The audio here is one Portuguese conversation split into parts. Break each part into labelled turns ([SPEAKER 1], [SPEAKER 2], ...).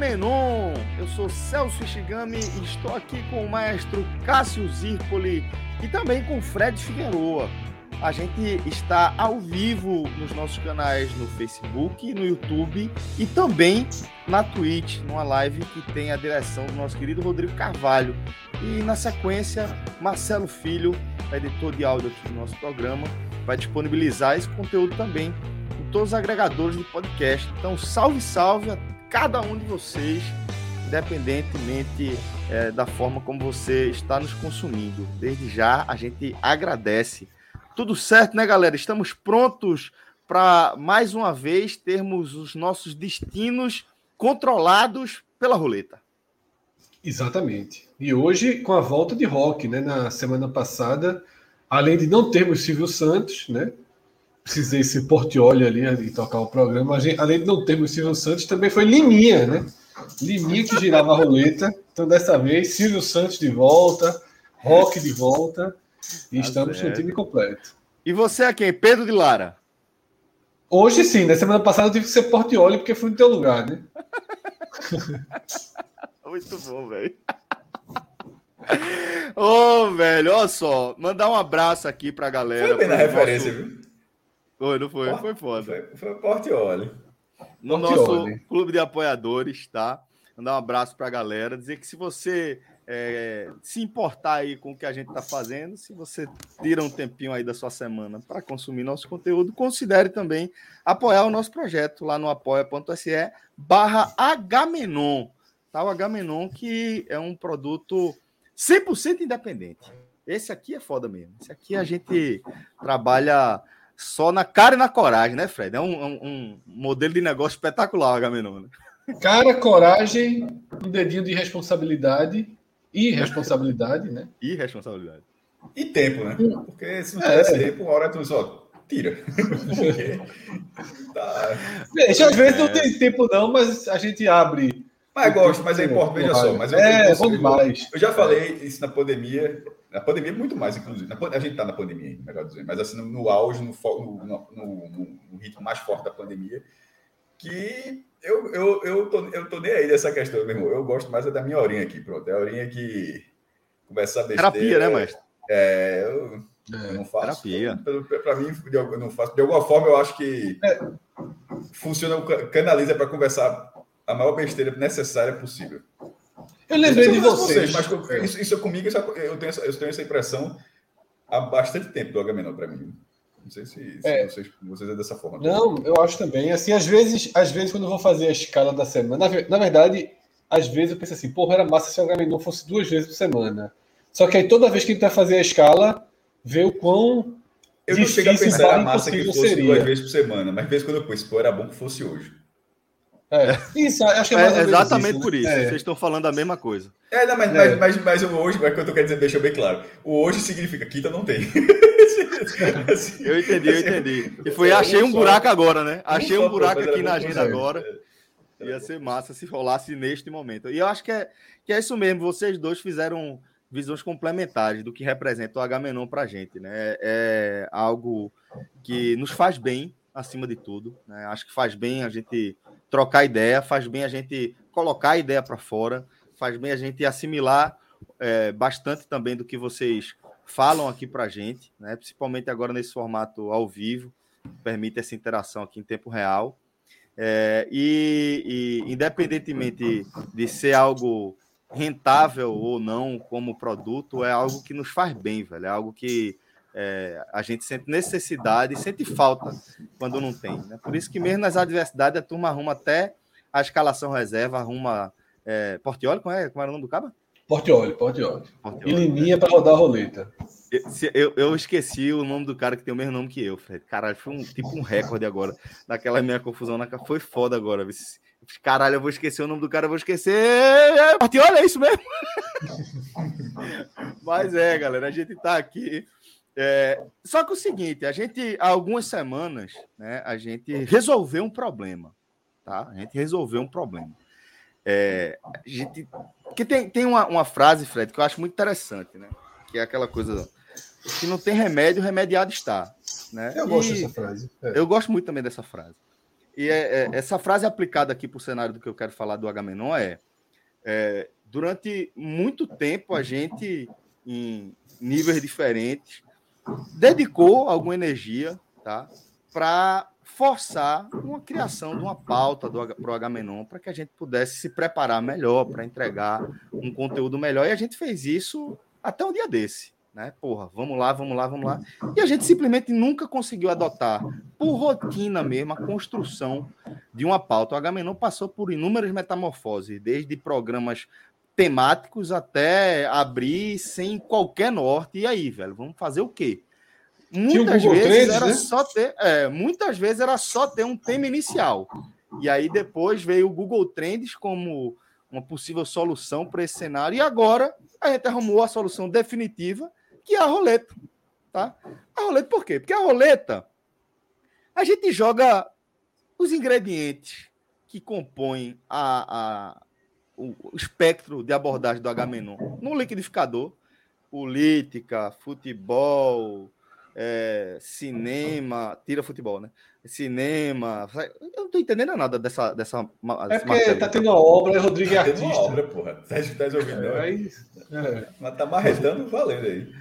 [SPEAKER 1] Agamenon. Eu sou Celso Ishigami e estou aqui com o maestro Cássio Zirpoli e também com Fred Figueroa. A gente está ao vivo nos nossos canais no Facebook, no YouTube e também na Twitch, numa live que tem a direção do nosso querido Rodrigo Carvalho. E na sequência, Marcelo Filho, editor de áudio aqui do nosso programa, vai disponibilizar esse conteúdo também todos os agregadores de podcast. Então, salve, salve cada um de vocês, independentemente é, da forma como você está nos consumindo. Desde já, a gente agradece. Tudo certo, né, galera? Estamos prontos para mais uma vez termos os nossos destinos controlados pela roleta.
[SPEAKER 2] Exatamente. E hoje, com a volta de rock, né? Na semana passada, além de não termos Silvio Santos, né? Precisei ser portiolho ali e tocar o programa. Gente, além de não termos Silvio Santos, também foi Liminha, né? Liminha que girava a roleta. Então, dessa vez, Silvio Santos de volta, Rock de volta. E tá estamos certo. no time completo.
[SPEAKER 1] E você é quem? Pedro de Lara?
[SPEAKER 2] Hoje sim, na semana passada eu tive que ser portiolho porque fui no teu lugar, né?
[SPEAKER 1] Muito bom, velho. Ô, oh, velho, olha só, mandar um abraço aqui pra galera. Foi
[SPEAKER 3] bem na referência, nosso... viu?
[SPEAKER 1] Foi, não foi? Foi foda.
[SPEAKER 3] Foi, foi Portioli.
[SPEAKER 1] No nosso clube de apoiadores, tá? Mandar um abraço para a galera. Dizer que se você é, se importar aí com o que a gente está fazendo, se você tira um tempinho aí da sua semana para consumir nosso conteúdo, considere também apoiar o nosso projeto lá no apoia.se barra Hmenon. Tá? O Hmenon que é um produto 100% independente. Esse aqui é foda mesmo. Esse aqui a gente trabalha só na cara e na coragem, né, Fred? É um, um, um modelo de negócio espetacular, Agamenon. Né?
[SPEAKER 2] Cara, coragem, um dedinho de responsabilidade e responsabilidade, né?
[SPEAKER 1] E responsabilidade.
[SPEAKER 3] E tempo, né? Porque se não tivesse é. tempo, uma hora tu só tira. Porque...
[SPEAKER 2] tá... Veja, às vezes não é. tem tempo não, mas a gente abre.
[SPEAKER 3] Mas gosto, mas é importante, veja só. Mas eu,
[SPEAKER 2] é, bom demais.
[SPEAKER 3] Eu já falei isso na pandemia, na pandemia, muito mais, inclusive. Na, a gente está na pandemia, melhor dizendo, mas assim, no, no auge, no, no, no, no, ritmo mais forte da pandemia, que eu, eu, eu, tô, eu tô nem aí dessa questão, meu irmão. Eu gosto mais é da minha horinha aqui, pronto. É a horinha que começa a besteira.
[SPEAKER 1] Terapia, né, mestre?
[SPEAKER 3] É, eu, é, eu não faço. Terapia. Para mim, eu não faço. De alguma forma, eu acho que é. funciona, canaliza para conversar a maior besteira necessária possível.
[SPEAKER 2] Eu lembrei de vocês.
[SPEAKER 3] vocês mas isso, isso comigo, isso, eu, tenho essa, eu tenho essa impressão há bastante tempo do Agamenon para mim. Não sei se, se é. vocês, vocês é dessa forma.
[SPEAKER 2] Não, eu acho também. Assim, às vezes, às vezes quando eu vou fazer a escala da semana, na, na verdade, às vezes eu penso assim, porra, era massa se o Agamenon fosse duas vezes por semana. Só que aí toda vez que a gente vai fazer a escala, vê o quão
[SPEAKER 3] eu não chego a pensar a massa que fosse seria. duas vezes por semana, mas vez quando eu pus, pô, era bom que fosse hoje.
[SPEAKER 1] É. Isso, acho que é, é exatamente isso, né? por isso. É. Vocês estão falando a mesma coisa.
[SPEAKER 3] É, não, mas, é. mas, mas, mas o hoje, mas o que eu tô querendo dizer, deixa bem claro. O hoje significa quinta não tem.
[SPEAKER 1] assim, eu entendi, eu entendi. E foi, achei um buraco agora, né? Achei um buraco aqui na agenda agora. Ia ser massa se rolasse neste momento. E eu acho que é, que é isso mesmo. Vocês dois fizeram visões complementares do que representa o H-Menon pra gente, né? É, é algo que nos faz bem, acima de tudo. Né? Acho que faz bem a gente trocar ideia, faz bem a gente colocar a ideia para fora, faz bem a gente assimilar é, bastante também do que vocês falam aqui para a gente, né? principalmente agora nesse formato ao vivo, permite essa interação aqui em tempo real. É, e, e, independentemente de ser algo rentável ou não como produto, é algo que nos faz bem, velho. É algo que é, a gente sente necessidade e sente falta quando não tem. Né? Por isso que mesmo nas adversidades a turma arruma até a escalação reserva, arruma é, Portioli, como, é, como era o nome do cabo?
[SPEAKER 2] Portioli, Portioli. Portioli e Liminha para rodar a roleta.
[SPEAKER 1] Eu, eu, esqueci o nome do cara que tem o mesmo nome que eu, Fred. Caralho, foi um tipo um recorde agora. Daquela minha confusão na Foi foda agora. Caralho, eu vou esquecer o nome do cara, eu vou esquecer. Portioli, é isso mesmo? Mas é, galera, a gente tá aqui é, só que o seguinte, a gente, há algumas semanas, né, a gente resolveu um problema, tá? A gente resolveu um problema. É, a gente, que tem, tem uma, uma frase, Fred, que eu acho muito interessante, né? Que é aquela coisa que não tem remédio, remediado está. Né?
[SPEAKER 2] Eu gosto dessa frase.
[SPEAKER 1] É. Eu gosto muito também dessa frase. E é, é, essa frase aplicada aqui para o cenário do que eu quero falar do Agamenon é, é durante muito tempo a gente, em níveis diferentes, dedicou alguma energia tá, para forçar uma criação de uma pauta para o Agamenon para que a gente pudesse se preparar melhor para entregar um conteúdo melhor. E a gente fez isso até um dia desse. Né? Porra, vamos lá, vamos lá, vamos lá. E a gente simplesmente nunca conseguiu adotar, por rotina mesmo, a construção de uma pauta. O Agamenon passou por inúmeras metamorfoses, desde programas temáticos até abrir sem qualquer norte. E aí, velho, vamos fazer o quê? Muitas vezes Trends, era né? só ter, é, muitas vezes era só ter um tema inicial. E aí depois veio o Google Trends como uma possível solução para esse cenário. E agora a gente arrumou a solução definitiva, que é a roleta, tá? A roleta por quê? Porque a roleta a gente joga os ingredientes que compõem a, a o, espectro de abordagem do H-Menon no liquidificador, política, futebol, é, cinema, tira futebol, né? Cinema. Eu não tô entendendo nada dessa. dessa
[SPEAKER 2] é porque tá tendo uma obra, é Rodrigo é
[SPEAKER 3] tá artista. Uma obra, porra. Sérgio tá ouvindo. É, é. Mas tá marretando valendo aí.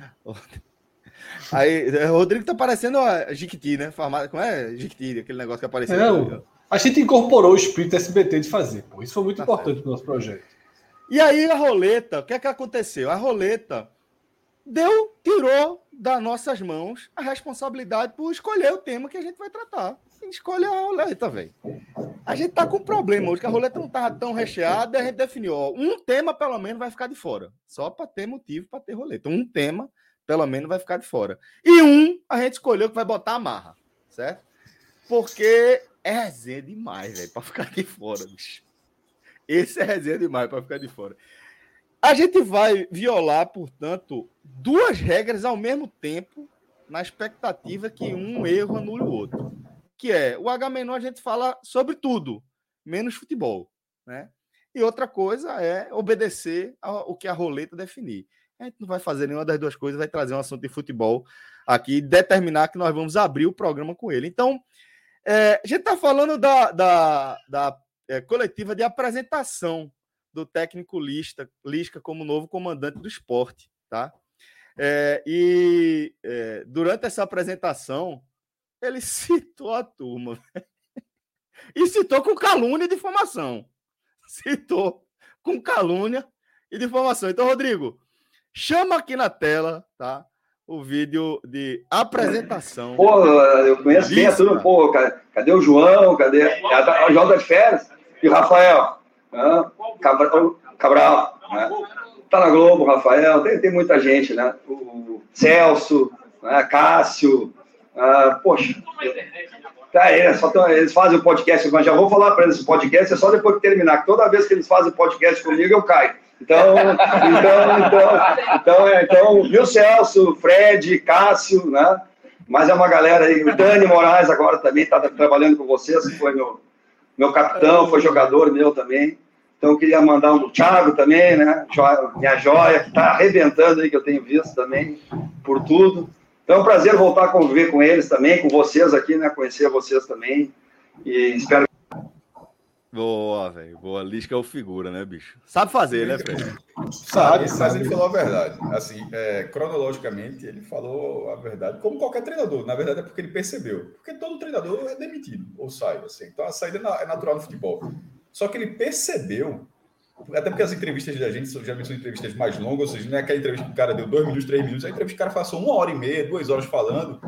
[SPEAKER 1] Aí, Rodrigo tá parecendo a Jiquiti, né? Farmácia, como é Jiquiti, aquele negócio que apareceu. Não,
[SPEAKER 2] a gente incorporou o espírito SBT de fazer, pô. Isso foi muito tá importante para o nosso projeto.
[SPEAKER 1] E aí a roleta, o que é que aconteceu? A roleta deu, tirou das nossas mãos a responsabilidade por escolher o tema que a gente vai tratar. Escolha a roleta, velho. A gente tá com um problema hoje, que a roleta não tava tão recheada, e a gente definiu, ó, um tema pelo menos vai ficar de fora. Só para ter motivo para ter roleta. Um tema pelo menos vai ficar de fora. E um a gente escolheu que vai botar a marra, certo? Porque é resenha demais, velho, para ficar de fora, bicho. Esse é resenha demais para ficar de fora. A gente vai violar, portanto, duas regras ao mesmo tempo, na expectativa que um erro anule o outro. Que é, o H menor a gente fala sobre tudo, menos futebol, né? E outra coisa é obedecer ao que a roleta definir. A gente não vai fazer nenhuma das duas coisas, vai trazer um assunto de futebol aqui determinar que nós vamos abrir o programa com ele. Então, é, a gente está falando da, da, da é, coletiva de apresentação do técnico Lista, Lisca como novo comandante do esporte, tá? É, e é, durante essa apresentação, ele citou a turma. e citou com calúnia e difamação. Citou com calúnia e difamação. Então, Rodrigo, chama aqui na tela, tá? O vídeo de apresentação.
[SPEAKER 4] Pô, eu conheço bem a turma. Pô, cadê o João? Cadê o João das Férias? E o Rafael? Ah, Cabral, Cabral né? tá na Globo, Rafael, tem, tem muita gente, né? O Celso, né? Cássio, ah, poxa. Tá, é, só tão, eles fazem o podcast, mas já vou falar para eles, o podcast é só depois que terminar, que toda vez que eles fazem podcast comigo, eu caio. Então, então, então, então, é, então, viu Celso, Fred, Cássio, né? Mas é uma galera aí, o Dani Moraes agora também está trabalhando com vocês, que foi meu, meu capitão, foi jogador meu também. Então, queria mandar um do Thiago também, né? Minha joia, que está arrebentando aí, que eu tenho visto também, por tudo. Então, é um prazer voltar a conviver com eles também, com vocês aqui, né? Conhecer vocês também. E espero.
[SPEAKER 1] Boa, velho. Boa. Lisca é o figura, né, bicho? Sabe fazer, né, Fred?
[SPEAKER 3] Sabe, mas ele falou a verdade. Assim, é, cronologicamente, ele falou a verdade, como qualquer treinador. Na verdade, é porque ele percebeu. Porque todo treinador é demitido ou sai. Assim. Então, a saída é, é natural no futebol. Só que ele percebeu Até porque as entrevistas da gente geralmente são entrevistas mais longas, ou seja, não é aquela entrevista que o cara deu dois minutos, três minutos, a entrevista que o cara passou uma hora e meia, duas horas falando.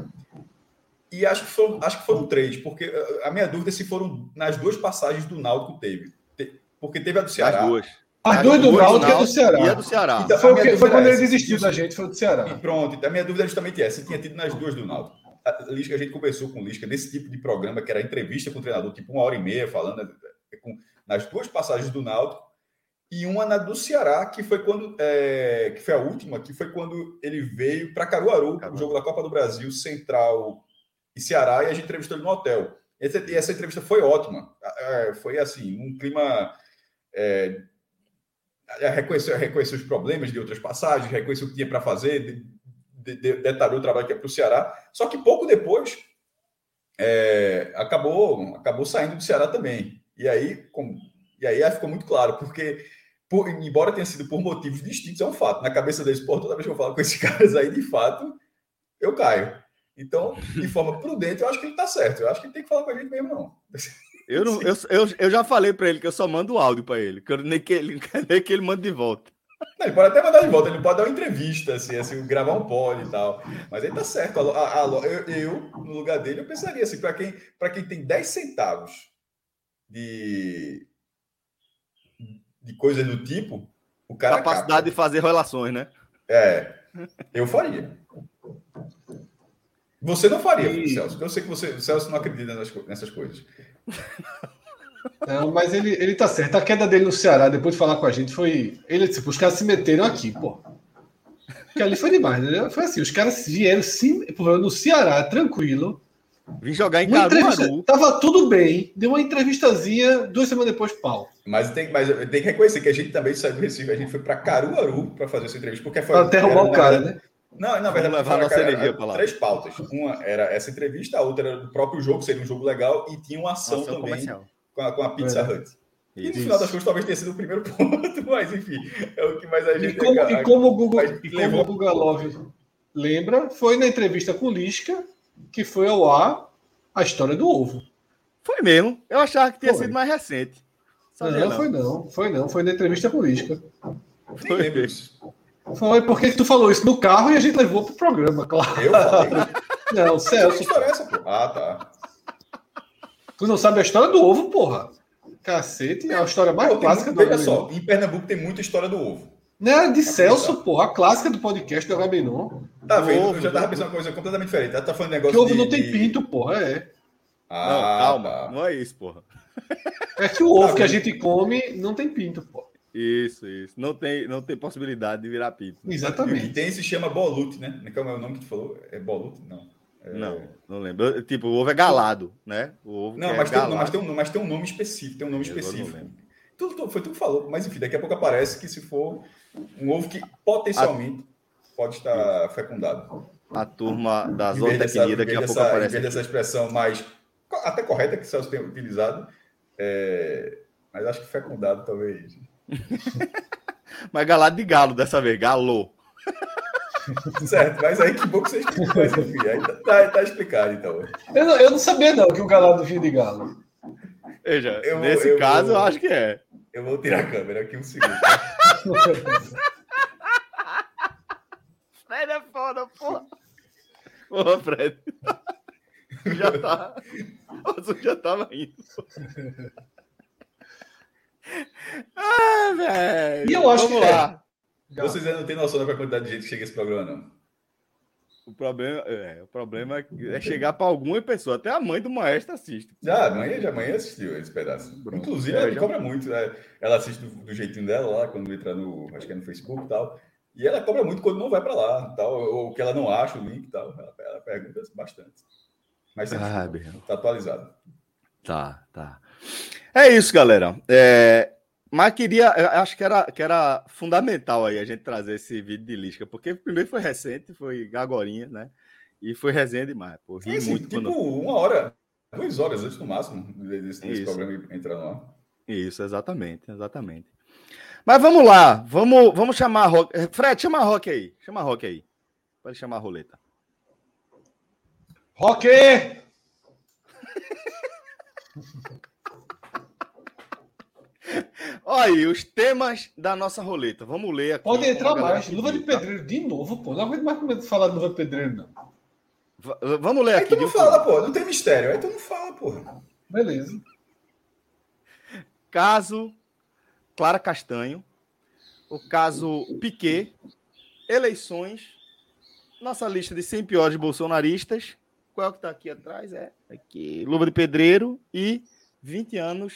[SPEAKER 3] E acho que foram, acho que foram três, porque a minha dúvida é se foram nas duas passagens do Náutico teve. Porque teve a do Ceará.
[SPEAKER 1] As duas.
[SPEAKER 2] As duas do Náutico e a do Ceará.
[SPEAKER 1] E a do Ceará.
[SPEAKER 2] Então, foi, que, foi quando ele desistiu da gente, foi do Ceará.
[SPEAKER 3] E pronto, então a minha dúvida é justamente essa. Se tinha tido nas duas do Náutico. A Lisca, a gente conversou com o Lisca nesse tipo de programa, que era entrevista com o treinador, tipo uma hora e meia, falando é, com, nas duas passagens do Náutico, e uma na do Ceará, que foi quando é, que foi a última, que foi quando ele veio para Caruaru, o jogo da Copa do Brasil, Central e Ceará, e a gente entrevistou ele no hotel. E essa entrevista foi ótima. Foi assim, um clima é, reconheceu, reconheceu os problemas de outras passagens, reconheceu o que tinha para fazer, de, de, detalhou o trabalho que é para o Ceará. Só que pouco depois é, acabou, acabou saindo do Ceará também. E aí, com, e aí ficou muito claro, porque por, embora tenha sido por motivos distintos, é um fato. Na cabeça deles, pô, toda vez que eu falo com esses caras aí, de fato, eu caio. Então, de forma prudente, eu acho que ele está certo. Eu acho que ele tem que falar com a gente mesmo, não.
[SPEAKER 1] Eu, não, eu, eu, eu já falei para ele que eu só mando áudio para ele, que eu, nem, que ele, nem que ele mande de volta.
[SPEAKER 3] Não, ele pode até mandar de volta, ele pode dar uma entrevista, assim, assim gravar um pod e tal. Mas ele tá certo. A, a, eu, eu, no lugar dele, eu pensaria assim, para quem, quem tem 10 centavos de, de coisa do tipo, o cara.
[SPEAKER 1] Capacidade capta. de fazer relações, né?
[SPEAKER 3] É. Eu faria. Você não faria, e... Celso. Eu sei que você, o Celso não acredita nessas, nessas coisas.
[SPEAKER 2] Não, mas ele, ele tá certo. A queda dele no Ceará, depois de falar com a gente, foi. Ele disse, os caras se meteram aqui, pô. Porque ali foi demais, né? Foi assim, os caras vieram sim, no Ceará, tranquilo.
[SPEAKER 1] Vim jogar em Caruaru.
[SPEAKER 2] Tava tudo bem. Deu uma entrevistazinha, duas semanas depois, pau.
[SPEAKER 3] Mas tem, mas tem que reconhecer que a gente também saiu do Recife, a gente foi para Caruaru para fazer essa entrevista. Porque foi.
[SPEAKER 2] Até roubar o cara, né?
[SPEAKER 3] Não, na verdade, levar nossa cara, energia para lá. Três pautas. Uma era essa entrevista, a outra era do próprio jogo, seria um jogo legal, e tinha uma ação, ação também com a, com a Pizza é. Hut. E no final das contas, talvez tenha sido o primeiro ponto, mas enfim, é o que mais a gente.
[SPEAKER 2] E como, e como o Google, e como o Google Love lembra, foi na entrevista com o Lisca que foi ao ar a história do ovo.
[SPEAKER 1] Foi mesmo. Eu achava que tinha foi. sido mais recente.
[SPEAKER 2] Não, não, foi não. Foi não. Foi na entrevista com o Lisca.
[SPEAKER 3] Foi mesmo.
[SPEAKER 2] Foi porque tu falou isso no carro e a gente levou pro programa, claro.
[SPEAKER 3] Eu falei.
[SPEAKER 2] Não, Celso.
[SPEAKER 3] Que é essa, pô? Ah, tá.
[SPEAKER 2] Tu não sabe a história do ovo, porra. Cacete, é a história mais Pô, clássica
[SPEAKER 3] do Olha só, em Pernambuco tem muita história do ovo.
[SPEAKER 2] Não, é de Celso, porra, a clássica do podcast do Agabenon.
[SPEAKER 3] Tá vendo? Ovo, eu já tava pensando uma coisa completamente diferente. Tá falando negócio
[SPEAKER 2] que ovo de, não tem pinto, porra, é.
[SPEAKER 1] Ah, não, calma, tá. não é isso, porra.
[SPEAKER 2] É que o ovo tá que a gente come não tem pinto, porra.
[SPEAKER 1] Isso, isso. Não tem, não tem possibilidade de virar pinto.
[SPEAKER 2] Exatamente.
[SPEAKER 3] E tem se chama bolute, né? Qual é o nome que tu falou? É bolute? Não.
[SPEAKER 1] É... Não, não lembro. Tipo, o ovo é galado, né? O ovo
[SPEAKER 3] não, mas, é tem, mas, tem um, mas tem um nome específico. Tem um nome eu específico. Tudo, foi tu que falou, mas enfim, daqui a pouco aparece que se for um ovo que potencialmente a... pode estar fecundado.
[SPEAKER 1] A turma da zootecnia daqui a pouco dessa, aparece. Em
[SPEAKER 3] vez dessa expressão mais até correta que o Celso tem utilizado, é... mas acho que fecundado talvez.
[SPEAKER 1] mas galado de galo dessa vez, galo.
[SPEAKER 3] Certo, mas aí que bom que você explicou, enfim, aí tá, tá, tá, explicado então.
[SPEAKER 2] Eu não, eu não sabia não que o galado vinha de galo.
[SPEAKER 1] Veja, eu, nesse eu caso eu acho que é.
[SPEAKER 3] Eu vou tirar a câmera aqui um segundo.
[SPEAKER 1] Fred é foda, porra. Porra, Fred. Já tá. O já tava indo. Ah, velho.
[SPEAKER 2] E eu acho Vamos que lá.
[SPEAKER 3] É. Vocês ainda não têm noção da quantidade de gente que chega esse programa, não.
[SPEAKER 1] O problema, é, o problema é chegar para alguma pessoa. Até a mãe do maestro assiste.
[SPEAKER 3] Já, a mãe, já, a mãe assistiu esse pedaço. Inclusive, ela já... cobra muito. Né? Ela assiste do, do, jeitinho dela lá, quando entra no. Acho que é no Facebook e tal. E ela cobra muito quando não vai para lá, tal, ou que ela não acha o link e tal. Ela, ela pergunta bastante. Mas ah, tá atualizado.
[SPEAKER 1] Tá, tá. É isso, galera. É, mas queria, acho que era, que era fundamental aí a gente trazer esse vídeo de Lisca, porque primeiro foi recente, foi agorinha, né? E foi resenha demais, pô. Ri
[SPEAKER 3] Sim, muito tipo quando... uma hora, duas horas antes no máximo desse, desse programa entrar no ar.
[SPEAKER 1] Isso, exatamente, exatamente. Mas vamos lá, vamos, vamos chamar a Rock. Fred, chama a Rock aí. Chama a Rock aí. Pode chamar a roleta.
[SPEAKER 2] Rock!
[SPEAKER 1] Olha aí, os temas da nossa roleta. Vamos ler aqui.
[SPEAKER 2] Pode entrar mais. Luva de tá? pedreiro de novo, pô. Não aguento mais falar de luva de pedreiro, não.
[SPEAKER 1] V vamos ler
[SPEAKER 3] aí
[SPEAKER 1] aqui.
[SPEAKER 3] Aí tu não fala, pô. Não tem mistério. Aí tu não fala, pô.
[SPEAKER 2] Beleza.
[SPEAKER 1] Caso Clara Castanho. O caso Piquet. Eleições. Nossa lista de 100 piores bolsonaristas. Qual é o que está aqui atrás? É aqui. Luva de pedreiro e 20 anos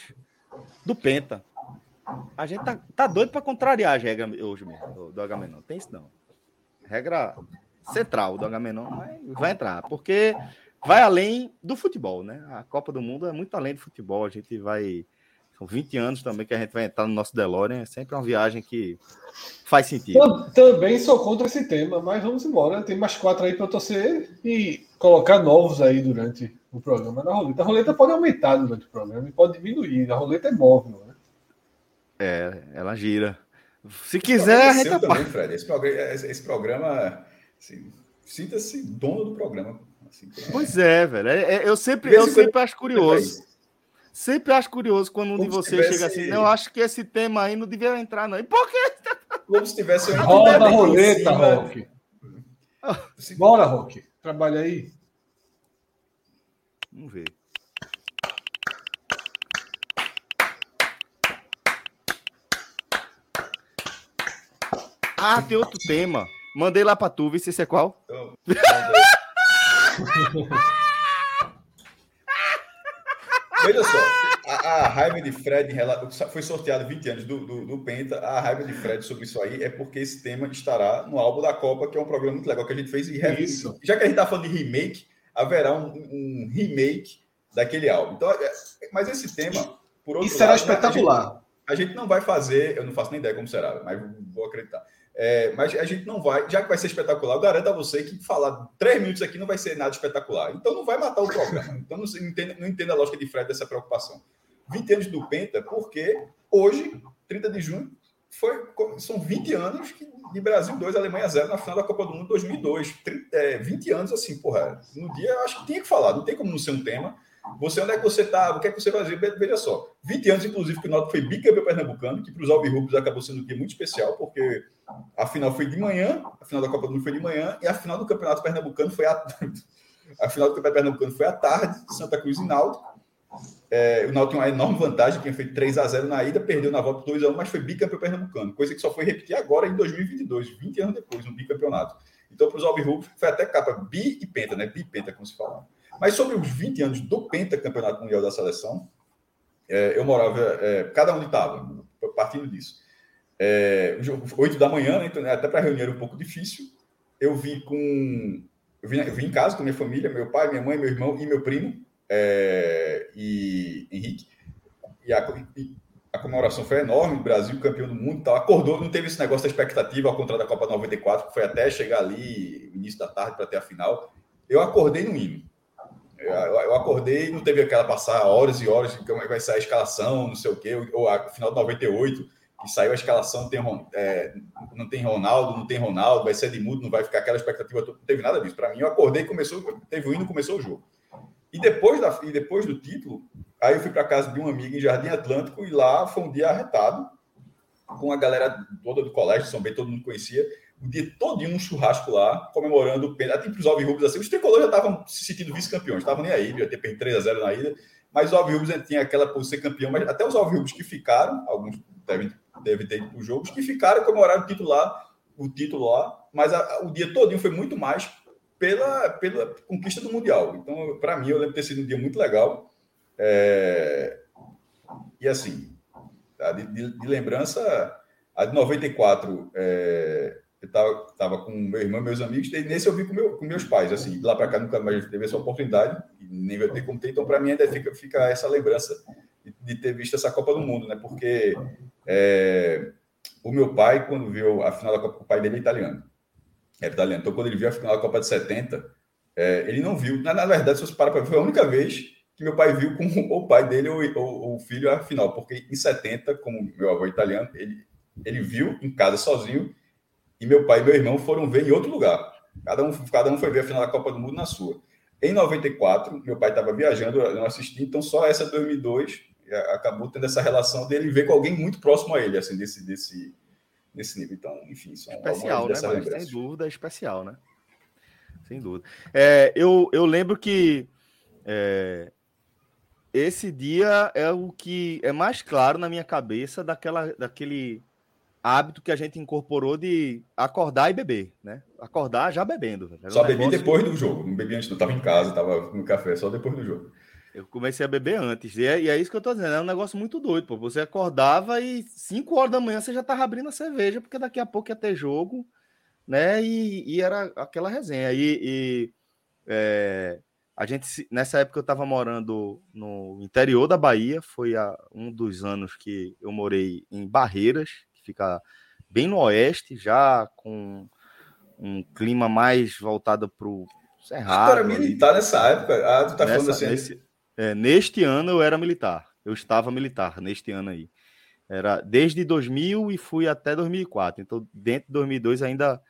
[SPEAKER 1] do Penta. A gente tá, tá doido para contrariar as regras hoje mesmo, do Agamenon. Tem isso não. Regra central do Agamenon vai, vai entrar, porque vai além do futebol, né? A Copa do Mundo é muito além do futebol. A gente vai. São 20 anos também que a gente vai entrar no nosso DeLorean. É sempre uma viagem que faz sentido.
[SPEAKER 2] Também sou contra esse tema, mas vamos embora. Tem mais quatro aí para torcer e colocar novos aí durante o programa na roleta. A roleta pode aumentar durante o programa e pode diminuir. A roleta é móvel, né?
[SPEAKER 1] É, ela gira. Se quiser, a gente
[SPEAKER 3] é também, Fred. Esse programa, esse programa assim, sinta-se dono do programa. Assim,
[SPEAKER 1] pois é, velho. É, é, eu sempre, eu sempre acho curioso. Sempre acho curioso quando um Como de vocês tivesse... chega assim. Não, eu acho que esse tema aí não devia entrar, não. E por quê?
[SPEAKER 3] Como se tivesse
[SPEAKER 2] Roda a roleta, Rock. Bora, Rock. Trabalha aí.
[SPEAKER 1] Vamos ver. Ah, tem outro tema. Mandei lá pra tu, vê se esse é qual.
[SPEAKER 3] Veja só, a, a, raiva de Fred foi sorteado 20 anos do, do, do, Penta. A raiva de Fred sobre isso aí é porque esse tema estará no álbum da Copa, que é um programa muito legal que a gente fez. E isso. Já que a gente tá falando de remake, haverá um, um remake daquele álbum. Então, é, mas esse tema,
[SPEAKER 2] por outro Isso será espetacular.
[SPEAKER 3] A gente, a gente, não vai fazer, eu não faço nem ideia como será, mas vou acreditar. É, mas a gente não vai, já que vai ser espetacular, eu garanto a você que falar três minutos aqui não vai ser nada espetacular. Então não vai matar o programa. Então não entenda, não entenda a lógica de Fred dessa preocupação. 20 anos do Penta, porque hoje, 30 de junho, foi, são 20 anos de Brasil 2, Alemanha 0 na final da Copa do Mundo 2002. 30, é, 20 anos assim, porra. No dia acho que tinha que falar, não tem como não ser um tema. Você, onde é que você está? O que é que você fazer? Veja só. 20 anos, inclusive, que o Náutico foi bicampeão pernambucano, que para os Alvirrubos acabou sendo um dia muito especial, porque a final foi de manhã, a final da Copa do Mundo foi de manhã, e a final do Campeonato Pernambucano foi à a final do Campeonato Pernambucano foi à tarde, Santa Cruz e Náutico. É, o Náutico tinha uma enorme vantagem, tinha feito 3 a 0 na ida, perdeu na volta 2 a 1 mas foi bicampeão pernambucano, coisa que só foi repetir agora em 2022, 20 anos depois, no bicampeonato. Então, para os Alvirrubos, foi até capa bi e penta, né? Bipenta, como se fala. Mas sobre os 20 anos do Penta Campeonato Mundial da Seleção, é, eu morava, é, cada um estava, partindo disso. É, 8 da manhã, né, então, até para reunir era um pouco difícil. Eu vi com. Eu vim, eu vim em casa com minha família, meu pai, minha mãe, meu irmão e meu primo, é, e Henrique. E a, e a, comemoração foi enorme, Brasil campeão do mundo tal. Acordou, não teve esse negócio da expectativa ao contrário da Copa 94, que foi até chegar ali, início da tarde, para ter a final. Eu acordei no hino. Eu acordei e não teve aquela passar horas e horas de como é vai sair a escalação, não sei o quê, ou a final de 98, que saiu a escalação, tem, é, não tem Ronaldo, não tem Ronaldo, vai ser de mudo, não vai ficar aquela expectativa, não teve nada disso. Para mim, eu acordei começou, teve o hino começou o jogo. E depois, da, e depois do título, aí eu fui para casa de um amigo em Jardim Atlântico e lá foi um dia arretado, com a galera toda do colégio, São Bento, todo mundo conhecia, o dia todo um churrasco lá, comemorando o pênalti. Até para os Alvirrubos, assim, os tricolores já estavam se sentindo vice-campeões, estavam nem aí, ia ter perdido 3 a 0 na ida, mas os Alvirrubos tinha aquela por ser campeão, mas até os Alvirrubos que ficaram, alguns devem, devem ter ido para os jogos, que ficaram comemoraram o título lá, o título lá, mas a, o dia todo foi muito mais pela, pela conquista do Mundial. Então, para mim, eu lembro ter sido um dia muito legal. É... E assim, de, de, de, lembrança, a de 94, é eu tava, tava com meu irmão, meus amigos, e nesse eu vi com, meu, com meus pais, assim, lá para cá nunca mais teve essa oportunidade, nem vai ter como ter, então para mim ainda fica, fica essa lembrança de, de, ter visto essa Copa do Mundo, né? Porque é, o meu pai, quando viu a final da Copa, o pai dele é italiano, é italiano, então quando ele viu a final da Copa de 70, é, ele não viu, na, na verdade, se você parar para ver, foi a única vez que meu pai viu com o pai dele ou, ou, o filho a final, porque em 70, como meu avô é italiano, ele, ele viu em casa sozinho e meu pai e meu irmão foram ver em outro lugar. Cada um, cada um foi ver a final da Copa do Mundo na sua. Em 94, meu pai estava viajando, eu não assisti, então só essa 2002, acabou tendo essa relação dele ver com alguém muito próximo a ele, assim, desse, desse, desse nível. Então, enfim, são
[SPEAKER 1] especial, né? Sem dúvida, é especial, né? Sem dúvida. É, eu, eu lembro que é, esse dia é o que é mais claro na minha cabeça daquela, daquele hábito que a gente incorporou de acordar e beber, né? Acordar já bebendo.
[SPEAKER 3] Só um bebi depois do jogo, não bebi antes, não estava em casa, estava no café, só depois do jogo.
[SPEAKER 1] Eu comecei a beber antes, e é, e é isso que eu tô dizendo, é um negócio muito doido, pô. Você acordava e 5 horas da manhã você já tava abrindo a cerveja, porque daqui a pouco ia ter jogo, né? E, e era aquela resenha. E, e é, a gente, nessa época eu estava morando no interior da Bahia, foi a, um dos anos que eu morei em Barreiras, fica bem no oeste, já com um clima mais voltado para o Cerrado.
[SPEAKER 3] Tu era militar ali. nessa época? Ah, tu tá nessa, falando assim.
[SPEAKER 1] Nesse, é, neste ano eu era militar. Eu estava militar neste ano aí. Era desde 2000 e fui até 2004. Então, dentro de 2002 ainda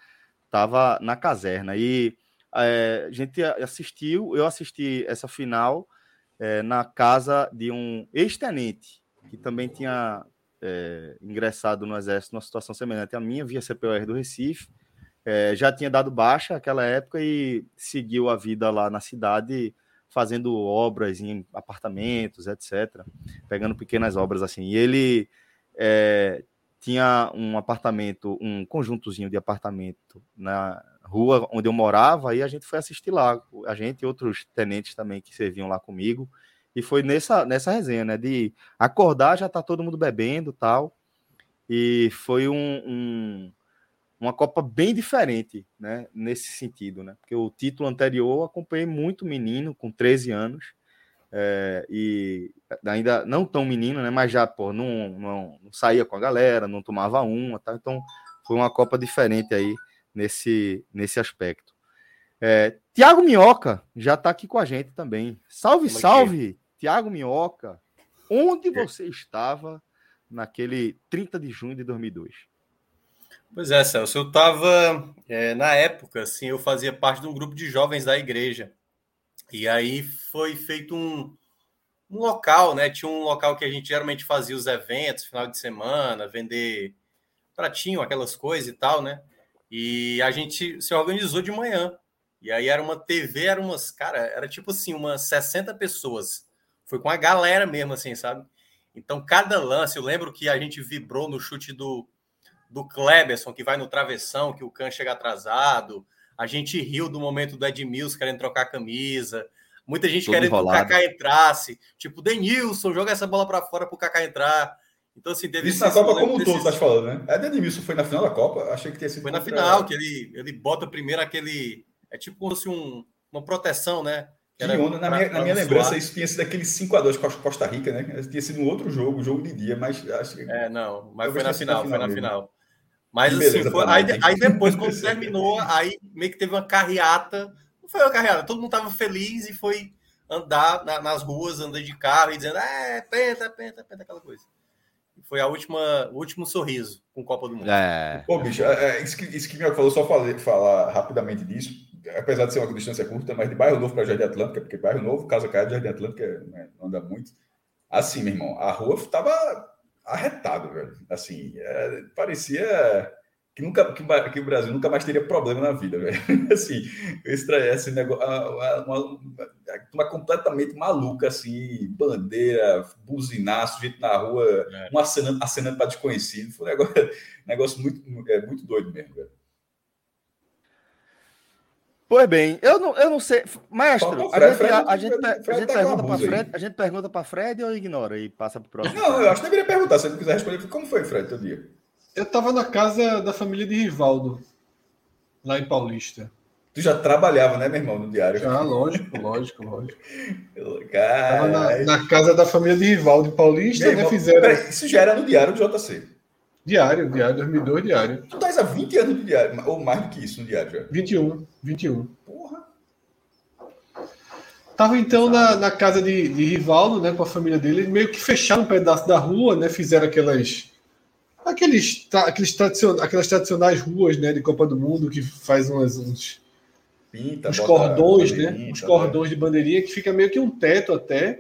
[SPEAKER 1] estava na caserna. E é, a gente assistiu, eu assisti essa final é, na casa de um ex-tenente que também tinha é, ingressado no Exército numa situação semelhante à minha, via CPOR do Recife. É, já tinha dado baixa naquela época e seguiu a vida lá na cidade, fazendo obras em apartamentos, etc. Pegando pequenas obras assim. E ele é, tinha um apartamento, um conjuntozinho de apartamento na rua onde eu morava, e a gente foi assistir lá, a gente e outros tenentes também que serviam lá comigo. E foi nessa, nessa resenha, né? De acordar, já tá todo mundo bebendo tal. E foi um, um, uma Copa bem diferente, né? Nesse sentido, né? Porque o título anterior eu acompanhei muito menino, com 13 anos. É, e ainda não tão menino, né? Mas já, pô, não, não, não saía com a galera, não tomava uma, tá? Então foi uma Copa diferente aí nesse, nesse aspecto. É, Tiago Minhoca já está aqui com a gente também. Salve, salve! Tiago Minhoca, onde você estava naquele 30 de junho de 2002?
[SPEAKER 5] Pois é, Celso, eu estava, é, na época, assim, eu fazia parte de um grupo de jovens da igreja. E aí foi feito um, um local, né? Tinha um local que a gente geralmente fazia os eventos, final de semana, vender pratinho, aquelas coisas e tal, né? E a gente se organizou de manhã. E aí era uma TV, era umas, cara, era tipo assim, umas 60 pessoas foi com a galera mesmo, assim, sabe? Então, cada lance, eu lembro que a gente vibrou no chute do, do Kleberson, que vai no travessão, que o Can chega atrasado. A gente riu do momento do Edmilson querendo trocar a camisa. Muita gente Tudo querendo enrolado. que o Kaká entrasse. Tipo, Denilson, joga essa bola para fora pro Kaká entrar. Então, assim, teve
[SPEAKER 3] Isso na Copa como um todo, tá falando, né? É Denilson foi na final da Copa? Achei que tinha sido.
[SPEAKER 5] Foi na final, que ele, ele bota primeiro aquele. É tipo como se um, uma proteção, né?
[SPEAKER 3] Que onda, na minha, na minha lembrança, isso tinha sido aquele 5x2 com a Costa Rica, né? Tinha sido um outro jogo, jogo de dia, mas acho que.
[SPEAKER 5] É, não, mas foi na final, final, foi na final. Mas assim, foi, aí, aí, depois, quando terminou, aí meio que teve uma carreata. Não foi uma carreata, todo mundo tava feliz e foi andar na, nas ruas, andando de carro e dizendo, é, penta, penta, penta, aquela coisa. Foi a última, o último sorriso com Copa do Mundo.
[SPEAKER 3] É. Pô, bicho, é, é, isso, que, isso que me falou, só falei, falar rapidamente disso apesar de ser uma distância curta, mas de bairro novo para Jardim Atlântica, porque bairro novo, Casa Caia de Jardim Atlântica né, não anda muito. Assim, meu irmão, a rua estava arretado, velho. Assim, é, parecia que nunca que, que, o Brasil nunca mais teria problema na vida, velho. Assim, esse, esse negócio, uma, uma, completamente maluca, assim, bandeira, buzinaço, gente na rua, é. um acenando, acenando para desconhecido. Foi um negócio, negócio muito, é, muito doido mesmo, velho.
[SPEAKER 1] Pois bem, eu não, eu não sei. Mestre, a, gente, a, a, gente, Fred, a gente pergunta para Fred, a gente pergunta para Fred ou ignora e passa para o próximo?
[SPEAKER 3] Não, eu acho que deveria perguntar, se ele quiser responder. Como foi, Fred, teu dia?
[SPEAKER 2] Eu estava na casa da família de Rivaldo, lá em Paulista.
[SPEAKER 3] Tu já trabalhava, né, meu irmão, no diário?
[SPEAKER 2] Já, lógico, lógico, lógico. Cara... Na, na, casa da família de Rivaldo em Paulista, né, fizeram... Peraí,
[SPEAKER 3] isso já era no diário do JC.
[SPEAKER 2] Diário, diário, 2002, diário.
[SPEAKER 3] Tu estás há 20 anos no diário, ou mais do que isso no diário já?
[SPEAKER 2] 21, 21. Porra. Tava então na, na casa de, de Rivaldo, né, com a família dele, meio que fecharam um pedaço da rua, né, fizeram aquelas aqueles, aqueles tradicion, aquelas tradicionais ruas, né, de Copa do Mundo que faz umas, uns Pinta, uns cordões, né, uns cordões né? de bandeirinha que fica meio que um teto até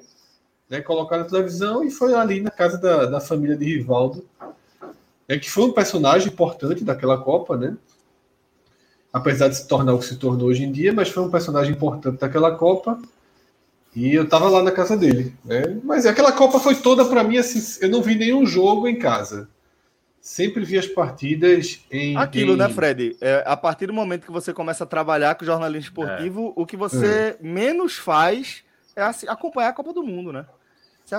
[SPEAKER 2] né, colocar na televisão e foi ali na casa da, da família de Rivaldo, é que foi um personagem importante daquela Copa, né? Apesar de se tornar o que se tornou hoje em dia, mas foi um personagem importante daquela Copa. E eu tava lá na casa dele, né? Mas aquela Copa foi toda para mim assim, eu não vi nenhum jogo em casa. Sempre vi as partidas em.
[SPEAKER 1] Aquilo,
[SPEAKER 2] em...
[SPEAKER 1] né, Fred? É, a partir do momento que você começa a trabalhar com jornalismo esportivo, é. o que você é. menos faz é acompanhar a Copa do Mundo, né?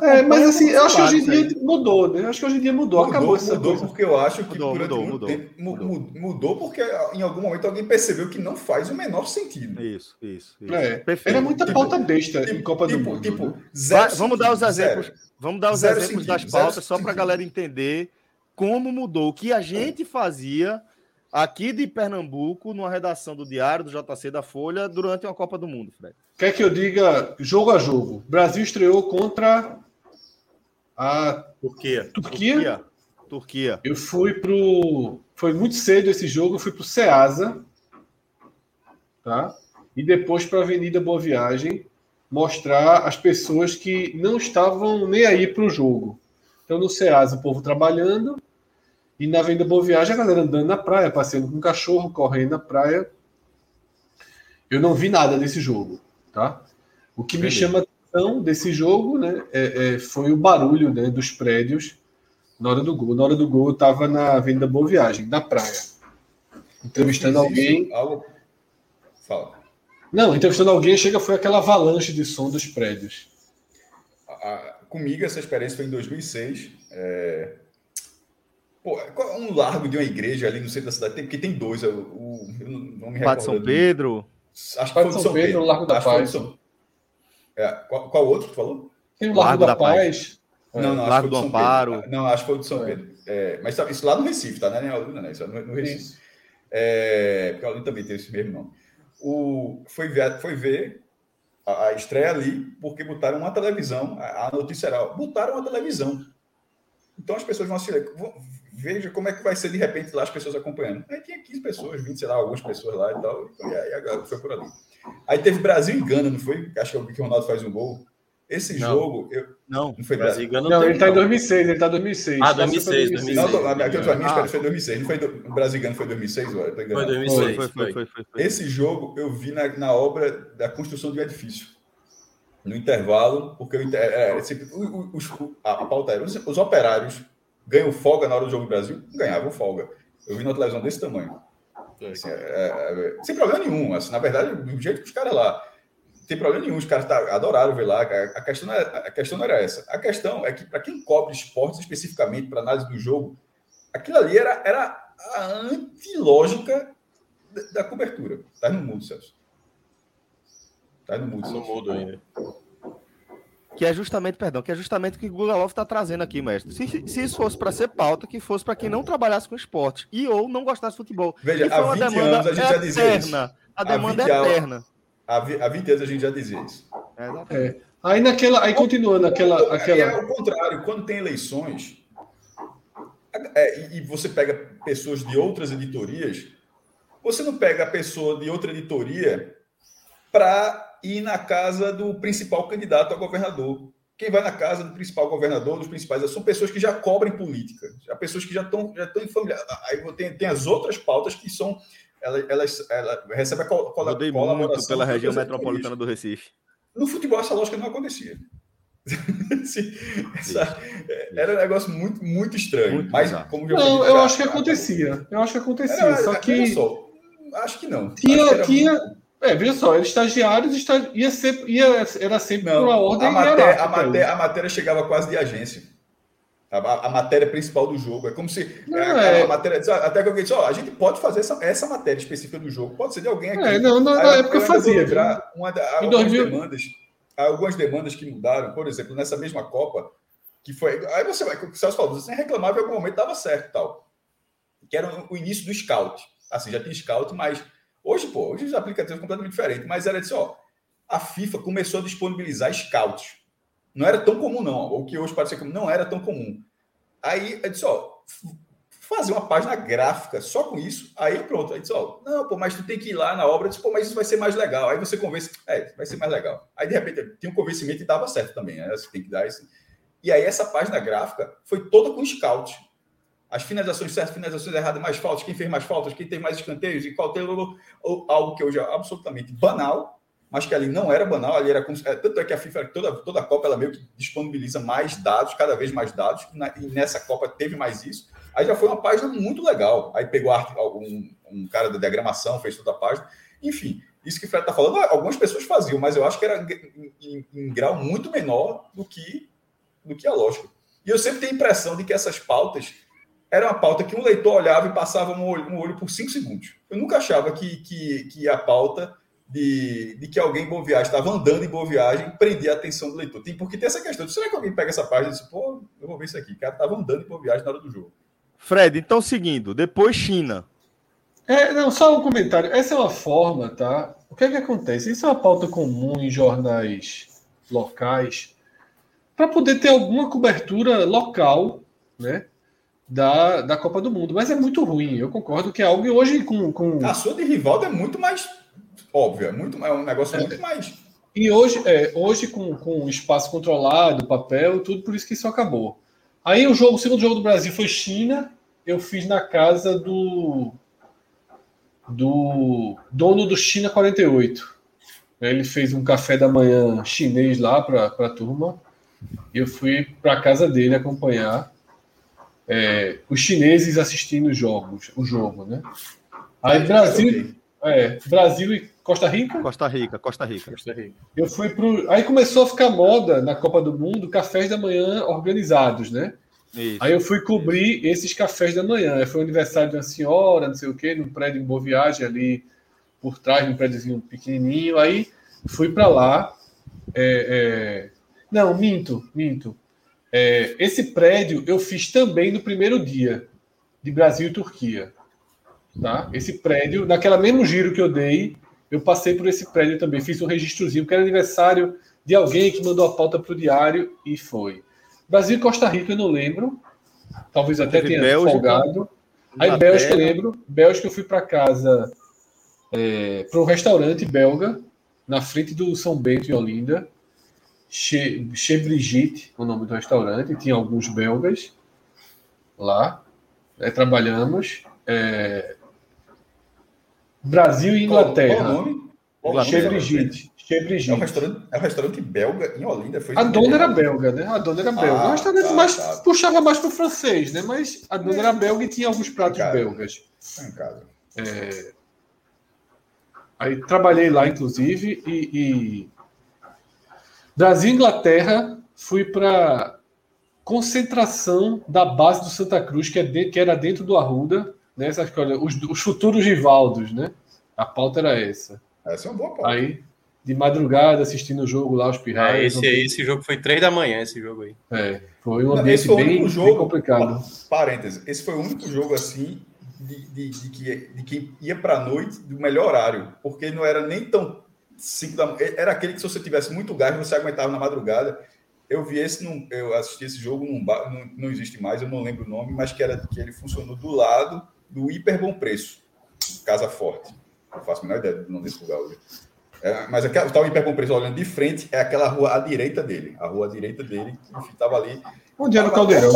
[SPEAKER 2] É, mas assim, eu acho que hoje em dia mudou, né? Eu acho que hoje em dia mudou,
[SPEAKER 3] mudou
[SPEAKER 2] acabou
[SPEAKER 3] essa Mudou coisa. porque eu acho que mudou, durante mudou, mudou, tempo, mudou. mudou porque em algum momento alguém percebeu que não faz o menor sentido.
[SPEAKER 1] Isso, isso. isso.
[SPEAKER 2] É, Era muita tipo, pauta besta tipo, em Copa tipo, do Mundo. Tipo,
[SPEAKER 1] né? zero, vamos dar os exemplos, zero. vamos dar os zero exemplos sentido, das pautas só para a galera entender como mudou o que a gente fazia aqui de Pernambuco, numa redação do Diário, do JC da Folha, durante uma Copa do Mundo, Fred?
[SPEAKER 2] Quer que eu diga jogo a jogo? Brasil estreou contra a
[SPEAKER 1] Turquia.
[SPEAKER 2] Turquia.
[SPEAKER 1] Turquia. Turquia.
[SPEAKER 2] Eu fui pro. Foi muito cedo esse jogo, eu fui pro Ceasa, tá? E depois para a Avenida Boa Viagem mostrar as pessoas que não estavam nem aí para o jogo. Então no Ceasa o povo trabalhando e na Venda Boa Viagem, a galera andando na praia, passeando com um cachorro, correndo na praia. Eu não vi nada desse jogo, tá? O que Beleza. me chama a atenção desse jogo, né, é, é, foi o barulho né, dos prédios na hora do gol. Na hora do gol, eu estava na Venda Boa Viagem, na praia, entrevistando alguém. Algo...
[SPEAKER 3] Fala.
[SPEAKER 2] Não, entrevistando alguém, chega, foi aquela avalanche de som dos prédios.
[SPEAKER 3] comigo, essa experiência foi em 2006. É Pô, um largo de uma igreja ali no centro da cidade, tem, porque tem dois, o, o, eu não me
[SPEAKER 1] recordo. São Pedro?
[SPEAKER 2] Acho que foi São, São Pedro, Pedro, Largo da Paz. São...
[SPEAKER 3] É, qual, qual, outro que falou?
[SPEAKER 2] Tem o Largo, Largo da, da, Paz. Paz.
[SPEAKER 1] Não, não, Largo do Amparo.
[SPEAKER 3] Pedro. Não, acho que foi do São é. Pedro. É, mas tá, isso lá no Recife, tá? Não é nem Aluna, né? Isso é no, no Recife. É, porque a Aluna também tem esse mesmo nome. O, foi ver, foi ver a, a, estreia ali, porque botaram uma televisão, a, a notícia era, botaram uma televisão. Então as pessoas vão assistir, vão, veja como é que vai ser de repente lá as pessoas acompanhando. Aí tinha 15 pessoas, 20, sei lá, algumas pessoas lá e tal. E aí a galera foi por ali. Aí teve Brasil e Gana, não foi? Acho que é o que o Ronaldo faz um gol. Esse não. jogo. Eu...
[SPEAKER 1] Não,
[SPEAKER 3] não foi
[SPEAKER 1] Brasil e
[SPEAKER 2] Gana. Não, ele está em 2006, ele está em 2006.
[SPEAKER 1] Ah, 2006, 2006. Não, tô, a minha,
[SPEAKER 3] a minha ah. foi 2006. Não foi do, Brasil e Gana foi 2006,
[SPEAKER 1] Foi 2006. Foi, foi, foi, foi,
[SPEAKER 3] Esse jogo eu vi na, na obra da construção do edifício. No intervalo, porque eu, é, é, sempre, os, a, a pauta era os, os operários ganham folga na hora do jogo do Brasil? Ganhavam folga. Eu vi na televisão desse tamanho. Assim, é, é, é, sem problema nenhum. Assim, na verdade, do jeito que os caras lá. Tem problema nenhum, os caras tá, adoraram ver lá. A questão, é, a questão não era essa. A questão é que, para quem cobre esportes especificamente, para análise do jogo, aquilo ali era, era a antilógica da, da cobertura. Tá no mundo, Celso. Tá no mundo. Tá
[SPEAKER 1] no mundo ainda. Que é justamente, perdão, que é justamente o que o Google Love está trazendo aqui, mestre. Se, se isso fosse para ser pauta, que fosse para quem não trabalhasse com esporte e ou não gostasse de futebol.
[SPEAKER 3] Veja, há 20 anos a gente já dizia isso.
[SPEAKER 1] A demanda é eterna.
[SPEAKER 3] Há 20 anos a gente já dizia isso.
[SPEAKER 2] É, é. Aí naquela, aí continuando aquela, aquela. É
[SPEAKER 3] o contrário, quando tem eleições é, e você pega pessoas de outras editorias, você não pega a pessoa de outra editoria para ir na casa do principal candidato a governador. Quem vai na casa do principal governador, dos principais, são pessoas que já cobrem política, já pessoas que já estão já estão familiar. Aí tem, tem as outras pautas que são elas, elas, ela recebe a col
[SPEAKER 1] Mudei muito pela região metropolitana do Recife.
[SPEAKER 3] No futebol essa lógica não acontecia. Essa, era um negócio muito, muito estranho. Muito mas, como
[SPEAKER 2] não, eu acho que acontecia. Eu acho que acontecia. Era, só que.
[SPEAKER 3] Só, acho que não.
[SPEAKER 2] Tinha, tinha, muito... É, veja só, eles estagiários está, ia ser, ia, era sempre
[SPEAKER 3] Não, uma ordem. A matéria, a, matéria, a matéria chegava quase de agência. A, a, matéria principal do jogo. É como se. Não, é, é... matéria, até que alguém disse: ó, a gente pode fazer essa, essa matéria específica do jogo, pode ser de alguém aqui.
[SPEAKER 2] É, não, na, na época eu fazia.
[SPEAKER 3] Uma, algumas, 2000... demandas, algumas demandas que mudaram, por exemplo, nessa mesma Copa, que foi. Aí você vai, o Celso falou, você reclamava em algum momento dava certo tal. Que era o início do scout. Assim, já tinha scout, mas Hoje, pô, hoje os aplicativos completamente diferentes, mas era assim, ó, a FIFA começou a disponibilizar scouts. Não era tão comum, não. O que hoje ser comum, não era tão comum. Aí, eu disse, ó, fazer uma página gráfica só com isso. Aí pronto. Aí disse, ó, não, pô, mas tu tem que ir lá na obra. Eu disse, pô, mas isso vai ser mais legal. Aí você convence, é, vai ser mais legal. Aí de repente tem um convencimento e dava certo também, né? Você tem que dar isso. E aí essa página gráfica foi toda com scout. As finalizações certas, finalizações erradas, mais faltas, quem fez mais faltas, quem tem mais escanteios e qual tem algo que hoje é absolutamente banal, mas que ali não era banal, ali era como, é, tanto é que a FIFA toda toda a Copa ela meio que disponibiliza mais dados, cada vez mais dados, e nessa Copa teve mais isso. Aí já foi uma página muito legal. Aí pegou um, um cara da diagramação, fez toda a página. Enfim, isso que o Fred está falando, algumas pessoas faziam, mas eu acho que era em, em, em, grau muito menor do que, do que a lógica. E eu sempre tenho a impressão de que essas pautas era uma pauta que um leitor olhava e passava um olho, um olho por cinco segundos. Eu nunca achava que, que, que a pauta de, de que alguém em boa viagem estava andando em boa viagem prendia a atenção do leitor. Tem, porque tem essa questão. Será que alguém pega essa página e diz, pô, eu vou ver isso aqui. O cara estava andando em boa viagem na hora do jogo.
[SPEAKER 1] Fred, então seguindo, depois China.
[SPEAKER 2] É, não, só um comentário. Essa é uma forma, tá? O que é que acontece? Isso é uma pauta comum em jornais locais para poder ter alguma cobertura local, né? Da, da Copa do Mundo. Mas é muito ruim. Eu concordo que é algo que hoje com, com.
[SPEAKER 3] A sua de Rivaldo é muito mais óbvia, é muito, é um negócio é. muito mais.
[SPEAKER 2] E hoje, é, hoje com, com espaço controlado, papel, tudo, por isso que isso acabou. Aí o jogo, o segundo jogo do Brasil foi China. Eu fiz na casa do do dono do China 48. Ele fez um café da manhã chinês lá para a turma. E eu fui para casa dele acompanhar é, os chineses assistindo os jogos, o jogo, né? Aí Brasil, é, Brasil e Costa Rica?
[SPEAKER 1] Costa Rica, Costa Rica. Costa Rica.
[SPEAKER 2] Eu fui pro. Aí começou a ficar moda na Copa do Mundo cafés da manhã organizados, né? Isso. Aí eu fui cobrir esses cafés da manhã. Foi o aniversário de uma senhora, não sei o quê, num prédio em Boa Viagem ali por trás, num prédiozinho pequenininho. Aí fui para lá. É, é... Não, minto, minto. É, esse prédio eu fiz também no primeiro dia de Brasil e Turquia. Tá? Esse prédio, naquela mesmo giro que eu dei, eu passei por esse prédio também, fiz um registrozinho, porque era aniversário de alguém que mandou a pauta para o diário e foi. Brasil e Costa Rica eu não lembro, talvez até tenha Bélgica, folgado. Aí Bélgica eu lembro, Bélgica eu fui para casa, é, para um restaurante belga, na frente do São Bento em Olinda, Che, che Brigitte, o nome do restaurante, tinha alguns belgas lá, é, trabalhamos. É, Brasil e Inglaterra. Qual? Che Brigitte. Che Brigitte.
[SPEAKER 3] É um restaurante, é um restaurante belga em Olinda. Foi
[SPEAKER 2] a dona era belga, né? A dona era belga. Ah, o restaurante tá, mais, tá. puxava mais para o francês, né? Mas a dona é. era belga e tinha alguns pratos belgas. Casa. É... Aí trabalhei lá, inclusive, e, e... Brasil e Inglaterra fui para concentração da base do Santa Cruz, que, é de, que era dentro do Arruda, né? Os, os futuros Rivaldos, né? A pauta era essa.
[SPEAKER 3] Essa é uma boa pauta.
[SPEAKER 2] Aí, de madrugada, assistindo o jogo lá, os pirraias.
[SPEAKER 5] É, esse, aí, esse jogo foi três da manhã, esse jogo aí.
[SPEAKER 2] É, foi um ambiente foi bem, jogo, bem complicado.
[SPEAKER 3] Parênteses, esse foi o único jogo assim de, de, de, que, de quem ia para a noite do melhor horário, porque não era nem tão da era aquele que se você tivesse muito gás você aguentava na madrugada. Eu vi esse, num, eu assisti esse jogo num bar, não, não existe mais, eu não lembro o nome, mas que era que ele funcionou do lado do hiper bom preço, Casa Forte. Não faço a menor ideia do nome desse lugar hoje. É, mas aquela, o tal hiper bom preço olhando de frente é aquela rua à direita dele. A rua à direita dele, que estava ali.
[SPEAKER 2] Onde era o Caldeirão?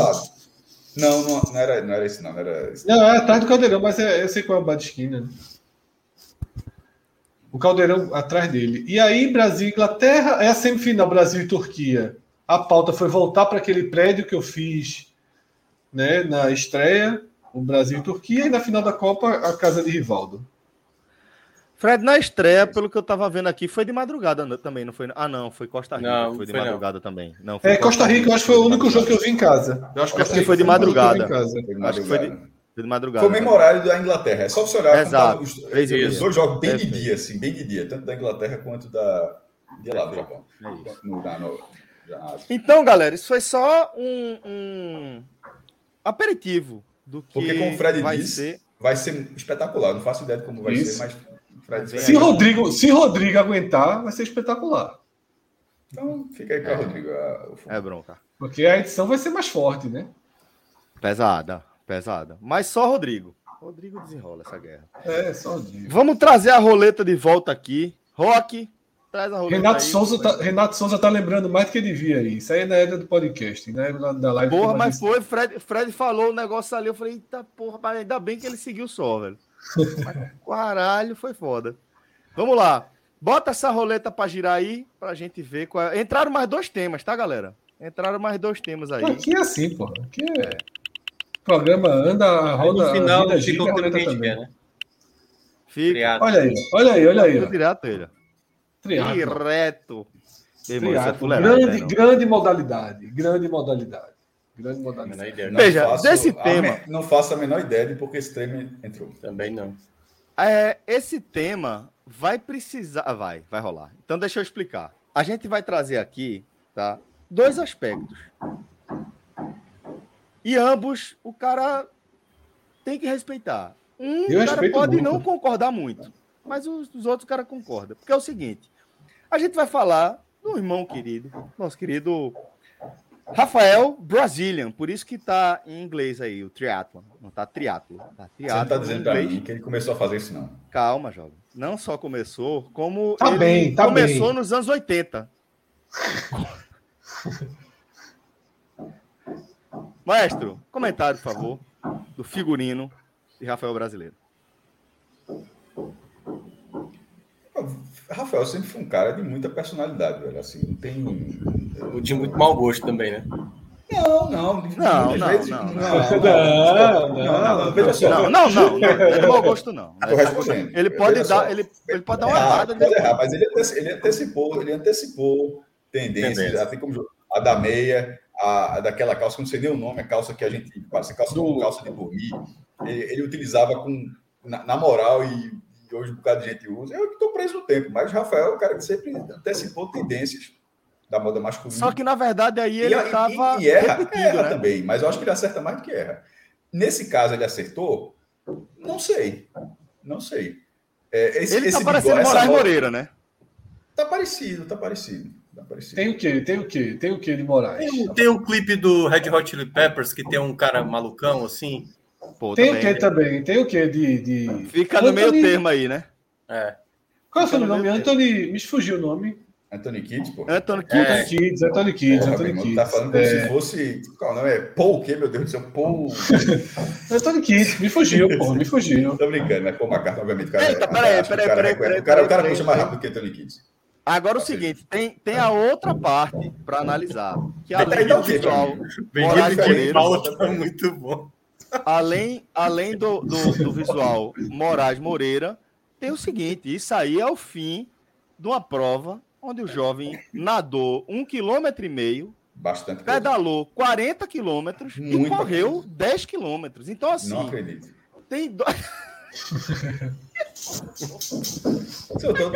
[SPEAKER 3] Não, não, não, era, não era esse, não. Não, era esse,
[SPEAKER 2] não é atrás do Caldeirão, mas é, eu sei qual é a bar de esquina. O Caldeirão atrás dele. E aí, Brasil e Inglaterra, é a semifinal Brasil e Turquia. A pauta foi voltar para aquele prédio que eu fiz né, na estreia o Brasil e Turquia, e na final da Copa, a casa de Rivaldo.
[SPEAKER 1] Fred, na estreia, pelo que eu tava vendo aqui, foi de madrugada também, não foi? Ah, não, foi Costa Rica,
[SPEAKER 5] não,
[SPEAKER 1] foi de
[SPEAKER 5] foi
[SPEAKER 1] madrugada não. também.
[SPEAKER 2] Não, é, Costa Rica, eu acho que foi o único jogo que eu vi em casa.
[SPEAKER 1] Eu acho, acho que foi de madrugada. Acho que foi de, de madrugada.
[SPEAKER 3] Foi o mesmo horário da Inglaterra. É só você olhar
[SPEAKER 1] Exato.
[SPEAKER 3] Os, os, dois jogos bem de dia, assim, bem de dia, tanto da Inglaterra quanto da de lá do Japão. É
[SPEAKER 1] então, galera, isso foi só um, um aperitivo do que
[SPEAKER 3] Porque como o Fred vai disse, ser... vai ser espetacular. Não faço ideia de como vai Isso. ser, mas
[SPEAKER 2] Fred se Rodrigo, se Rodrigo aguentar, vai ser espetacular.
[SPEAKER 3] Então, fica aí para é. Rodrigo.
[SPEAKER 1] A,
[SPEAKER 3] é
[SPEAKER 1] bronca.
[SPEAKER 2] Porque a edição vai ser mais forte, né?
[SPEAKER 1] Pesada. Pesada. Mas só Rodrigo. Rodrigo desenrola essa guerra.
[SPEAKER 2] É, só Rodrigo.
[SPEAKER 1] Vamos trazer a roleta de volta aqui. Rock, traz a roleta.
[SPEAKER 2] Renato,
[SPEAKER 1] aí,
[SPEAKER 2] Souza tá, Renato Souza tá lembrando mais do que devia aí. Isso aí é na era do podcast, né? Da live.
[SPEAKER 1] Porra, mas foi, Fred, Fred falou o negócio ali. Eu falei, eita porra, mas ainda bem que ele seguiu só, velho. Caralho, foi foda. Vamos lá. Bota essa roleta para girar aí, pra gente ver. Qual é... Entraram mais dois temas, tá, galera? Entraram mais dois temas aí.
[SPEAKER 2] Aqui é assim, porra. Aqui é. O programa anda, a roda.
[SPEAKER 5] No final, a fica o que a gente quer, né?
[SPEAKER 2] Fica. Olha aí, olha aí, olha aí.
[SPEAKER 1] Direto ele.
[SPEAKER 2] Triato.
[SPEAKER 1] Direto.
[SPEAKER 2] Triato. É grande, grande modalidade. Grande modalidade. Grande modalidade.
[SPEAKER 1] Veja, faço, desse tema.
[SPEAKER 3] não faço a menor ideia de porque esse tema entrou.
[SPEAKER 5] Também não.
[SPEAKER 1] É, esse tema vai precisar. Ah, vai, vai rolar. Então deixa eu explicar. A gente vai trazer aqui, tá? Dois aspectos. E ambos o cara tem que respeitar. Um eu o cara pode muito. não concordar muito, mas os, os outros cara concorda. Porque é o seguinte: a gente vai falar do irmão querido, nosso querido Rafael Brazilian, por isso que tá em inglês aí, o triathlon. Não tá triatlo. Tá
[SPEAKER 3] triatlo Você não tá dizendo pra mim que ele começou a fazer isso, não.
[SPEAKER 1] Calma, jovem. Não só começou, como
[SPEAKER 2] tá ele bem, tá
[SPEAKER 1] começou
[SPEAKER 2] bem.
[SPEAKER 1] nos anos 80. Maestro, comentário, por favor, do figurino de Rafael Brasileiro.
[SPEAKER 3] Rafael sempre foi um cara de muita personalidade, velho. Assim, não tem.
[SPEAKER 5] De muito mau gosto também, né?
[SPEAKER 3] Não, não.
[SPEAKER 1] Não, não, vezes, não, não, não, não, não, veja só. Não, não, não, não, é mau gosto, não.
[SPEAKER 3] Estou respondendo.
[SPEAKER 1] Ele pode dar, ele, ele pode dar uma errada.
[SPEAKER 3] Pode errar, mas ele, ele antecipou, ele antecipou tendências, assim como a da meia, a, a daquela calça, não sei nem o nome, a calça que a gente, parece calça, do... calça de dormir, ele, ele utilizava com, na, na moral e que hoje um bocado de gente usa, eu estou preso no tempo. Mas Rafael é o cara que sempre antecipou tendências da moda masculina.
[SPEAKER 1] Só que, na verdade, aí ele estava.
[SPEAKER 3] E, e, erra, erra né? também, mas eu acho que ele acerta mais do que erra. Nesse caso, ele acertou? Não sei. Não sei.
[SPEAKER 1] É, esse, ele está parecendo Moraes Moreira, né?
[SPEAKER 3] Tá parecido, tá parecido.
[SPEAKER 2] Tem o quê? Tem o quê? Tem o quê de Moraes?
[SPEAKER 5] Tem, tem um clipe do Red Hot Chili Peppers que tem um cara malucão assim.
[SPEAKER 2] Pô, tem também, o que também? Tem o que de, de.
[SPEAKER 1] Fica Anthony... no meio termo aí, né?
[SPEAKER 5] É.
[SPEAKER 2] Qual é o seu nome? Anthony. Me fugiu o nome.
[SPEAKER 3] Anthony Kids, pô.
[SPEAKER 1] Anthony Kids.
[SPEAKER 2] É. Kids, Anthony Kids, Porra, Anthony Kids.
[SPEAKER 3] Tá falando como é. se fosse. Qual não é? Paul o quê, meu Deus do céu? Paul.
[SPEAKER 2] Anthony Kids, me fugiu, pô, me fugiu.
[SPEAKER 3] Tô brincando, mas Paul McCartney, obviamente. Cara,
[SPEAKER 1] Eita, peraí, peraí, peraí.
[SPEAKER 3] O cara, o cara puxa mais rápido que Anthony Kids.
[SPEAKER 1] Agora o seguinte, tem, tem a outra parte para analisar. Que além do visual,
[SPEAKER 5] Moraes Moreira, tá muito bom
[SPEAKER 1] além, além do, do, do, visual Moraes Moreira, tem o seguinte: isso aí é o fim de uma prova onde o jovem nadou um quilômetro e meio,
[SPEAKER 3] Bastante
[SPEAKER 1] pedalou 40 quilômetros e correu coisa. 10 quilômetros. Então, assim.
[SPEAKER 3] Não acredito.
[SPEAKER 1] Tem dois.
[SPEAKER 3] eu, tô,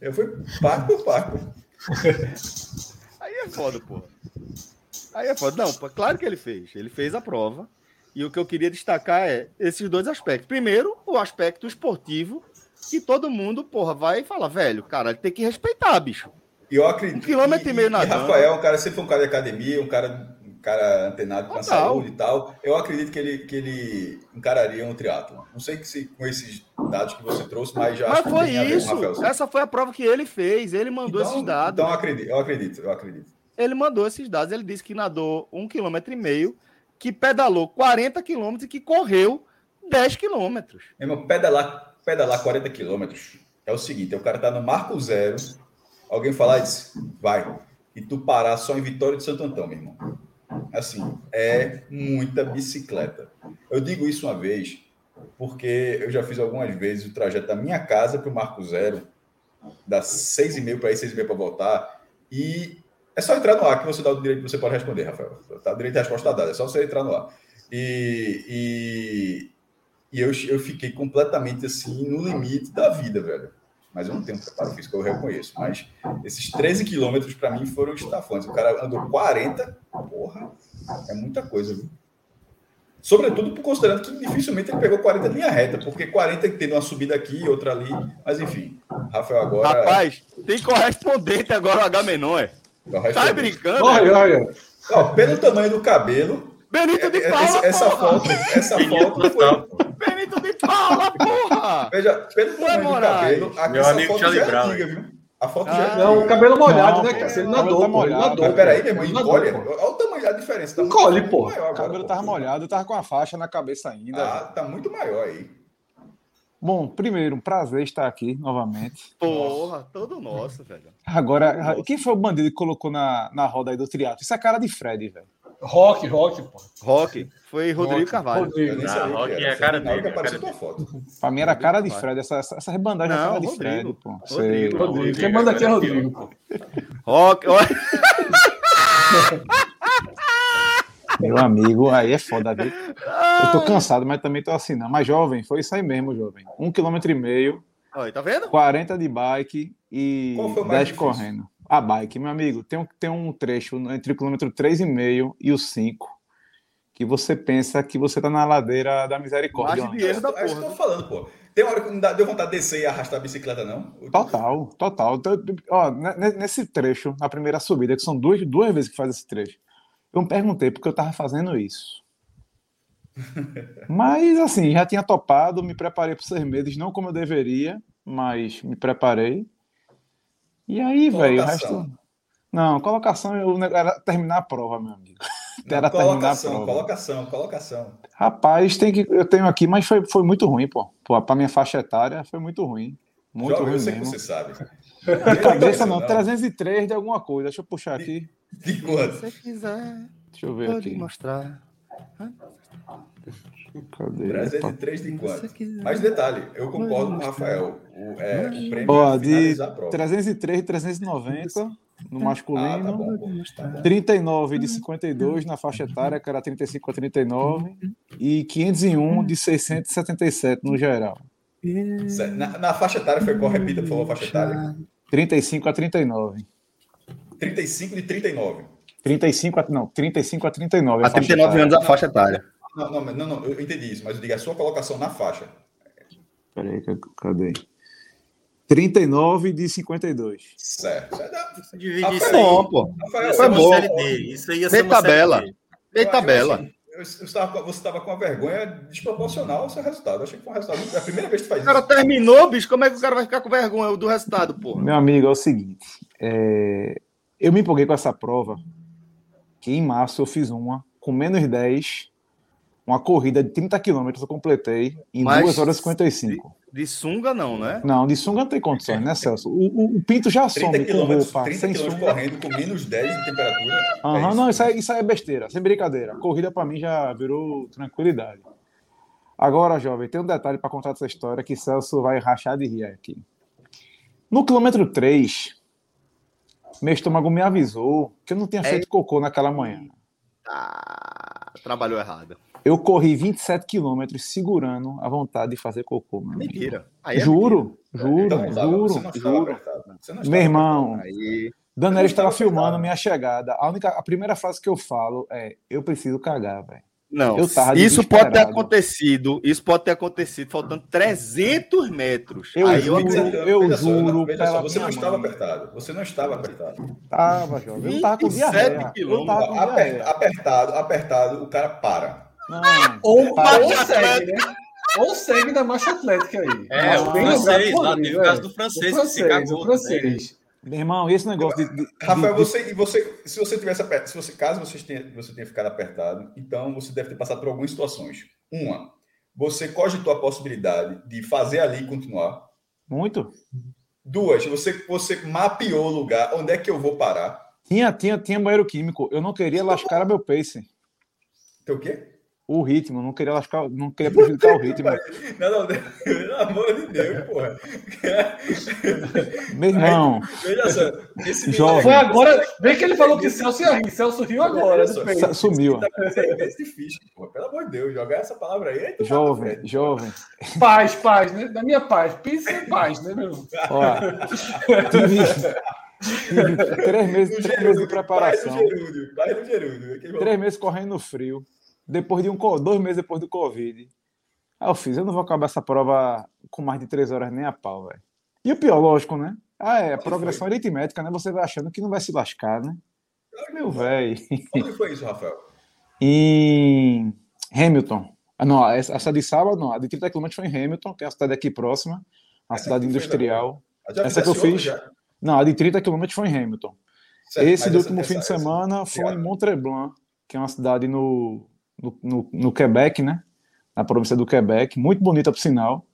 [SPEAKER 3] eu, fui, parco por parco.
[SPEAKER 1] Aí é foda, pô. Aí é foda. Não, claro que ele fez. Ele fez a prova. E o que eu queria destacar é esses dois aspectos. Primeiro, o aspecto esportivo, que todo mundo, porra, vai falar, velho, cara, tem que respeitar, bicho.
[SPEAKER 3] E eu acredito.
[SPEAKER 1] Um quilômetro e, e meio na
[SPEAKER 3] Rafael, um cara sempre foi um cara de academia, um cara, cara antenado com a saúde e tal. Eu acredito que ele, que ele encararia um triatlo. Não sei que se, com esses dados que você trouxe, mas já.
[SPEAKER 1] Mas foi isso. Essa foi a prova que ele fez. Ele mandou
[SPEAKER 3] então,
[SPEAKER 1] esses dados.
[SPEAKER 3] Então eu acredito, eu acredito, eu acredito.
[SPEAKER 1] Ele mandou esses dados. Ele disse que nadou um quilômetro e meio que pedalou 40 quilômetros e que correu 10 quilômetros.
[SPEAKER 3] Irmão, pedalar, pedalar 40 quilômetros é o seguinte: o cara tá no marco zero, alguém falar isso, vai, e tu parar só em Vitória de Santo Antão, meu irmão. Assim, é muita bicicleta. Eu digo isso uma vez, porque eu já fiz algumas vezes o trajeto da minha casa para o Marco Zero, das seis e meia para ir, seis e meia para voltar, e é só entrar no ar que você dá o direito, você pode responder, Rafael. Tá, o direito de resposta tá dada, é só você entrar no ar. E, e, e eu, eu fiquei completamente assim no limite da vida, velho. Mas eu não tenho preparo físico, eu reconheço. Mas esses 13 quilômetros para mim foram estafantes. O cara andou 40, porra, é muita coisa, viu? Sobretudo considerando que dificilmente ele pegou 40 linha reta, porque 40 tem uma subida aqui e outra ali. Mas enfim, Rafael agora.
[SPEAKER 1] Rapaz, tem correspondente agora o H menor, é?
[SPEAKER 3] Tá brincando? Olha,
[SPEAKER 2] olha.
[SPEAKER 3] Ó, pelo tamanho do cabelo,
[SPEAKER 1] Benito de Paula,
[SPEAKER 3] essa, essa foto, essa foto foi.
[SPEAKER 1] De Paula, porra!
[SPEAKER 3] Veja, do
[SPEAKER 1] Moraes.
[SPEAKER 3] cabelo, a,
[SPEAKER 5] Meu amigo Charlie
[SPEAKER 3] é
[SPEAKER 5] Brown.
[SPEAKER 3] antiga, viu? A foto
[SPEAKER 1] Ah,
[SPEAKER 3] já é
[SPEAKER 2] Não,
[SPEAKER 3] antiga.
[SPEAKER 2] o cabelo molhado,
[SPEAKER 6] Não,
[SPEAKER 2] né,
[SPEAKER 6] pô,
[SPEAKER 2] cara? Ele nadou,
[SPEAKER 6] cabelo tá
[SPEAKER 2] pô, ele
[SPEAKER 6] molhado.
[SPEAKER 2] nadou.
[SPEAKER 3] Mas peraí, meu irmão,
[SPEAKER 2] nadou,
[SPEAKER 3] olha,
[SPEAKER 2] pô.
[SPEAKER 3] o tamanho da diferença. Tá
[SPEAKER 2] Encolhe, pô.
[SPEAKER 3] maior
[SPEAKER 6] O
[SPEAKER 3] agora,
[SPEAKER 6] cabelo
[SPEAKER 3] pô.
[SPEAKER 6] tava molhado, tava com a faixa na cabeça ainda.
[SPEAKER 3] Ah,
[SPEAKER 6] velho.
[SPEAKER 3] tá muito maior aí.
[SPEAKER 6] Bom, primeiro, um prazer estar aqui novamente.
[SPEAKER 1] Porra, todo nosso, velho.
[SPEAKER 6] Agora, quem foi o bandido que colocou na, na roda aí do triatlo? Isso é a cara de Fred, velho.
[SPEAKER 2] Rock, rock, pô.
[SPEAKER 1] Rock, foi Rodrigo
[SPEAKER 2] Rock,
[SPEAKER 1] Carvalho.
[SPEAKER 2] Rodrigo.
[SPEAKER 3] nem
[SPEAKER 5] Ah,
[SPEAKER 3] sabia
[SPEAKER 5] Rock
[SPEAKER 3] que
[SPEAKER 5] é
[SPEAKER 3] era.
[SPEAKER 5] a cara
[SPEAKER 3] que
[SPEAKER 5] dele, é a
[SPEAKER 3] apareceu
[SPEAKER 5] cara
[SPEAKER 3] tua foto.
[SPEAKER 6] Pra mim era a cara de
[SPEAKER 1] Rodrigo
[SPEAKER 6] Fred. Essa, essa, essa rebandagem é a
[SPEAKER 1] Não,
[SPEAKER 6] cara de
[SPEAKER 1] Rodrigo.
[SPEAKER 6] Fred, pô. Você-
[SPEAKER 1] Rodrigo.
[SPEAKER 2] Rodrigo. Quem manda aqui é Rodrigo, pô.
[SPEAKER 1] Rock, olha.
[SPEAKER 6] Meu amigo, aí é foda, viu? Eu tô cansado, mas também tô assim, não. Mas jovem, foi isso aí mesmo, jovem. Um quilômetro e meio,
[SPEAKER 1] tá vendo?
[SPEAKER 6] 40 de bike e
[SPEAKER 3] Qual foi o mais
[SPEAKER 6] 10
[SPEAKER 3] difícil?
[SPEAKER 6] correndo. A bike, meu amigo, tem um, tem um trecho entre o quilômetro 3,5 e o 5 que você pensa que você tá na ladeira da misericórdia.
[SPEAKER 1] Margem
[SPEAKER 6] mano.
[SPEAKER 1] de erro da
[SPEAKER 3] É isso que eu
[SPEAKER 1] porra.
[SPEAKER 3] tô falando, pô. Tem hora que não dá, deu vontade de descer e arrastar a bicicleta, não?
[SPEAKER 6] Total, total. Então, ó, ne- nesse trecho, na primeira subida, que são duas, duas vezes que faz esse trecho, eu me perguntei porque eu tava fazendo isso. Mas, assim, já tinha topado, me preparei para seis meses, não como eu deveria, mas me preparei. E aí, velho, o
[SPEAKER 3] Colocação.
[SPEAKER 6] resto. Não, colocação eu, era terminar a prova, meu amigo.
[SPEAKER 3] Não,
[SPEAKER 6] Era terminar a
[SPEAKER 3] colocação,
[SPEAKER 6] prova.
[SPEAKER 3] colocação, colocação.
[SPEAKER 6] Rapaz, tem que, eu tenho aqui, mas foi, foi muito ruim, pô. Pô, pra minha faixa etária, foi muito ruim. Muito
[SPEAKER 3] eu
[SPEAKER 6] ruim
[SPEAKER 3] sei que
[SPEAKER 6] mesmo.
[SPEAKER 3] você sabe.
[SPEAKER 6] De cabeça não, 303 de alguma coisa. Deixa eu puxar aqui.
[SPEAKER 3] De quanto?
[SPEAKER 1] Se você quiser,
[SPEAKER 6] Deixa eu ver
[SPEAKER 1] pode
[SPEAKER 6] aqui.
[SPEAKER 1] mostrar.
[SPEAKER 6] Cadê?
[SPEAKER 3] 303 de
[SPEAKER 1] Se
[SPEAKER 3] quanto?
[SPEAKER 1] você quiser.
[SPEAKER 3] Mas detalhe, eu concordo com o Rafael. O, é, o prêmio
[SPEAKER 6] Ó,
[SPEAKER 3] é
[SPEAKER 6] de
[SPEAKER 3] finalizar a prova.
[SPEAKER 6] 303 de 390 no
[SPEAKER 3] Ah, tá
[SPEAKER 6] masculino.
[SPEAKER 3] bom. Tá bom.
[SPEAKER 6] 39 de 52 na faixa etária, que era 35 a 39. E 501 de 677 no geral.
[SPEAKER 3] Na, na faixa etária foi qual? Repita, por favor, a faixa etária.
[SPEAKER 6] 35 a 39.
[SPEAKER 3] 35 de 39.
[SPEAKER 6] 35 a, não, 35 a 39.
[SPEAKER 1] Há
[SPEAKER 6] a faixa
[SPEAKER 1] 39
[SPEAKER 6] etária.
[SPEAKER 1] anos a faixa etária.
[SPEAKER 3] Não, não, não, não, eu entendi isso, mas eu digo a sua colocação na faixa.
[SPEAKER 6] Peraí, ca- cadê? 39 de 52.
[SPEAKER 3] Certo. Isso é da-
[SPEAKER 5] Você divide
[SPEAKER 3] Rafael,
[SPEAKER 5] isso
[SPEAKER 1] Bom,
[SPEAKER 5] aí.
[SPEAKER 1] pô.
[SPEAKER 3] Rafael,
[SPEAKER 1] Foi bom.
[SPEAKER 5] Isso aí ia ser
[SPEAKER 1] tabela.
[SPEAKER 5] D.
[SPEAKER 1] Tem
[SPEAKER 3] eu-
[SPEAKER 1] tabela.
[SPEAKER 3] Eu, eu, eu estava, você estava com uma vergonha desproporcional ao seu resultado. Eu achei que foi um resultado. É a primeira vez que tu faz
[SPEAKER 1] O cara
[SPEAKER 3] isso.
[SPEAKER 1] terminou, bicho. Como é que o cara vai ficar com vergonha do resultado, porra?
[SPEAKER 6] Meu amigo, é o seguinte. é, Eu me empolguei com essa prova, que em março eu fiz uma com menos 10, uma corrida de 30 quilômetros eu completei em
[SPEAKER 1] Mas-
[SPEAKER 6] 2 horas e 55.
[SPEAKER 1] De sunga, não, né?
[SPEAKER 6] Não, de sunga não tem condições, né, Celso? O, o- o Pinto já
[SPEAKER 3] 30
[SPEAKER 6] some com
[SPEAKER 3] quilômetros,
[SPEAKER 6] roupa,
[SPEAKER 3] 30
[SPEAKER 6] sem
[SPEAKER 3] quilômetros
[SPEAKER 6] sunga.
[SPEAKER 3] correndo com menos 10 de temperatura.
[SPEAKER 6] Aham,
[SPEAKER 3] É isso.
[SPEAKER 6] não, isso aí, isso aí é besteira, sem brincadeira. A corrida pra mim já virou tranquilidade. Agora, jovem, tem um detalhe para contar dessa história que Celso vai rachar de rir aqui. No quilômetro 3, meu estômago me avisou que eu não tinha
[SPEAKER 1] É.
[SPEAKER 6] feito cocô naquela manhã.
[SPEAKER 1] Ah, trabalhou errado.
[SPEAKER 6] Eu corri 27 quilômetros segurando a vontade de fazer cocô, meu amigo.
[SPEAKER 1] Mentira. Aí é
[SPEAKER 6] Juro, juro,
[SPEAKER 3] Então
[SPEAKER 6] juro,
[SPEAKER 3] você não
[SPEAKER 6] juro.
[SPEAKER 3] apertado.
[SPEAKER 6] Meu irmão,
[SPEAKER 1] mentira. Aí.
[SPEAKER 6] Daniela estava
[SPEAKER 3] estava
[SPEAKER 6] filmando
[SPEAKER 3] apertado.
[SPEAKER 6] minha chegada. A única, a primeira frase que eu falo é: eu preciso cagar, velho.
[SPEAKER 1] Não,
[SPEAKER 6] Eu
[SPEAKER 1] isso pode ter acontecido. Isso pode ter acontecido faltando 300 metros.
[SPEAKER 6] Eu
[SPEAKER 1] aí
[SPEAKER 6] juro, eu
[SPEAKER 3] veja só,
[SPEAKER 6] juro
[SPEAKER 3] veja só,
[SPEAKER 6] pela
[SPEAKER 3] você não
[SPEAKER 6] minha
[SPEAKER 3] estava
[SPEAKER 6] mãe.
[SPEAKER 3] apertado. Você não estava apertado.
[SPEAKER 6] Tava, jovem. Eu tava com
[SPEAKER 1] 27
[SPEAKER 6] diarreia. Eu
[SPEAKER 1] quilômetros.
[SPEAKER 6] tava com
[SPEAKER 3] Aper-
[SPEAKER 6] diarreia.
[SPEAKER 3] apertado, apertado, o cara para.
[SPEAKER 6] Não,
[SPEAKER 2] Ou, segue, né? Ou segue da marcha atlética aí.
[SPEAKER 5] É, o francês, lá teve o caso
[SPEAKER 2] é.
[SPEAKER 5] do francês,
[SPEAKER 2] O
[SPEAKER 5] que se
[SPEAKER 2] francês,
[SPEAKER 5] cagou
[SPEAKER 2] o francês.
[SPEAKER 6] Meu irmão, esse negócio de. de-
[SPEAKER 3] Rafael,
[SPEAKER 6] de-
[SPEAKER 3] você, e você, se você tivesse apertado, se você, caso você tenha, você tenha ficado apertado, então você deve ter passado por algumas situações. Uma, você cogitou a possibilidade de fazer ali e continuar.
[SPEAKER 6] Muito.
[SPEAKER 3] Duas, você, você mapeou o lugar, onde é que eu vou parar.
[SPEAKER 6] Tinha, tinha, tinha banheiro químico. Eu não queria lascar meu pace.
[SPEAKER 3] O quê?
[SPEAKER 6] O ritmo, não queria lascar, não queria prejudicar o ritmo.
[SPEAKER 3] Não, não, pelo amor de Deus, porra.
[SPEAKER 6] Meu irmão,
[SPEAKER 3] Veja só, esse
[SPEAKER 6] Jovem.
[SPEAKER 2] Foi agora. Vem que ele falou que Celso ia rir. Celso riu agora.
[SPEAKER 3] Só,
[SPEAKER 6] sa- sumiu.
[SPEAKER 3] Tá ficha, porra. Pelo amor de Deus, jogar essa palavra aí. o
[SPEAKER 6] Jovem, jovem.
[SPEAKER 2] Paz, paz, né? Da minha paz. Pensa em paz, né, meu irmão?
[SPEAKER 6] Tive, três meses, três meses de preparação.
[SPEAKER 3] Pai do gerúndio, pai do gerúndio.
[SPEAKER 6] Três meses correndo no frio. Depois de um, dois meses depois do Covid. Aí eu fiz, eu não vou acabar essa prova com mais de três horas nem a pau, velho. E o pior, lógico, né? Ah, é, progressão aritmética, né? Você vai achando que não vai se lascar, né? Meu velho.
[SPEAKER 3] Onde foi isso, Rafael?
[SPEAKER 6] em Hamilton. Ah, não, essa de sábado não. A de 30 km foi em Hamilton, que é a cidade aqui próxima, a cidade industrial. Essa que eu fiz. Já. Não, a de 30 km foi em Hamilton. Certo, Esse do último essa, fim essa, de semana essa... foi em Montreblanc, que é uma cidade no, no, no, no, Quebec, né? Na província do Quebec. Muito bonita, por sinal.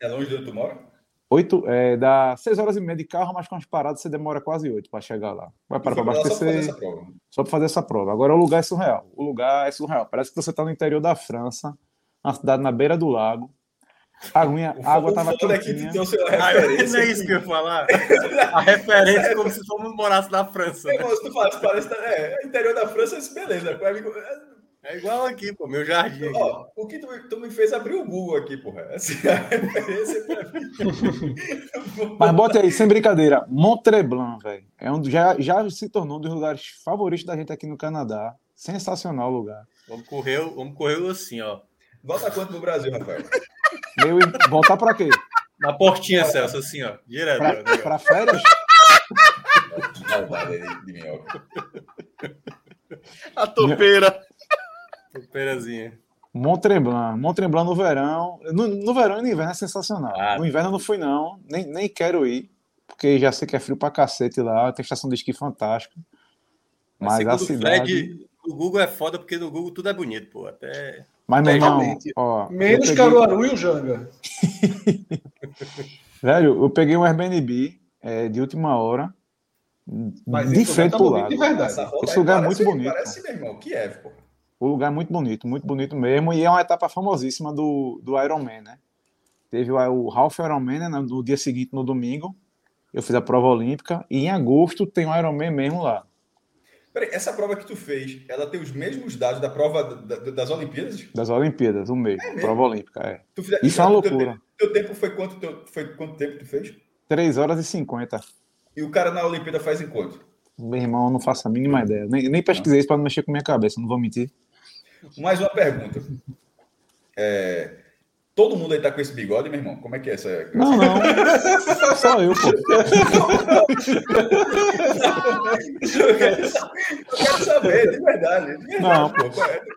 [SPEAKER 3] É longe de onde tu mora?
[SPEAKER 6] Oito, é, dá seis horas e meia de carro, mas com as paradas você demora quase oito para chegar lá. Vai para abastecer. Só para fazer essa prova. Agora o lugar é surreal. O lugar é surreal. Parece que você está no interior da França, uma cidade na beira do lago. A, a água estava quentinha.
[SPEAKER 5] Não é isso que eu ia falar. A referência é como se fôssemos morasse na França. Né?
[SPEAKER 3] É, se tu fala, parece, é, interior da França, beleza.
[SPEAKER 5] É igual aqui, pô, meu jardim.
[SPEAKER 3] Ó, o que tu, tu, me fez abrir o Google aqui, porra. Essa é a referência pra mim.
[SPEAKER 6] Mas bota aí, sem brincadeira, Montreblanc, velho. É um, já, já se tornou um dos lugares favoritos da gente aqui no Canadá. Sensacional o lugar.
[SPEAKER 5] Vamos correr, vamos correr assim, ó.
[SPEAKER 3] Volta quanto no Brasil, Rafael?
[SPEAKER 6] Meu, voltar pra quê?
[SPEAKER 5] Na portinha, Celso, assim, ó. Direto.
[SPEAKER 6] Pra, pra férias?
[SPEAKER 5] A topeira. Topeirazinha.
[SPEAKER 6] Montreblanc. Montreblanc no verão. No, no verão e no inverno é sensacional. Ah, no inverno eu não fui, não. Nem, nem quero ir. Porque já sei que é frio pra cacete lá. Tem estação de esqui fantástica. Mas a cidade. Fred,
[SPEAKER 5] o Google é foda porque no Google tudo é bonito, pô. Até.
[SPEAKER 6] Mas, meu irmão, ó,
[SPEAKER 2] Menos peguei... Caruaru e o Janga.
[SPEAKER 6] Velho, eu peguei um Airbnb é, de última hora. Mas de frente tá pro lado. Esse lugar é muito bonito.
[SPEAKER 3] Parece, meu irmão, Kiev, pô.
[SPEAKER 6] O lugar é muito bonito, muito bonito mesmo. E é uma etapa famosíssima do, do Ironman, né? Teve o, o Half Ironman né, no dia seguinte, no domingo. Eu fiz a prova olímpica. E em agosto tem o Ironman mesmo lá.
[SPEAKER 3] Peraí, essa prova que tu fez, ela tem os mesmos dados da prova da, das Olimpíadas?
[SPEAKER 6] Das Olimpíadas, um mês. É prova olímpica, é. Fiz, Isso é uma loucura.
[SPEAKER 3] Teu, teu tempo foi quanto, teu, foi quanto tempo tu fez?
[SPEAKER 6] 3 horas e 50.
[SPEAKER 3] E o cara na Olimpíada faz em quanto?
[SPEAKER 6] Meu irmão, eu não faço a mínima ideia. Nem, nem pesquisei isso para não mexer com minha cabeça, não vou mentir.
[SPEAKER 3] Mais uma pergunta. É, todo mundo aí tá com esse bigode, meu irmão? Como é que é essa?
[SPEAKER 6] Não, não. Só eu, pô.
[SPEAKER 3] eu quero saber, de verdade. De verdade
[SPEAKER 6] não, pô.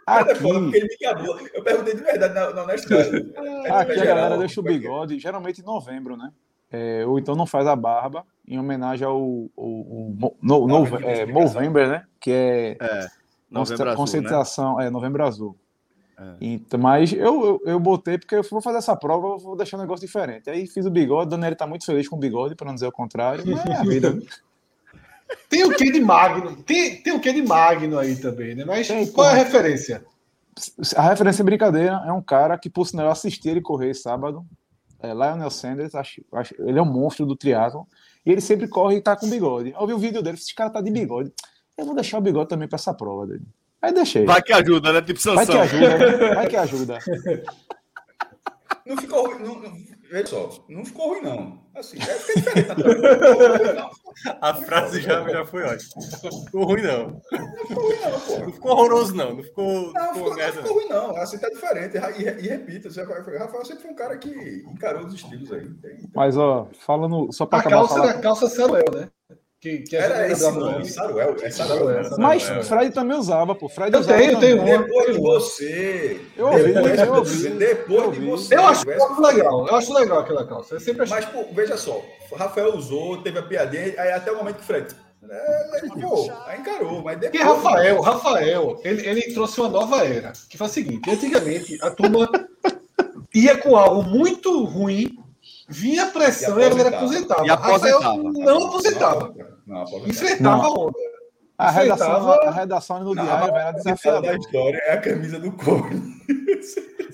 [SPEAKER 6] Aqui...
[SPEAKER 3] porque ele me acabou. Eu perguntei de verdade na, na honestidade.
[SPEAKER 6] Aqui a galera deixa o é é? bigode, geralmente em novembro, né? É, ou então não faz a barba, em homenagem ao, ao, ao no, no, é, Movember, né? Que é, é Novembro concentração, né? é Novembro Azul. É. Então, mas eu, eu, eu, botei porque eu vou fazer essa prova, eu vou deixar um negócio diferente. Aí fiz o bigode, Daniel tá muito feliz com o bigode, para não dizer o contrário, é a vida.
[SPEAKER 2] tem o que de Magno? Tem, tem o que de Magno aí também, né? Mas tem, qual é a referência?
[SPEAKER 6] A referência é brincadeira, é um cara que, por sinal, eu assisti ele correr sábado. É, Lionel Sanders, acho, acho, ele é um monstro do triatlo e ele sempre corre e tá com bigode. Eu vi o vídeo dele, esse cara tá de bigode. Eu vou deixar o bigode também para essa prova dele. Aí deixei.
[SPEAKER 5] Vai que ajuda, né? Tipo Sansão.
[SPEAKER 6] Vai que ajuda, né? vai que ajuda.
[SPEAKER 3] Não ficou ruim, não, não, veja só, não ficou ruim, não. Assim, é diferente.
[SPEAKER 5] A frase já, já foi ótima. Não ficou ruim, não. Não ficou ruim, não, pô. Não ficou horroroso, não. Não ficou,
[SPEAKER 3] não, ficou, não ficou ruim, não. Assim tá diferente. E, e, e repito, o Rafael sempre foi um cara que encarou os estilos aí.
[SPEAKER 6] Mas, ó, falando. Só pra
[SPEAKER 2] a
[SPEAKER 6] acabar.
[SPEAKER 2] Calça, falar... calça Samuel, né?
[SPEAKER 3] Que, que Era esse nome, Saruel. É Saruel.
[SPEAKER 6] Mas Fred também usava, pô. Fred
[SPEAKER 2] eu
[SPEAKER 6] usava
[SPEAKER 2] tenho, tenho.
[SPEAKER 3] Depois de você.
[SPEAKER 6] Eu ouvi, depois, eu ouvi.
[SPEAKER 3] Depois de você.
[SPEAKER 2] Eu acho muito legal. Eu acho legal aquela calça. Eu sempre
[SPEAKER 3] achei. Mas, pô, veja só. Rafael usou, teve a piadinha, aí até o momento que o Fred. É, pô, aí encarou, mas depois.
[SPEAKER 2] E Rafael, Rafael, ele, ele trouxe uma nova era. Que foi o seguinte: antigamente a turma ia com algo muito ruim Vinha pressão e, a galera aposentava.
[SPEAKER 5] E aposentava.
[SPEAKER 2] não aposentava. Não, aposentava. Enfrentava a onda.
[SPEAKER 6] A redação, a redação no diário era desafiadora.
[SPEAKER 3] da história é a camisa do Cone.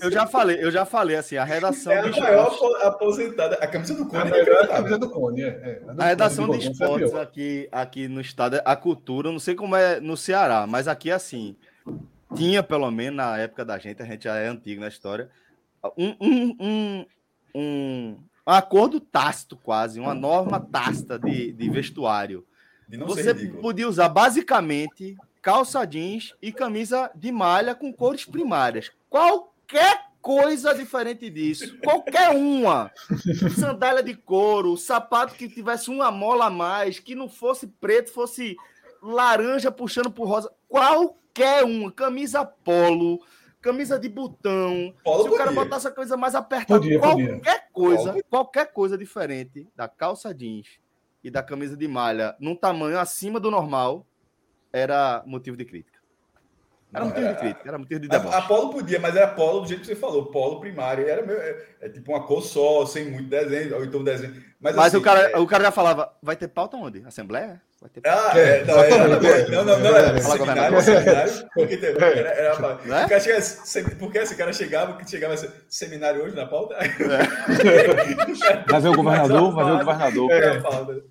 [SPEAKER 5] Eu já falei, eu já falei assim, a redação
[SPEAKER 3] é a maior aposentada, a camisa do Cone
[SPEAKER 2] é a, a camisa do Cone, é. é.
[SPEAKER 5] A, redação de esportes aqui, aqui no estado, a cultura, não sei como é no Ceará, mas aqui é assim, tinha pelo menos na época da gente, a gente já é antigo na história, um, um, um, um um acordo tácito quase, uma norma tácita de, de vestuário. De Você podia usar basicamente calça jeans e camisa de malha com cores primárias. Qualquer coisa diferente disso, qualquer uma, sandália de couro, sapato que tivesse uma mola a mais, que não fosse preto, fosse
[SPEAKER 1] laranja puxando pro rosa. Qualquer uma, camisa polo, camisa de botão. Polo se o cara botasse a coisa mais apertada, podia, qualquer podia. coisa, Polo. qualquer coisa diferente da calça jeans e da camisa de malha num tamanho acima do normal, era motivo de crítica. Era motivo de crítica, era motivo de deboche.
[SPEAKER 3] A, polo podia, mas era polo do jeito que você falou, polo primário. Era meio, é, é, tipo uma cor só, sem muito desenho, ou então desenho.
[SPEAKER 1] Mas, mas assim, o, cara, é... o cara já falava, vai ter pauta onde? Assembleia? Vai ter
[SPEAKER 3] pauta. Ah, é, não, é, não, não, não, era seminário, seminário, porque era, era, era, é? porque, chegava, porque esse cara chegava, que chegava assim, seminário hoje na pauta. É.
[SPEAKER 6] Vai ver o governador, vai ver o governador.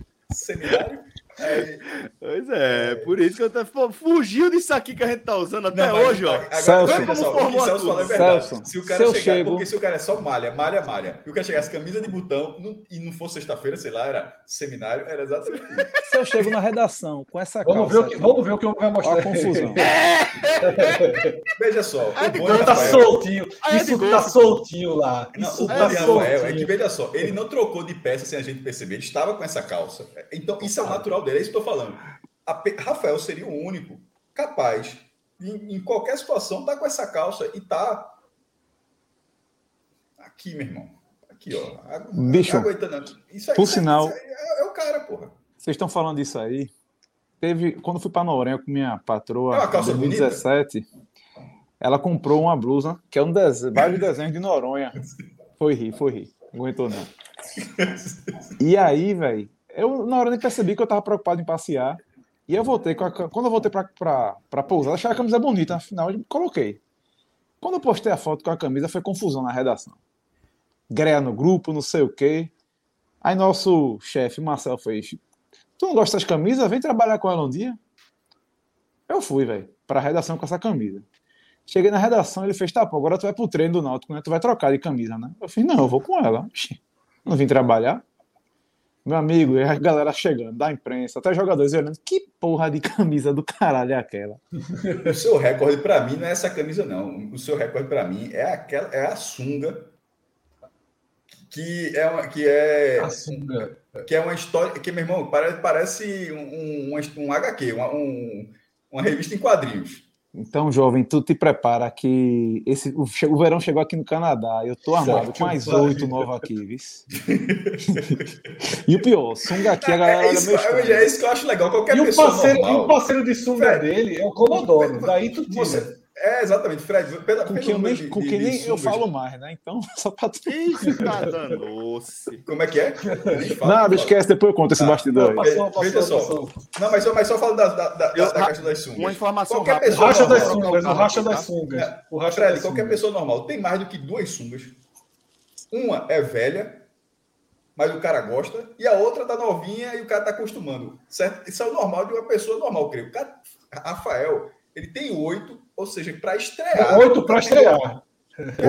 [SPEAKER 3] É.
[SPEAKER 1] Pois é, por isso que eu tô... fugiu disso aqui que a gente tá usando até
[SPEAKER 3] não,
[SPEAKER 1] hoje, ó.
[SPEAKER 3] Agora, Celso, pessoal, formou Celso falou é verdade. Celso, se o cara se chegar, chego... porque se o cara é só malha, malha, malha, e o cara chegasse camisa de botão não, e não fosse sexta-feira, sei lá, era seminário, era exatamente
[SPEAKER 6] isso. Se eu chego na redação com essa
[SPEAKER 2] vamos
[SPEAKER 6] calça...
[SPEAKER 2] Ver o que, vamos ver o que eu vou mostrar.
[SPEAKER 6] A confusão.
[SPEAKER 3] veja só.
[SPEAKER 2] É o tá soltinho. É isso tá soltinho lá.
[SPEAKER 3] Não, isso o tá Rafael é que, veja só, ele não trocou de peça sem a gente perceber, ele estava com essa calça. Então, isso é o natural dele, é isso que eu tô falando a, Rafael seria o único capaz, em, em qualquer situação, tá com essa calça e tá aqui, meu irmão. Aqui, ó.
[SPEAKER 6] Bicho. Isso aí, por sinal,
[SPEAKER 3] é, é, o cara, porra.
[SPEAKER 6] Vocês estão falando disso aí. Teve, quando fui para Noronha com minha patroa, é em 2017, bonita. ela comprou uma blusa que é um desenho, vários desenhos de Noronha. Foi rir, foi rir. Não aguentou, não. E aí, velho, eu na hora nem percebi que eu tava preocupado em passear. E eu voltei, a, quando eu voltei para pousar, achei a camisa bonita, afinal eu coloquei. Quando eu postei a foto com a camisa, foi confusão na redação. Greia no grupo, não sei o quê. Aí nosso chefe, Marcel, fez: Tu não gosta das camisas? Vem trabalhar com ela um dia. Eu fui, velho, para a redação com essa camisa. Cheguei na redação, ele fez: Tá, pô, agora tu vai pro treino do Náutico, né? Tu vai trocar de camisa, né? Eu fiz: Não, eu vou com ela. Não vim trabalhar. Meu amigo, e a galera chegando, da imprensa, até jogadores olhando, que porra de camisa do caralho é aquela?
[SPEAKER 3] o seu recorde para mim não é essa camisa, não. O seu recorde para mim é aquela, é a sunga que é uma, que é
[SPEAKER 2] a sunga.
[SPEAKER 3] que é uma história que meu irmão parece, parece um, um, um HQ, uma, um, uma revista em quadrinhos.
[SPEAKER 6] Então, jovem, tu te prepara que esse, o, o verão chegou aqui no Canadá. Eu tô armado com mais oito novos aqui, viu? e o pior, sunga aqui, a galera
[SPEAKER 3] é, isso,
[SPEAKER 6] é,
[SPEAKER 3] é isso que eu acho legal. Qualquer
[SPEAKER 2] e
[SPEAKER 3] pessoa
[SPEAKER 2] o parceiro,
[SPEAKER 3] normal,
[SPEAKER 2] E o parceiro de sunga dele é o Comodoro. Daí tu tira. Você,
[SPEAKER 3] é, exatamente, Fred. Pela,
[SPEAKER 6] com quem, eu nem, com quem nem eu falo mais, né? Então, só pra tu.
[SPEAKER 1] tá dando
[SPEAKER 3] Como é que é?
[SPEAKER 6] Nada, esquece, depois eu conto esse tá. bastidor
[SPEAKER 3] não, passou, passou, Veja só. Passou. Não, mas só, mas só falo da, da, da,
[SPEAKER 1] eu,
[SPEAKER 3] da caixa das sungas.
[SPEAKER 1] Uma informação
[SPEAKER 2] qualquer
[SPEAKER 1] rápida.
[SPEAKER 2] Pessoa racha das sungas, o racha das sungas.
[SPEAKER 3] É, o racha Fred, das qualquer sungas. pessoa normal tem mais do que duas sungas. Uma é velha, mas o cara gosta, e a outra tá novinha e o cara tá acostumando. Certo? Isso é o normal de uma pessoa normal, creio. O cara, Rafael, ele tem oito ou seja, para estrear.
[SPEAKER 2] Oito para estrear.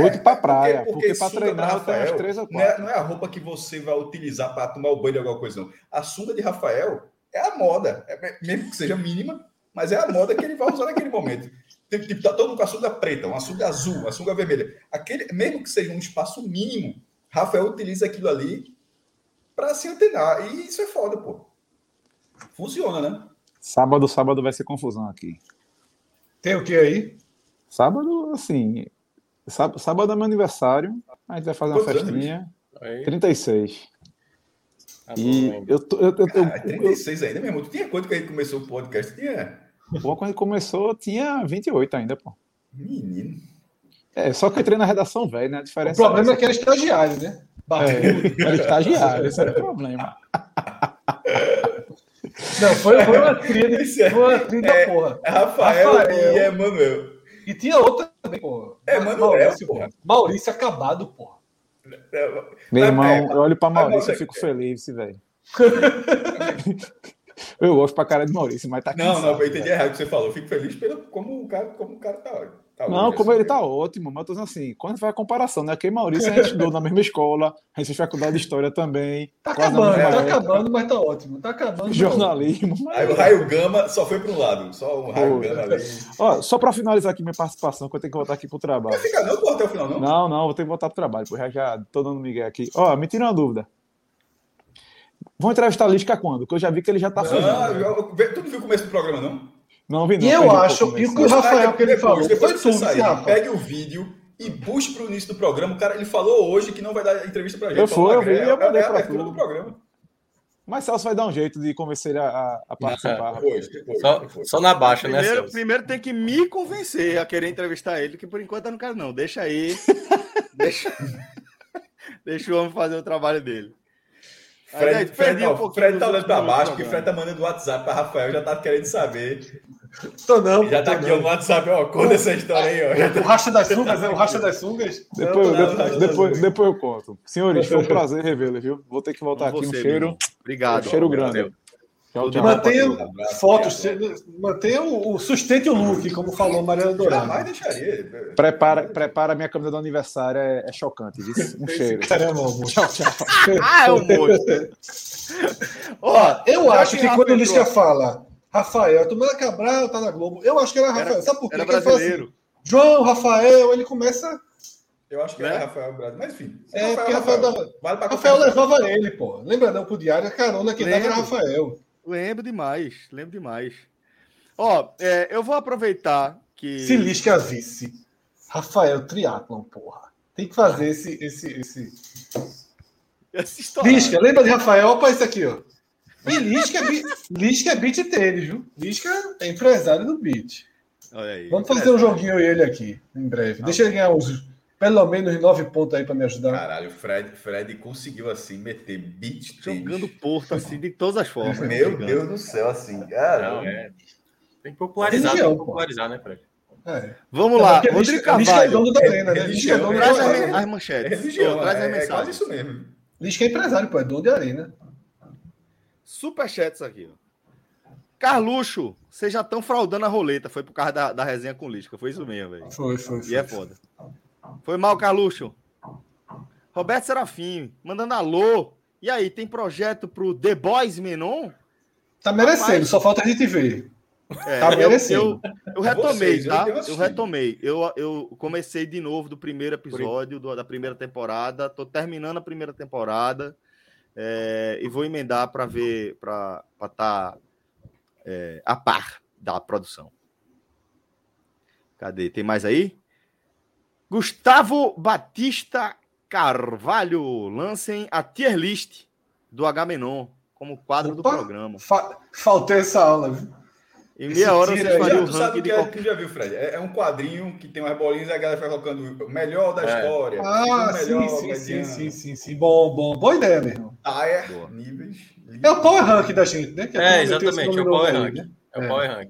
[SPEAKER 6] Oito para praia, porque, porque, para treinar Rafael, tem três ou quatro.
[SPEAKER 3] Não é, não é, a roupa que você vai utilizar para tomar o banho de alguma coisa, não. A sunga de Rafael é a moda, é, mesmo que seja mínima, mas é a moda que ele vai usar naquele momento. Tipo, tipo, tá todo mundo com a sunga preta, uma sunga azul, uma sunga vermelha. Aquele, mesmo que seja um espaço mínimo, Rafael utiliza aquilo ali para se antenar. E isso é foda, pô. Funciona, né?
[SPEAKER 6] Sábado, sábado vai ser confusão aqui.
[SPEAKER 2] Tem o que aí?
[SPEAKER 6] Sábado, assim. Sábado, é meu aniversário. A gente vai fazer uma Quantos festinha. Anos? 36. Tá e bom, eu, tô, eu, eu, eu,
[SPEAKER 3] ah, 36 ainda mesmo. Tu tinha quanto que a gente começou o podcast? Tinha.
[SPEAKER 6] Pô, quando começou, tinha 28 ainda, pô.
[SPEAKER 3] Menino.
[SPEAKER 6] É, só que eu entrei na redação velho, né? A diferença
[SPEAKER 2] o problema é, é que era estagiário, né?
[SPEAKER 6] É, era estagiário, esse era o problema.
[SPEAKER 2] Não, foi, foi uma trilha, foi uma trilha é, da porra.
[SPEAKER 3] É Rafael, Rafael e Emanuel.
[SPEAKER 2] E tinha outra também, porra.
[SPEAKER 3] É, Emanuel, Maurício,
[SPEAKER 2] porra. Maurício acabado, porra.
[SPEAKER 6] Meu irmão, é, eu olho pra Maurício e fico feliz, velho. eu gosto pra cara de Maurício, mas tá
[SPEAKER 3] Não, não, eu entendi errado o que você falou. Eu fico feliz pelo, como o cara, como o cara tá.
[SPEAKER 6] Tá não, como ele tá ótimo, mas eu tô dizendo assim, quando foi a comparação, né? Que Maurício a gente estudou na mesma escola, a gente fez faculdade de história também.
[SPEAKER 2] Tá acabando, tá acabando, mas tá ótimo. Tá acabando.
[SPEAKER 6] Jornalismo.
[SPEAKER 3] Aí o raio gama só foi para um lado, só o raio Pô, gama ali.
[SPEAKER 6] Ó, só para finalizar aqui minha participação, que eu tenho que voltar aqui pro trabalho. Não
[SPEAKER 3] fica não, pô, até o final, não?
[SPEAKER 6] Não, não, vou ter que voltar pro trabalho, porque já, já tô dando migué aqui. Ó, me tira uma dúvida. Vão entrevistar a Lisca quando? Porque eu já vi que ele já tá fugindo.
[SPEAKER 3] Ah, eu- eu- tu não viu o começo do programa, não?
[SPEAKER 6] Não vi não.
[SPEAKER 2] E eu
[SPEAKER 6] um
[SPEAKER 2] acho,
[SPEAKER 6] pouco
[SPEAKER 2] e o que o Rafael que ele
[SPEAKER 3] Depois-
[SPEAKER 2] falou
[SPEAKER 3] depois que você
[SPEAKER 2] tudo,
[SPEAKER 3] sair. Pegue o vídeo e puxe pro início do programa. O cara, ele falou hoje que não vai dar entrevista pra gente.
[SPEAKER 6] Eu fui, eu vi, eu mandei
[SPEAKER 3] é a
[SPEAKER 6] pra
[SPEAKER 3] abertura
[SPEAKER 6] tu.
[SPEAKER 3] do programa.
[SPEAKER 6] Mas Celso vai dar um jeito de convencer ele a, a, a participar.
[SPEAKER 3] Depois, depois,
[SPEAKER 5] Só,
[SPEAKER 3] depois.
[SPEAKER 5] só na baixa, né,
[SPEAKER 1] Primeiro,
[SPEAKER 5] Celso?
[SPEAKER 1] primeiro tem que me convencer a querer entrevistar ele, que por enquanto eu não quero, não. Deixa aí. deixa, deixa o homem fazer o trabalho dele.
[SPEAKER 3] Fred,
[SPEAKER 1] aí,
[SPEAKER 3] Fred,
[SPEAKER 1] perdi um
[SPEAKER 3] Fred tá olhando pra
[SPEAKER 1] últimos
[SPEAKER 3] baixo, porque. Fred tá mandando WhatsApp pra Rafael, já tá querendo saber.
[SPEAKER 2] Tô não,
[SPEAKER 3] Já tá aqui
[SPEAKER 2] não.
[SPEAKER 3] ó, no WhatsApp, ó, conta essa história aí, ó.
[SPEAKER 2] O racha das sungas, é o racha das sungas?
[SPEAKER 6] Depois,
[SPEAKER 3] Não, não,
[SPEAKER 6] depois,
[SPEAKER 3] não,
[SPEAKER 6] depois,
[SPEAKER 3] não.
[SPEAKER 6] depois eu conto. Senhores, foi um prazer revê-los, viu? Vou ter que voltar
[SPEAKER 1] Com
[SPEAKER 6] aqui. Um cheiro,
[SPEAKER 1] meu. Obrigado.
[SPEAKER 6] um cheiro
[SPEAKER 3] Valeu.
[SPEAKER 6] grande. Tchau, tchau.
[SPEAKER 2] Mantenha fotos, mantenha o, o sustente o look, como falou Mariana
[SPEAKER 3] Jamais
[SPEAKER 2] Dourado.
[SPEAKER 3] deixaria.
[SPEAKER 6] Prepara, prepara a minha camisa do aniversário, é, é chocante, viu? Um cheiro.
[SPEAKER 2] Caramba, amor.
[SPEAKER 6] Tchau, tchau.
[SPEAKER 1] Ah, é um monstro. Ó,
[SPEAKER 2] Eu acho que quando o Lisca fala Rafael, Tomara Cabral tá na Globo, eu acho que era Rafael.
[SPEAKER 1] Era-
[SPEAKER 2] Sabe por quê?
[SPEAKER 1] Era
[SPEAKER 2] fala
[SPEAKER 1] brasileiro.
[SPEAKER 2] assim, João, Rafael, ele começa.
[SPEAKER 3] Eu acho que
[SPEAKER 1] Né?
[SPEAKER 3] é Rafael Brasil. Mas enfim.
[SPEAKER 2] É, porque Rafael, dava-
[SPEAKER 3] Vale pra
[SPEAKER 2] Rafael levava ele, pô. Lembra não pro diário, a carona que dava era. Rafael.
[SPEAKER 1] Lembro demais, lembro demais. Ó, é, eu vou aproveitar que.
[SPEAKER 2] Se Lisca vice. Rafael Triatlon, porra. Tem que fazer esse. esse, esse...
[SPEAKER 1] Essa história.
[SPEAKER 2] Lisca, lembra de Rafael? Olha isso aqui, ó. E Lisca, é Lisca é beat tênis, viu? Lisca é empresário do beat.
[SPEAKER 1] Olha aí.
[SPEAKER 2] Vamos fazer um joguinho e ele aqui, em breve. Deixa ele ganhar uns, pelo menos nove pontos aí pra me ajudar.
[SPEAKER 3] Caralho, o Fred, Fred conseguiu assim meter beat tênis.
[SPEAKER 1] Jogando Porto assim de todas as formas.
[SPEAKER 3] Meu
[SPEAKER 1] Gigante.
[SPEAKER 3] Deus do céu, assim.
[SPEAKER 5] Não,
[SPEAKER 3] Cara,
[SPEAKER 5] é. Tem que popularizar,
[SPEAKER 2] Religião,
[SPEAKER 5] tem que popularizar, né, Fred?
[SPEAKER 2] É.
[SPEAKER 1] Vamos lá,
[SPEAKER 2] Porque
[SPEAKER 1] Rodrigo
[SPEAKER 2] é
[SPEAKER 1] Carvalho.
[SPEAKER 2] dono da arena, né? Lisca é
[SPEAKER 3] Religião,
[SPEAKER 2] dono
[SPEAKER 1] Traz
[SPEAKER 2] da
[SPEAKER 1] as,
[SPEAKER 3] é
[SPEAKER 1] manchetes. traz
[SPEAKER 3] é,
[SPEAKER 1] as
[SPEAKER 3] é quase
[SPEAKER 1] mensagens.
[SPEAKER 3] isso mesmo.
[SPEAKER 2] Lisca é empresário, pô, é dono de arena.
[SPEAKER 1] Superchats aqui, ó. Carluxo, vocês já estão fraudando a roleta. Foi por causa da, da resenha com Lisca. Foi isso mesmo, velho.
[SPEAKER 2] Foi, foi, foi.
[SPEAKER 1] E é foda. Foi mal, Carluxo. Roberto Serafim, mandando alô. E aí, tem projeto pro The Boys Menon?
[SPEAKER 2] Tá merecendo,
[SPEAKER 1] Rapaz.
[SPEAKER 2] só falta a gente ver.
[SPEAKER 1] É,
[SPEAKER 2] Tá
[SPEAKER 1] eu,
[SPEAKER 2] merecendo.
[SPEAKER 1] eu, eu retomei,
[SPEAKER 3] Vocês, eu
[SPEAKER 1] tá?
[SPEAKER 3] tenho
[SPEAKER 1] Eu
[SPEAKER 3] assistido.
[SPEAKER 1] retomei. Eu, eu comecei de novo do primeiro episódio do- da primeira temporada. Tô terminando a primeira temporada. É, e vou emendar para ver, para estar tá, é, a par da produção. Cadê? Tem mais aí? Gustavo Batista Carvalho. Lancem a tier list do H-Menon como quadro do
[SPEAKER 2] Opa.
[SPEAKER 1] programa.
[SPEAKER 2] Fa faltou essa aula, viu?
[SPEAKER 1] Em
[SPEAKER 2] Esse
[SPEAKER 1] meia hora
[SPEAKER 2] tira
[SPEAKER 1] vocês
[SPEAKER 2] aí,
[SPEAKER 1] fariam
[SPEAKER 3] Já,
[SPEAKER 1] o
[SPEAKER 3] tu sabe
[SPEAKER 1] ranking
[SPEAKER 3] o
[SPEAKER 1] de
[SPEAKER 3] que é,
[SPEAKER 1] qualquer
[SPEAKER 3] tu já viu, Fred? É, é um quadrinho que tem umas bolinhas e a galera vai colocando o melhor da
[SPEAKER 5] É.
[SPEAKER 3] história.
[SPEAKER 2] Ah,
[SPEAKER 3] melhor,
[SPEAKER 2] sim, sim, sim, sim, sim. Bom, bom. Boa ideia, meu irmão.
[SPEAKER 3] Tire,
[SPEAKER 1] Boa.
[SPEAKER 3] níveis.
[SPEAKER 2] É o power rank da gente, né? Que
[SPEAKER 5] É,
[SPEAKER 2] esse
[SPEAKER 5] exatamente, é o Power Rank.
[SPEAKER 2] né?
[SPEAKER 5] É o
[SPEAKER 2] É.
[SPEAKER 5] Power Rank.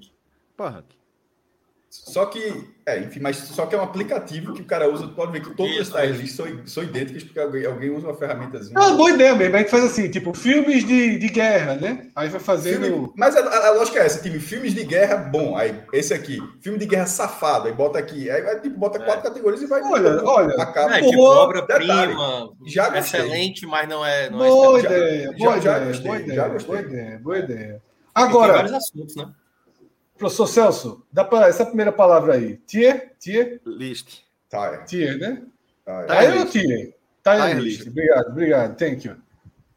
[SPEAKER 3] Só que, é, enfim, mas só que é um aplicativo que o cara usa. Tu pode ver que todas
[SPEAKER 5] Isso,
[SPEAKER 3] as tiles são, são idênticas porque alguém, alguém usa uma ferramentazinha.
[SPEAKER 2] É uma boa ideia mesmo. A gente faz assim, tipo, filmes de, de guerra, né? Aí vai fazendo.
[SPEAKER 3] Filme- mas a, a- a lógica é essa, tipo, filmes de guerra, bom, aí esse aqui, filme de guerra safado, aí bota aqui, aí vai, tipo, bota
[SPEAKER 5] É.
[SPEAKER 3] quatro categorias e vai...
[SPEAKER 2] Olha, olha,
[SPEAKER 3] acaba.
[SPEAKER 5] É, tipo, obra-prima,
[SPEAKER 3] Já gostei.
[SPEAKER 5] excelente, mas não é. Não é
[SPEAKER 2] Boa
[SPEAKER 5] excelente.
[SPEAKER 2] ideia,
[SPEAKER 3] já-
[SPEAKER 2] boa
[SPEAKER 3] já
[SPEAKER 2] ideia,
[SPEAKER 3] gostei,
[SPEAKER 2] boa
[SPEAKER 3] já
[SPEAKER 2] ideia,
[SPEAKER 3] gostei.
[SPEAKER 2] boa ideia, boa ideia.
[SPEAKER 5] E tem
[SPEAKER 2] Agora,
[SPEAKER 5] vários assuntos, né?
[SPEAKER 2] Professor Celso, dá para essa primeira palavra aí. Tier, tier,
[SPEAKER 1] list.
[SPEAKER 3] Tá,
[SPEAKER 2] tier, né?
[SPEAKER 3] tá,
[SPEAKER 1] Tá. Tier
[SPEAKER 2] tirei. Tá
[SPEAKER 1] Tier
[SPEAKER 2] aí,
[SPEAKER 1] list.
[SPEAKER 2] list. Obrigado, obrigado. Thank you.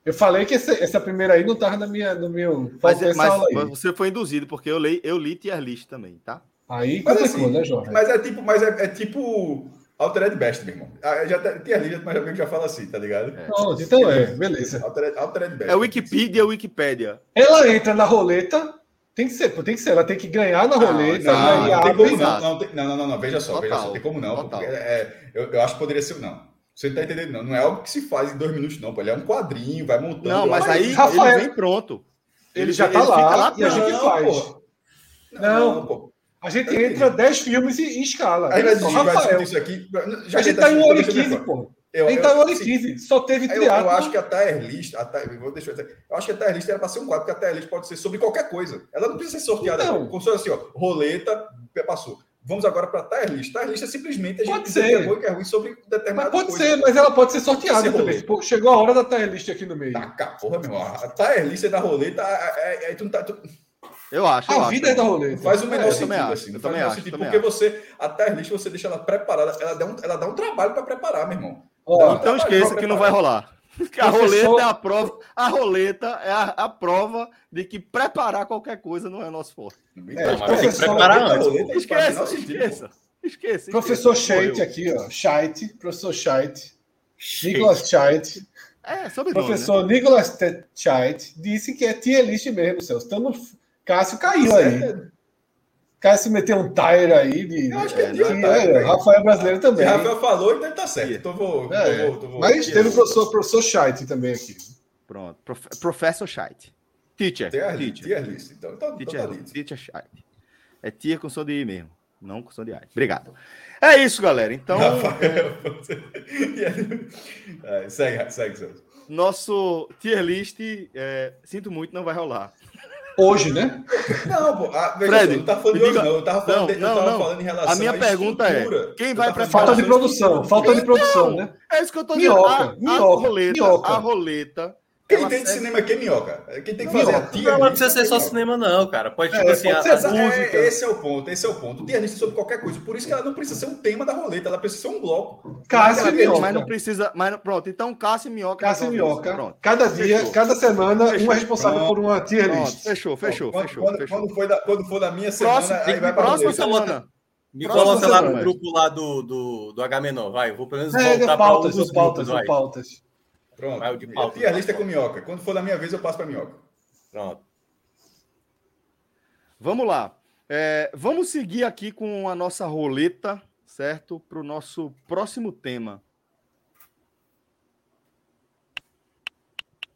[SPEAKER 2] Eu falei que essa, essa primeira aí não estava na minha, no meu.
[SPEAKER 1] Mas, mas-
[SPEAKER 2] aula aí.
[SPEAKER 1] mas você foi induzido, porque eu li, eu li tier list também, tá?
[SPEAKER 2] Aí
[SPEAKER 3] Mas
[SPEAKER 2] complicou,
[SPEAKER 3] assim,
[SPEAKER 2] né, jovem?
[SPEAKER 3] Mas é tipo, mas é, é tipo Altered Best, meu irmão. Ah, Já tem tem a lista, mas alguém já fala assim, tá ligado?
[SPEAKER 2] Pronto, então é, beleza.
[SPEAKER 3] Altered, Altered Best.
[SPEAKER 1] É Wikipedia, Wikipédia.
[SPEAKER 2] Ela entra na roleta, tem que ser, tem que ser, ela tem que ganhar na roleta,
[SPEAKER 3] Não,
[SPEAKER 2] né,
[SPEAKER 3] não,
[SPEAKER 2] e
[SPEAKER 3] não, tem como não. Não, não, não, veja só, veja só, tem como não. porque é- eu, eu acho que poderia ser. Não. Você não tá entendendo, não. Não é algo que se faz em dois minutos, não. pô. Ele é um quadrinho, vai montando.
[SPEAKER 1] Não, mas aí
[SPEAKER 2] Rafael-
[SPEAKER 1] ele vem pronto.
[SPEAKER 2] Ele já tá
[SPEAKER 1] ele
[SPEAKER 2] lá,
[SPEAKER 1] fica lá
[SPEAKER 2] e a gente faz.
[SPEAKER 3] pô.
[SPEAKER 2] Não.
[SPEAKER 3] pô.
[SPEAKER 2] A gente entra 10 filmes e, escala.
[SPEAKER 3] Aí vai
[SPEAKER 2] Rafael.
[SPEAKER 3] discutir isso aqui.
[SPEAKER 2] A gente tá em 1 hora e
[SPEAKER 3] deixa eu ver
[SPEAKER 2] 15,
[SPEAKER 3] só.
[SPEAKER 2] pô.
[SPEAKER 3] Eu,
[SPEAKER 2] gente
[SPEAKER 3] eu-
[SPEAKER 2] tá em 1 hora e
[SPEAKER 3] sim.
[SPEAKER 2] 15. Só teve
[SPEAKER 3] Eu, eu
[SPEAKER 2] triatlo.
[SPEAKER 3] acho que a tier list, a tier, vou deixar, eu acho que a tier list era para ser um quadro, porque a tier list pode ser sobre qualquer coisa. Ela não precisa ser sorteada.
[SPEAKER 2] Não.
[SPEAKER 3] Como se fosse assim, ó, roleta, passou. Vamos agora para a tier list. Tier list é simplesmente a gente
[SPEAKER 2] Pode
[SPEAKER 3] dizer
[SPEAKER 2] ser.
[SPEAKER 3] que é e é ruim sobre determinada
[SPEAKER 2] Mas pode
[SPEAKER 3] coisa.
[SPEAKER 2] ser, mas ela pode ser sorteada
[SPEAKER 3] Pode ser
[SPEAKER 2] também. Pô, chegou a hora da tier list aqui no meio.
[SPEAKER 3] Taca, porra, meu irmão. A tier list é da roleta, é, é, é, tu não tá, tu
[SPEAKER 1] Eu acho. eu
[SPEAKER 2] A
[SPEAKER 1] acho
[SPEAKER 2] vida é da roleta.
[SPEAKER 3] faz o menor
[SPEAKER 1] eu
[SPEAKER 3] sentido
[SPEAKER 1] também acho,
[SPEAKER 3] assim.
[SPEAKER 1] eu
[SPEAKER 3] faz o menor
[SPEAKER 1] acho,
[SPEAKER 3] sentido,
[SPEAKER 1] também
[SPEAKER 3] porque
[SPEAKER 1] acho.
[SPEAKER 3] você, a tier list, você deixa ela preparada, ela dá um, ela dá um trabalho para preparar, meu irmão.
[SPEAKER 2] Ó,
[SPEAKER 1] Então esqueça que não vai rolar. A roleta é a prova. A roleta é a, a, prova de que preparar qualquer coisa não é nosso forte.
[SPEAKER 2] É, professor, preparar
[SPEAKER 1] antes. Esqueça, esqueça. Esqueça.
[SPEAKER 2] Professor Scheidt aqui, ó. Scheidt, professor Scheidt. Nicolas Scheidt.
[SPEAKER 1] É,
[SPEAKER 2] Professor nome, né? Nicolas Scheidt disse que é tier list mesmo, Celso. Estamos... Cássio caiu aí. Cássio meteu um tire aí de. Eu acho que é, é, é, Rafael brasileiro também. Se
[SPEAKER 3] Rafael falou, então tá certo. Então vou.
[SPEAKER 2] É, vou, vou mas teve o professor, professor Scheidt também aqui.
[SPEAKER 1] Pronto. Prof, professor Scheidt. Teacher.
[SPEAKER 3] Tier, teacher. Tier list. Então, então,
[SPEAKER 1] teacher, então tá teacher Scheidt. É tia com som de I mesmo. Não com som de I. Obrigado. É isso, galera. Então. Rafael,
[SPEAKER 3] é... segue, segue, segue.
[SPEAKER 1] Nosso tier list, é, sinto muito, não vai rolar.
[SPEAKER 2] Hoje, né?
[SPEAKER 3] Não, pô. A, veja Fred, não tá falando de hoje, não. Eu tava falando, não, de, não, não. falando em relação
[SPEAKER 1] A minha pergunta é: quem vai para
[SPEAKER 2] Falta de produção, falta de produção, né?
[SPEAKER 1] É isso que eu tô dizendo. Minhoca, a, minhoca, a roleta, minhoca. a roleta
[SPEAKER 3] quem tem de cinema aqui é minhoca. Quem tem que fazer a tia.
[SPEAKER 5] Não, precisa ser só cinema, não, cara. Pode, tipo
[SPEAKER 3] é,
[SPEAKER 5] assim,
[SPEAKER 3] pode a, a música. É, esse é o ponto, esse é o ponto. Tia lista sobre qualquer coisa. Por isso que ela não precisa ser um tema da roleta, ela precisa ser um bloco.
[SPEAKER 1] Cássio e Minhoca. Mas não precisa. Mas, pronto, então Cássio e Minhoca.
[SPEAKER 2] Cássio e Minhoca. Pronto. Cada dia, fechou. cada semana, fechou. um é responsável pronto. por uma tier list.
[SPEAKER 1] Fechou, fechou,
[SPEAKER 3] quando,
[SPEAKER 1] fechou.
[SPEAKER 3] Quando,
[SPEAKER 1] fechou.
[SPEAKER 3] Quando, for da, quando for da minha semana,
[SPEAKER 1] próxima, aí vai pra próxima semana.
[SPEAKER 5] Me coloca lá no grupo lá do, do, do H-Menor, vai. Vou pelo menos
[SPEAKER 2] é, voltar pautas, para pautas, grupos, pautas.
[SPEAKER 3] Pronto. Vai, de e a lista é com minhoca. Quando for da minha vez, eu passo para minhoca.
[SPEAKER 5] Pronto.
[SPEAKER 1] Vamos lá. É, vamos seguir aqui com a nossa roleta, certo? Para o nosso próximo tema.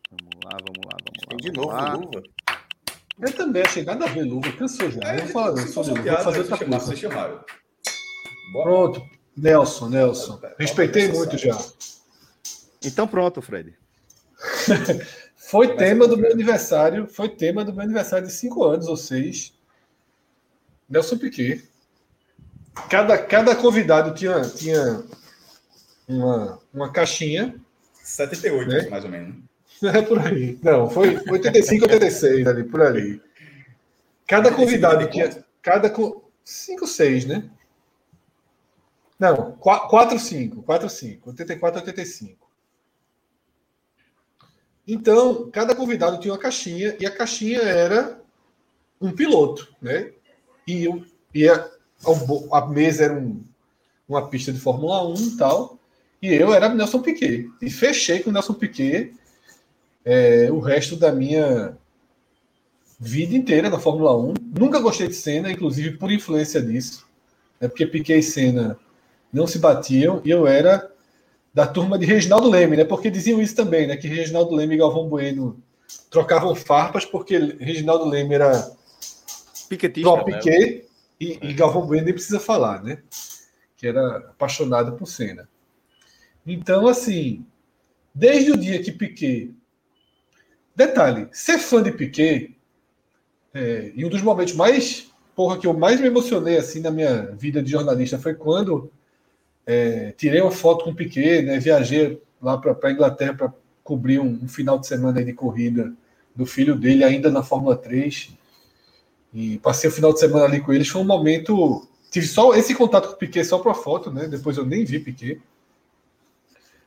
[SPEAKER 1] Vamos lá, vamos lá, vamos lá. Tem
[SPEAKER 5] de novo
[SPEAKER 1] lá.
[SPEAKER 5] luva.
[SPEAKER 2] Eu também achei nada a ver luva, cansou já. É, eu vou, falar, sou vou fazer outra coisa. Vocês chamaram. Pronto, Nelson, Nelson. Respeitei muito já.
[SPEAKER 1] Então pronto, Fred.
[SPEAKER 2] foi tema do meu aniversário, foi tema do meu aniversário de cinco anos ou seis. Nelson Piquet. Cada, cada convidado tinha, tinha uma, uma caixinha.
[SPEAKER 3] 78, né? mais ou menos.
[SPEAKER 2] É por aí. Não, foi 85, 86 ali, por ali. Cada convidado tinha. Cada. 5, 6, né? Não, 4, 5. 4, 5. 84, 85. Então, cada convidado tinha uma caixinha e a caixinha era um piloto, né? E, eu, e a, a mesa era um, uma pista de Fórmula 1 e tal. E eu era Nelson Piquet. E fechei com o Nelson Piquet é, o resto da minha vida inteira na Fórmula 1. Nunca gostei de Senna, inclusive por influência disso. Né? Porque Piquet e Senna não se batiam e eu era da turma de Reginaldo Leme, né? Porque diziam isso também, né? Que Reginaldo Leme e Galvão Bueno trocavam farpas porque Reginaldo Leme era
[SPEAKER 1] Piquetista,
[SPEAKER 2] né? E, e, Galvão Bueno nem precisa falar, né? Que era apaixonado por Senna. Então, assim, desde o dia que Piquet. Detalhe, ser fã de Piquet, é, e um dos momentos mais. Porra, que eu mais me emocionei assim na minha vida de jornalista foi quando é, tirei uma foto com o Piquet, né? Viajei lá para a Inglaterra para cobrir um, um, final de semana de corrida do filho dele, ainda na Fórmula 3. E passei o final de semana ali com eles. Foi um momento. Tive só esse contato com o Piquet só para foto, né? Depois eu nem vi Piquet.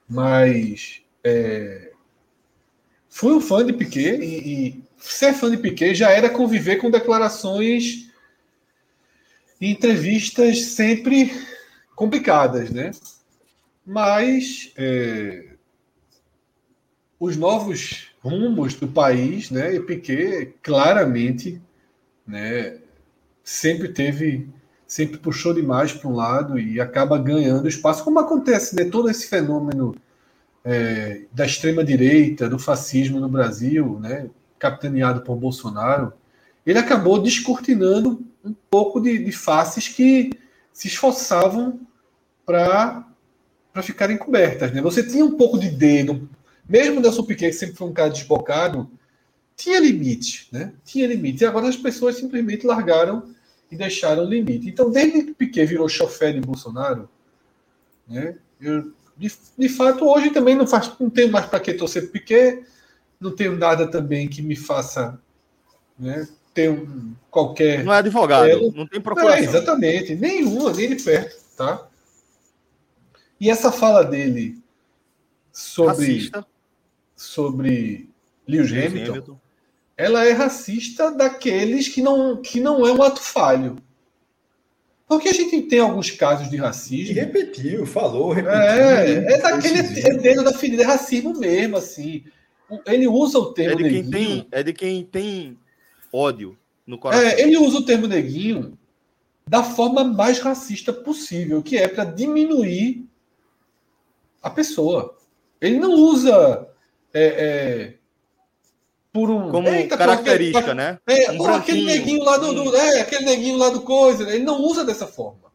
[SPEAKER 2] Mas. É, fui um fã de Piquet e, e ser fã de Piquet já era conviver com declarações e entrevistas sempre complicadas, né? Mas é, os novos rumos do país, né? E Piquet claramente, né? Sempre teve, sempre puxou demais para um lado e acaba ganhando espaço, como acontece, né? Todo esse fenômeno é, da extrema direita, do fascismo no Brasil, né? Capitaneado por Bolsonaro, ele acabou descortinando um pouco de, de faces que se esforçavam para ficarem cobertas. Né? Você tinha um pouco de dedo, mesmo o Nelson Piquet, que sempre foi um cara desbocado, tinha limite, né? Tinha limite. E agora as pessoas simplesmente largaram e deixaram limite. Então, desde que Piquet virou chofer de Bolsonaro, né? Eu, de, de fato, hoje também não, faz, não tenho mais para que torcer Piquet, não tenho nada também que me faça né, ter um, qualquer.
[SPEAKER 1] Não é advogado, não tem procuração. É,
[SPEAKER 2] exatamente, nenhuma, nem de perto, tá? E essa fala dele sobre. Racista. sobre Lewis Hamilton, Hamilton, ela é racista daqueles que não, que não é um ato falho. Porque a gente tem alguns casos de racismo.
[SPEAKER 3] E repetiu, falou, repetiu.
[SPEAKER 2] É, é daquele é dedo da ferida, é racismo mesmo, assim. Ele usa o termo
[SPEAKER 1] é de quem neguinho. Tem, é de quem tem ódio no coração.
[SPEAKER 2] É, ele usa o termo neguinho da forma mais racista possível, que é para diminuir a pessoa. Ele não usa é, é, por um.
[SPEAKER 1] Como Eita, característica, né?
[SPEAKER 2] É, um aquele neguinho lá do, do, É, aquele neguinho lá do coisa. Ele não usa dessa forma.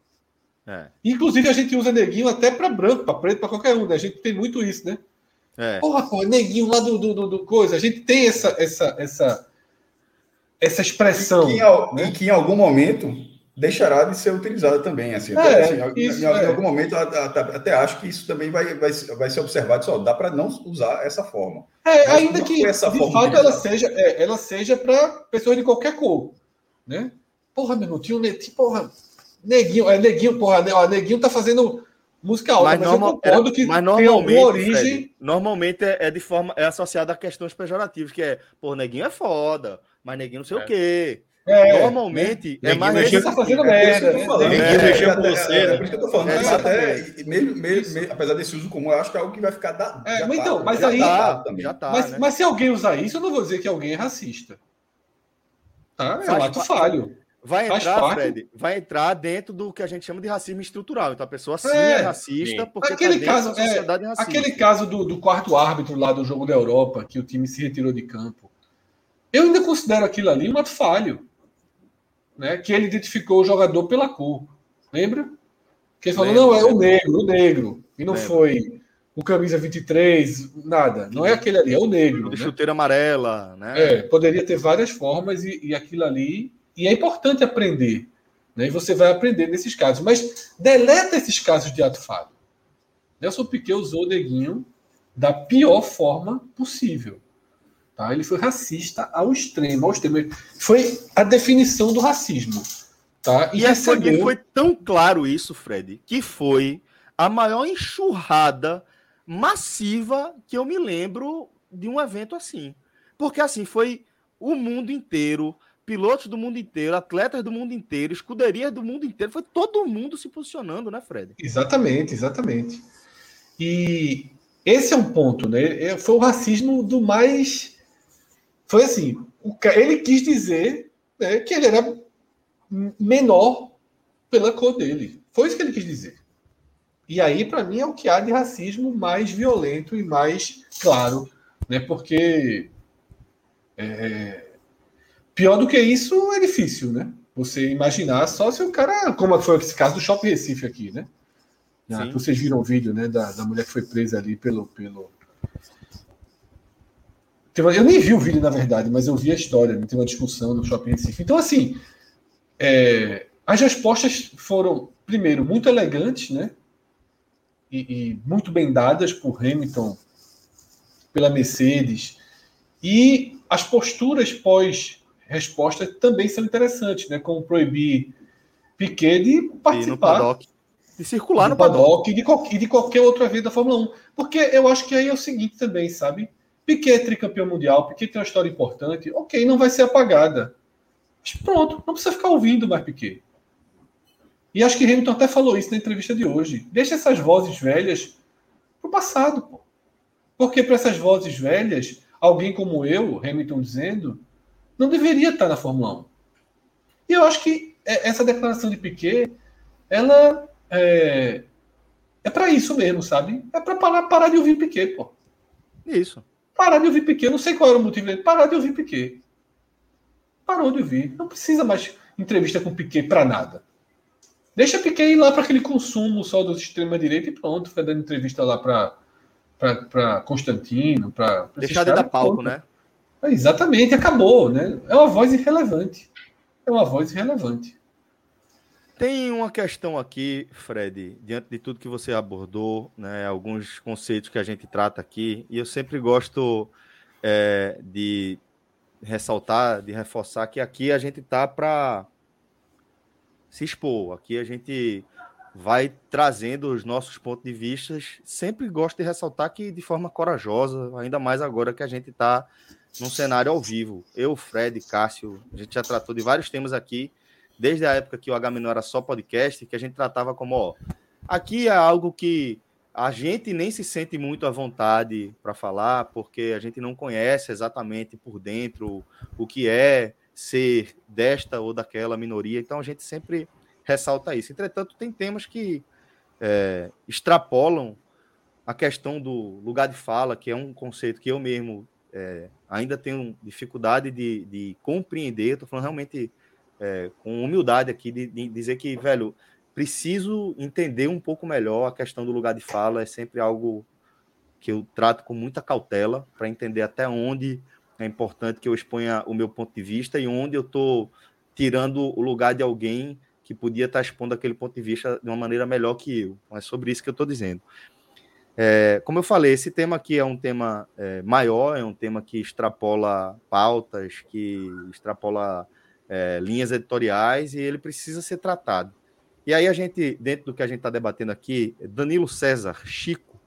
[SPEAKER 2] É. Inclusive, a gente usa neguinho até para branco, para preto, para qualquer um, né? A gente tem muito isso, né? É. Porra, porra, neguinho lá do, do, do, do, coisa. A gente tem essa, essa, essa, essa expressão.
[SPEAKER 3] E que, né? que em algum momento deixará de ser utilizada também. Assim, é, até, assim, isso, em, é. em, algum momento até, até, acho que isso também vai, vai, vai ser observado. Só dá para não usar essa forma.
[SPEAKER 2] É, ainda que essa de forma fato ela seja, é, ela seja para pessoas de qualquer cor, né? Porra, meu irmão, tinha um neguinho, porra, neguinho, é neguinho, porra, ó, neguinho tá fazendo música alta,
[SPEAKER 1] mas, mas normal, eu concordo que mas normalmente, tem origem. Fred, normalmente é, é, de forma é associada a questões pejorativas, que é, pô, neguinho é foda, mas neguinho não sei é. o quê. É, Normalmente né? é mais.
[SPEAKER 2] Tá. Né?
[SPEAKER 3] Mexeu com você. É, por isso que eu tô falando. É, até, mesmo, mesmo, mesmo, apesar desse uso comum, eu acho que é algo que vai ficar. Da,
[SPEAKER 2] é, mas então, mas aí. Tá, já tá, mas, né? mas se alguém usar isso, eu não vou dizer que alguém é racista. Tá? É um ato falho.
[SPEAKER 1] Vai entrar, Fred, vai entrar dentro do que a gente chama de racismo estrutural. Então a pessoa sim é, é racista sim. porque
[SPEAKER 2] aquele tá caso, é, racista. Aquele caso do, do quarto árbitro lá do jogo da Europa, que o time se retirou de campo. Eu ainda considero aquilo ali um ato falho né, que ele identificou o jogador pela cor. Lembra? Que ele falou, lembra, não, é o negro, o negro. E não lembra. foi o camisa 23, nada. Não é aquele ali, é o negro.
[SPEAKER 1] De né? chuteira amarela, né?
[SPEAKER 2] É, poderia ter várias formas e, e aquilo ali. E é importante aprender. Né? E você vai aprender nesses casos. Mas deleta esses casos de ato falho. Nelson Piquet usou o neguinho da pior forma possível. Tá? Ele foi racista ao extremo, ao extremo. Foi a definição do racismo. Tá?
[SPEAKER 1] E, e recebeu... foi tão claro isso, Fred, que foi a maior enxurrada massiva que eu me lembro de um evento assim. Porque assim, foi o mundo inteiro, pilotos do mundo inteiro, atletas do mundo inteiro, escuderias do mundo inteiro, foi todo mundo se posicionando, né, Fred?
[SPEAKER 2] Exatamente, exatamente. E esse é um ponto, né? É, foi o racismo do mais foi assim: ele quis dizer né, que ele era menor pela cor dele. Foi isso que ele quis dizer. E aí, para mim, é o que há de racismo mais violento e mais claro, né? Porque é, pior do que isso é difícil, né? Você imaginar só se o cara, como foi esse caso do Shopping Recife aqui, né? Ah, vocês viram o vídeo, né, da, da mulher que foi presa ali pelo, pelo eu nem vi o vídeo, na verdade, mas eu vi a história. Né? Tem uma discussão no Shopping Recife. Então, assim, é, as respostas foram, primeiro, muito elegantes, né? E, e, muito bem dadas por Hamilton, pela Mercedes. E as posturas pós-resposta também são interessantes, né? Como proibir Piquet de participar.
[SPEAKER 1] De circular
[SPEAKER 2] no paddock, paddock. E de, de qualquer outra evento da Fórmula 1. Porque eu acho que aí é o seguinte também, sabe? Piquet é tricampeão mundial, Piquet tem uma história importante, ok, não vai ser apagada. Mas pronto, não precisa ficar ouvindo mais Piquet. E acho que Hamilton até falou isso na entrevista de hoje. Deixa essas vozes velhas pro passado, pô. Porque para essas vozes velhas, alguém como eu, Hamilton dizendo, não deveria estar na Fórmula 1. E eu acho que é, essa declaração de Piquet, ela é, é para isso mesmo, sabe? É para parar, parar de ouvir Piquet, pô.
[SPEAKER 1] Isso.
[SPEAKER 2] Parar de ouvir Piquet. Não sei qual era o motivo dele. Parar de ouvir Piquet. Parou de ouvir. Não precisa mais entrevista com Piquet para nada. Deixa Piquet ir lá para aquele consumo só dos extrema-direita e pronto. Fica dando entrevista lá para Constantino. Pra,
[SPEAKER 1] Deixar de dar palco, né?
[SPEAKER 2] É, exatamente, acabou. Né? É uma voz irrelevante. É uma voz irrelevante.
[SPEAKER 1] Tem uma questão aqui, Fred, diante de tudo que você abordou, né, alguns conceitos que a gente trata aqui, e eu sempre gosto é, de ressaltar, de reforçar que aqui a gente tá para se expor, aqui a gente vai trazendo os nossos pontos de vista. Sempre gosto de ressaltar que de forma corajosa, ainda mais agora que a gente está num cenário ao vivo. Eu, Fred, Cássio, a gente já tratou de vários temas aqui, desde a época que o H era só podcast, que a gente tratava como, ó, aqui é algo que a gente nem se sente muito à vontade para falar, porque a gente não conhece exatamente por dentro o que é ser desta ou daquela minoria, então a gente sempre ressalta isso. Entretanto, tem temas que é, extrapolam a questão do lugar de fala, que é um conceito que eu mesmo é, ainda tenho dificuldade de, de compreender. Estou falando realmente é, com humildade aqui, de, de, dizer que, velho, preciso entender um pouco melhor a questão do lugar de fala. É sempre algo que eu trato com muita cautela para entender até onde é importante que eu exponha o meu ponto de vista e onde eu estou tirando o lugar de alguém que podia estar expondo aquele ponto de vista de uma maneira melhor que eu. É sobre isso que eu estou dizendo. É, como eu falei, esse tema aqui é um tema é, maior, é um tema que extrapola pautas, que extrapola é, linhas editoriais e ele precisa ser tratado. E aí a gente, dentro do que a gente está debatendo aqui, Danilo César Chico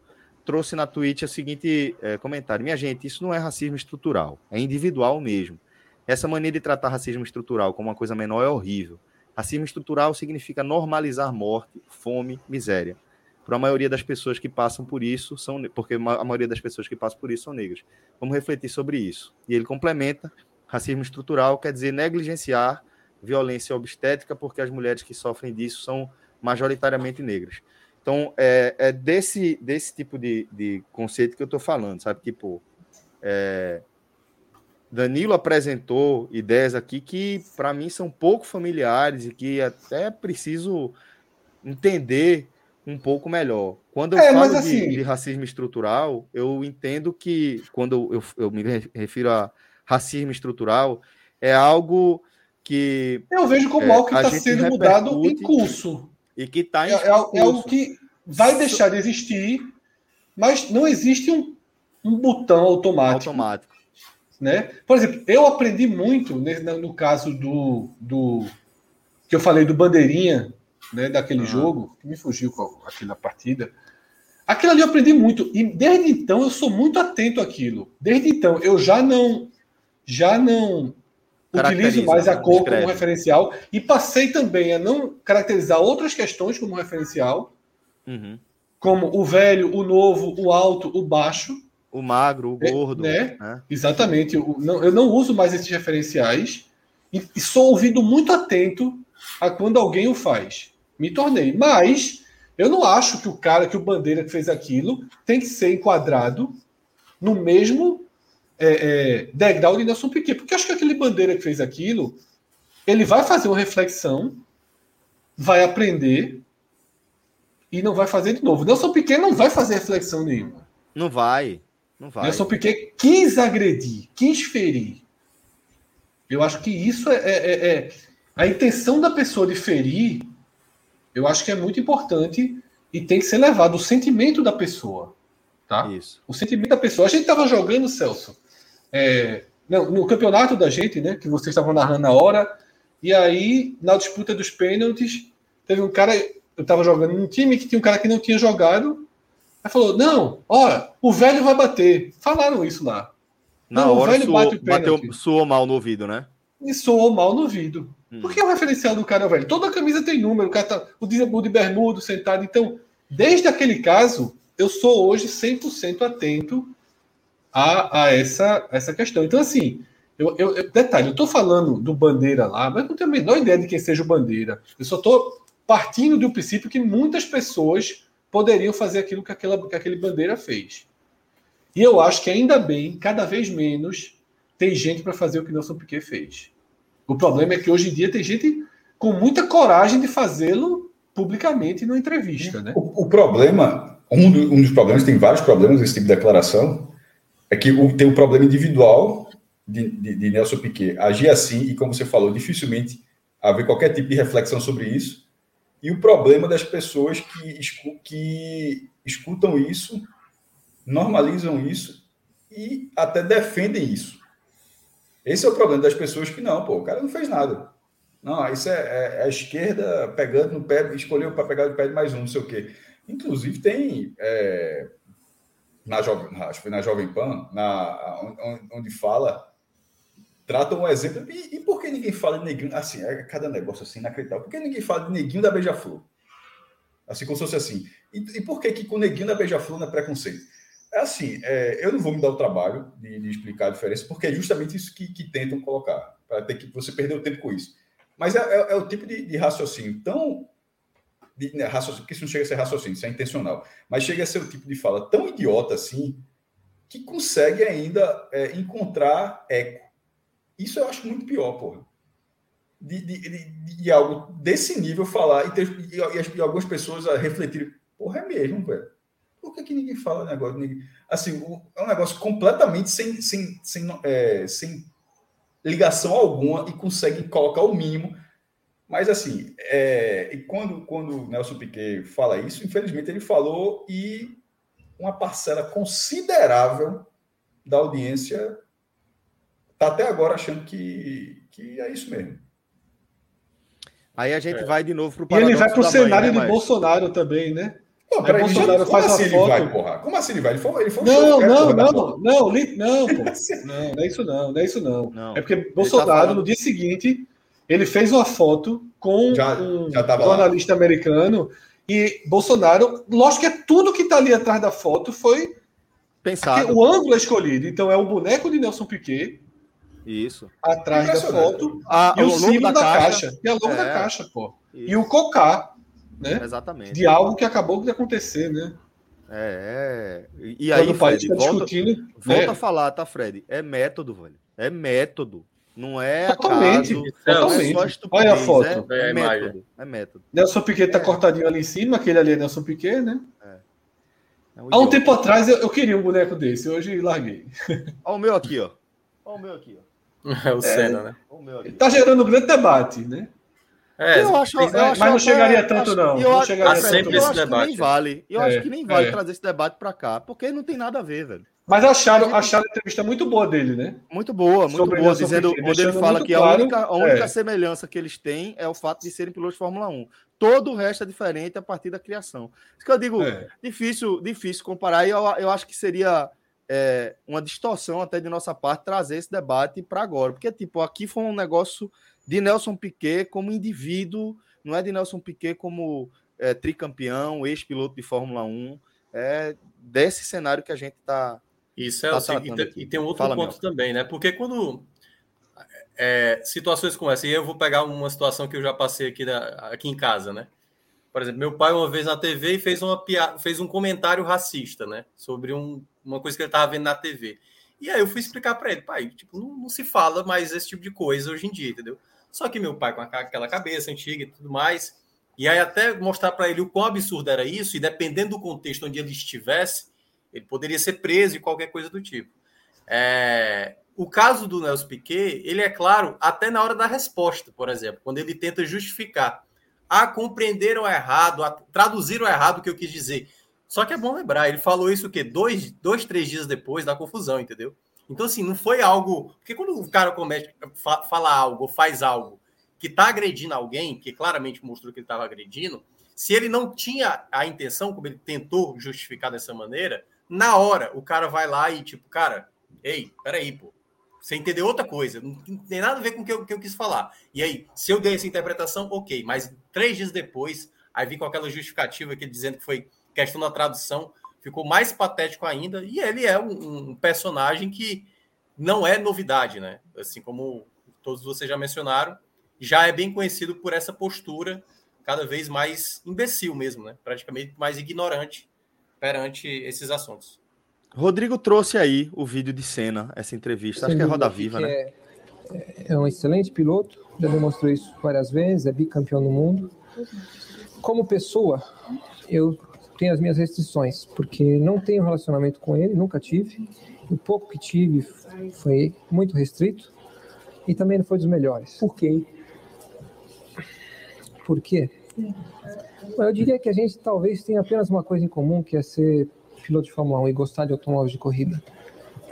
[SPEAKER 1] trouxe na Twitch o seguinte é, comentário: Minha gente, isso não é racismo estrutural, é individual mesmo. Essa maneira de tratar racismo estrutural como uma coisa menor é horrível. Racismo estrutural significa normalizar morte, fome, miséria. Para a maioria das pessoas que passam por isso, são porque a maioria das pessoas que passam por isso são negras. Vamos refletir sobre isso. E ele complementa: racismo estrutural quer dizer negligenciar violência obstétrica, porque as mulheres que sofrem disso são majoritariamente negras. Então, é, é desse, desse tipo de, de conceito que eu estou falando, sabe? Tipo, é, Danilo apresentou ideias aqui que, para mim, são pouco familiares e que até preciso entender um pouco melhor. Quando eu é, falo assim... de, de, racismo estrutural, eu entendo que, quando eu, eu me refiro a racismo estrutural, é algo que.
[SPEAKER 2] Eu vejo como é, algo que está sendo mudado em curso.
[SPEAKER 1] E que está
[SPEAKER 2] em. É, é, algo que vai deixar de existir, mas não existe um, um botão automático.
[SPEAKER 1] Automático
[SPEAKER 2] né? Por exemplo, eu aprendi muito no caso do, do que eu falei do bandeirinha, né, daquele uhum. jogo, que me fugiu com aquela partida. Aquilo ali eu aprendi muito e desde então eu sou muito atento àquilo. Desde então eu já não já não utilizo mais a cor como referencial e passei também a não caracterizar outras questões como referencial,
[SPEAKER 1] uhum.
[SPEAKER 2] como o velho, o novo, o alto, o baixo
[SPEAKER 1] o magro, o é, gordo.
[SPEAKER 2] É, né? né? Exatamente. Eu não, eu não uso mais esses referenciais e, e, sou ouvido muito atento a quando alguém o faz. Me tornei. Mas eu não acho que o cara, que o Bandeira que fez aquilo, tem que ser enquadrado no mesmo é, é, degrau de Nelson Piquet. Porque eu acho que aquele Bandeira que fez aquilo, ele vai fazer uma reflexão, vai aprender e não vai fazer de novo. Nelson Piquet não vai fazer reflexão nenhuma.
[SPEAKER 1] Não vai. Não vai.
[SPEAKER 2] Nelson Piquet quis agredir, quis ferir. Eu acho que isso é, é, é, é, a intenção da pessoa de ferir. Eu acho que é muito importante e tem que ser levado o sentimento da pessoa, tá?
[SPEAKER 1] Isso.
[SPEAKER 2] O sentimento da pessoa. A gente estava jogando, Celso, é, não, no campeonato da gente, né? Que vocês estavam narrando na hora. E aí, na disputa dos pênaltis, teve um cara. Eu estava jogando num time que tinha um cara que não tinha jogado Aí falou: não, olha, o velho vai bater. Falaram isso lá.
[SPEAKER 1] Na não, hora o velho suou, bate o Bateu, suou mal no ouvido, né?
[SPEAKER 2] E soou mal no ouvido. Hum. Por que o referencial do cara é o velho? Toda camisa tem número, o cara tá o de bermudo, sentado. Então, desde aquele caso, eu sou hoje 100% atento a, a essa, essa questão. Então, assim, eu, eu, detalhe, eu estou falando do Bandeira lá, mas não tenho a menor ideia de quem seja o Bandeira. Eu só estou partindo do princípio que muitas pessoas poderiam fazer aquilo que, aquela, que aquele Bandeira fez. E eu acho que ainda bem, cada vez menos, tem gente para fazer o que Nelson Piquet fez. O problema é que hoje em dia tem gente com muita coragem de fazê-lo publicamente numa entrevista. Né?
[SPEAKER 3] O, o problema, um, do, um, dos problemas, tem vários problemas nesse tipo de declaração, é que tem o problema individual de, de, de Nelson Piquet agir assim, e como você falou, dificilmente haver qualquer tipo de reflexão sobre isso e o problema das pessoas que, que escutam isso, normalizam isso e até defendem isso. Esse é o problema das pessoas que não, pô, o cara não fez nada. Não, isso é, é, é a esquerda pegando no pé, escolheu para pegar no pé de mais um, não sei o quê. Inclusive, tem é, na Jovem, acho que na Jovem Pan, na, onde, onde fala, trata um exemplo. E, e, por que ninguém fala de neguinho? Assim, é cada negócio assim inacreditável. Por que ninguém fala de neguinho da Beija-Flor? Assim, como se fosse assim. E, e por que, que com neguinho da Beija-Flor não é preconceito? É assim, é, eu não vou me dar o trabalho de, de, explicar a diferença, porque é justamente isso que, que tentam colocar, para ter que você perder o tempo com isso. Mas é, é, é o tipo de, de, raciocínio tão. De, né, raciocínio, porque isso não chega a ser raciocínio, isso é intencional. Mas chega a ser o tipo de fala tão idiota assim, que consegue ainda é, encontrar eco. Isso eu acho muito pior, porra. De, de, de, de algo desse nível falar e, ter, e, e, e algumas pessoas a refletirem, porra, é mesmo, velho por que, que ninguém fala negócio? Ninguém... Assim, é um negócio completamente sem, sem, sem, é, sem ligação alguma e consegue colocar o mínimo. Mas, assim, é, e quando, quando o Nelson Piquet fala isso, infelizmente ele falou e uma parcela considerável da audiência está até agora achando que, que é isso mesmo.
[SPEAKER 1] Aí a gente é. vai de novo
[SPEAKER 2] para o E ele vai para o cenário manhã, de Bolsonaro também, né?
[SPEAKER 3] Não, peraí, Bolsonaro faz assim a foto. Vai, porra? Como assim ele vai? Ele foi, ele foi
[SPEAKER 2] não, não, não, não, não, não, pô. não, não é isso não, não é isso não. não. É porque tá Bolsonaro, tá no dia seguinte, ele fez uma foto com já, um já jornalista lá. americano e Bolsonaro, lógico que é tudo que está ali atrás da foto foi
[SPEAKER 1] pensado.
[SPEAKER 2] O ângulo é escolhido. Então é o boneco de Nelson Piquet.
[SPEAKER 1] Isso.
[SPEAKER 2] Atrás da foto. Ah, e o, o símbolo da, da caixa. caixa. E a logo é. da caixa, pô. Isso. E o Cocá né?
[SPEAKER 1] Exatamente.
[SPEAKER 2] De algo que acabou de acontecer, né?
[SPEAKER 1] É, é. E aí, Fred, tá volta, volta né? a falar, tá, Fred? É método, velho. É método. Não é
[SPEAKER 2] totalmente,
[SPEAKER 1] acaso,
[SPEAKER 2] totalmente. Não é Olha a foto.
[SPEAKER 1] É, é, método. É método.
[SPEAKER 2] Nelson Piquet tá é. cortadinho ali em cima, aquele ali é Nelson Piquet, né? É. é um Há um tempo atrás eu, eu, queria um boneco desse, hoje larguei.
[SPEAKER 1] Olha o meu aqui, ó. Olha o meu aqui, ó.
[SPEAKER 5] É o Senna, né?
[SPEAKER 2] Tá gerando um grande debate, né?
[SPEAKER 1] É, eu acho, eu
[SPEAKER 2] mas não chegaria tanto, não.
[SPEAKER 1] Eu,
[SPEAKER 2] não chegaria
[SPEAKER 1] tanto, sempre eu esse acho debate. que nem vale. Eu é, acho que nem vale é. trazer esse debate para cá, porque não tem nada a ver, velho.
[SPEAKER 2] Mas acharam, acharam a entrevista muito boa dele, né?
[SPEAKER 1] Muito boa, muito Sobre boa. Dizendo, onde ele fala que claro, a única, a única é. semelhança que eles têm é o fato de serem pilotos de Fórmula 1. Todo o resto é diferente a partir da criação. Isso que eu digo, é. difícil, difícil comparar, e eu, eu acho que seria é, uma distorção até de nossa parte trazer esse debate para agora. Porque, tipo, aqui foi um negócio de Nelson Piquet como indivíduo não é de Nelson Piquet como é, tricampeão, ex-piloto de Fórmula 1. É desse cenário que a gente está.
[SPEAKER 5] Isso é tá assim, e, e, tem um outro Fala, ponto também, né? Porque quando é, situações como essa, e eu vou pegar uma situação que eu já passei aqui, da, aqui em casa, né? Por exemplo, meu pai uma vez na TV fez, uma fez um comentário racista, né? Sobre um, uma coisa que ele estava vendo na TV. E aí eu fui explicar para ele, pai, tipo, não, não, se fala mais esse tipo de coisa hoje em dia, entendeu? Só que meu pai, com aquela cabeça antiga e tudo mais, e aí até mostrar para ele o quão absurdo era isso, e dependendo do contexto onde ele estivesse, ele poderia ser preso e qualquer coisa do tipo. É... O caso do Nelson Piquet, ele é claro até na hora da resposta, por exemplo, quando ele tenta justificar. Ah, compreenderam errado, a... traduziram errado o que eu quis dizer. Só que é bom lembrar, ele falou isso o quê? Dois, dois, três dias depois da confusão, entendeu? Então, assim, não foi algo. Porque quando o cara comete, fala algo, faz algo que está agredindo alguém, que claramente mostrou que ele estava agredindo, se ele não tinha a intenção, como ele tentou justificar dessa maneira, na hora o cara vai lá e, tipo, cara, ei, peraí, pô. Você entendeu outra coisa, não tem nada a ver com o que eu, que eu quis falar. E aí, se eu dei essa interpretação, ok, mas três dias depois, aí vi com aquela justificativa aqui dizendo que foi questão da tradução, ficou mais patético ainda. E ele é um, um, personagem que não é novidade, né? Assim como todos vocês já mencionaram, já é bem conhecido por essa postura cada vez mais imbecil mesmo, né? Praticamente mais ignorante perante esses assuntos.
[SPEAKER 1] Rodrigo trouxe aí o vídeo de cena, essa entrevista. Acho que é Roda Viva, né?
[SPEAKER 7] É, é um excelente piloto, já demonstrou isso várias vezes, é bicampeão no mundo. Como pessoa, eu tenho as minhas restrições, porque não tenho relacionamento com ele, nunca tive. O pouco que tive foi muito restrito e também não foi dos melhores. Por quê? Por quê? Eu diria que a gente talvez tenha apenas uma coisa em comum, que é ser piloto de Fórmula 1 e gostar de automóveis de corrida.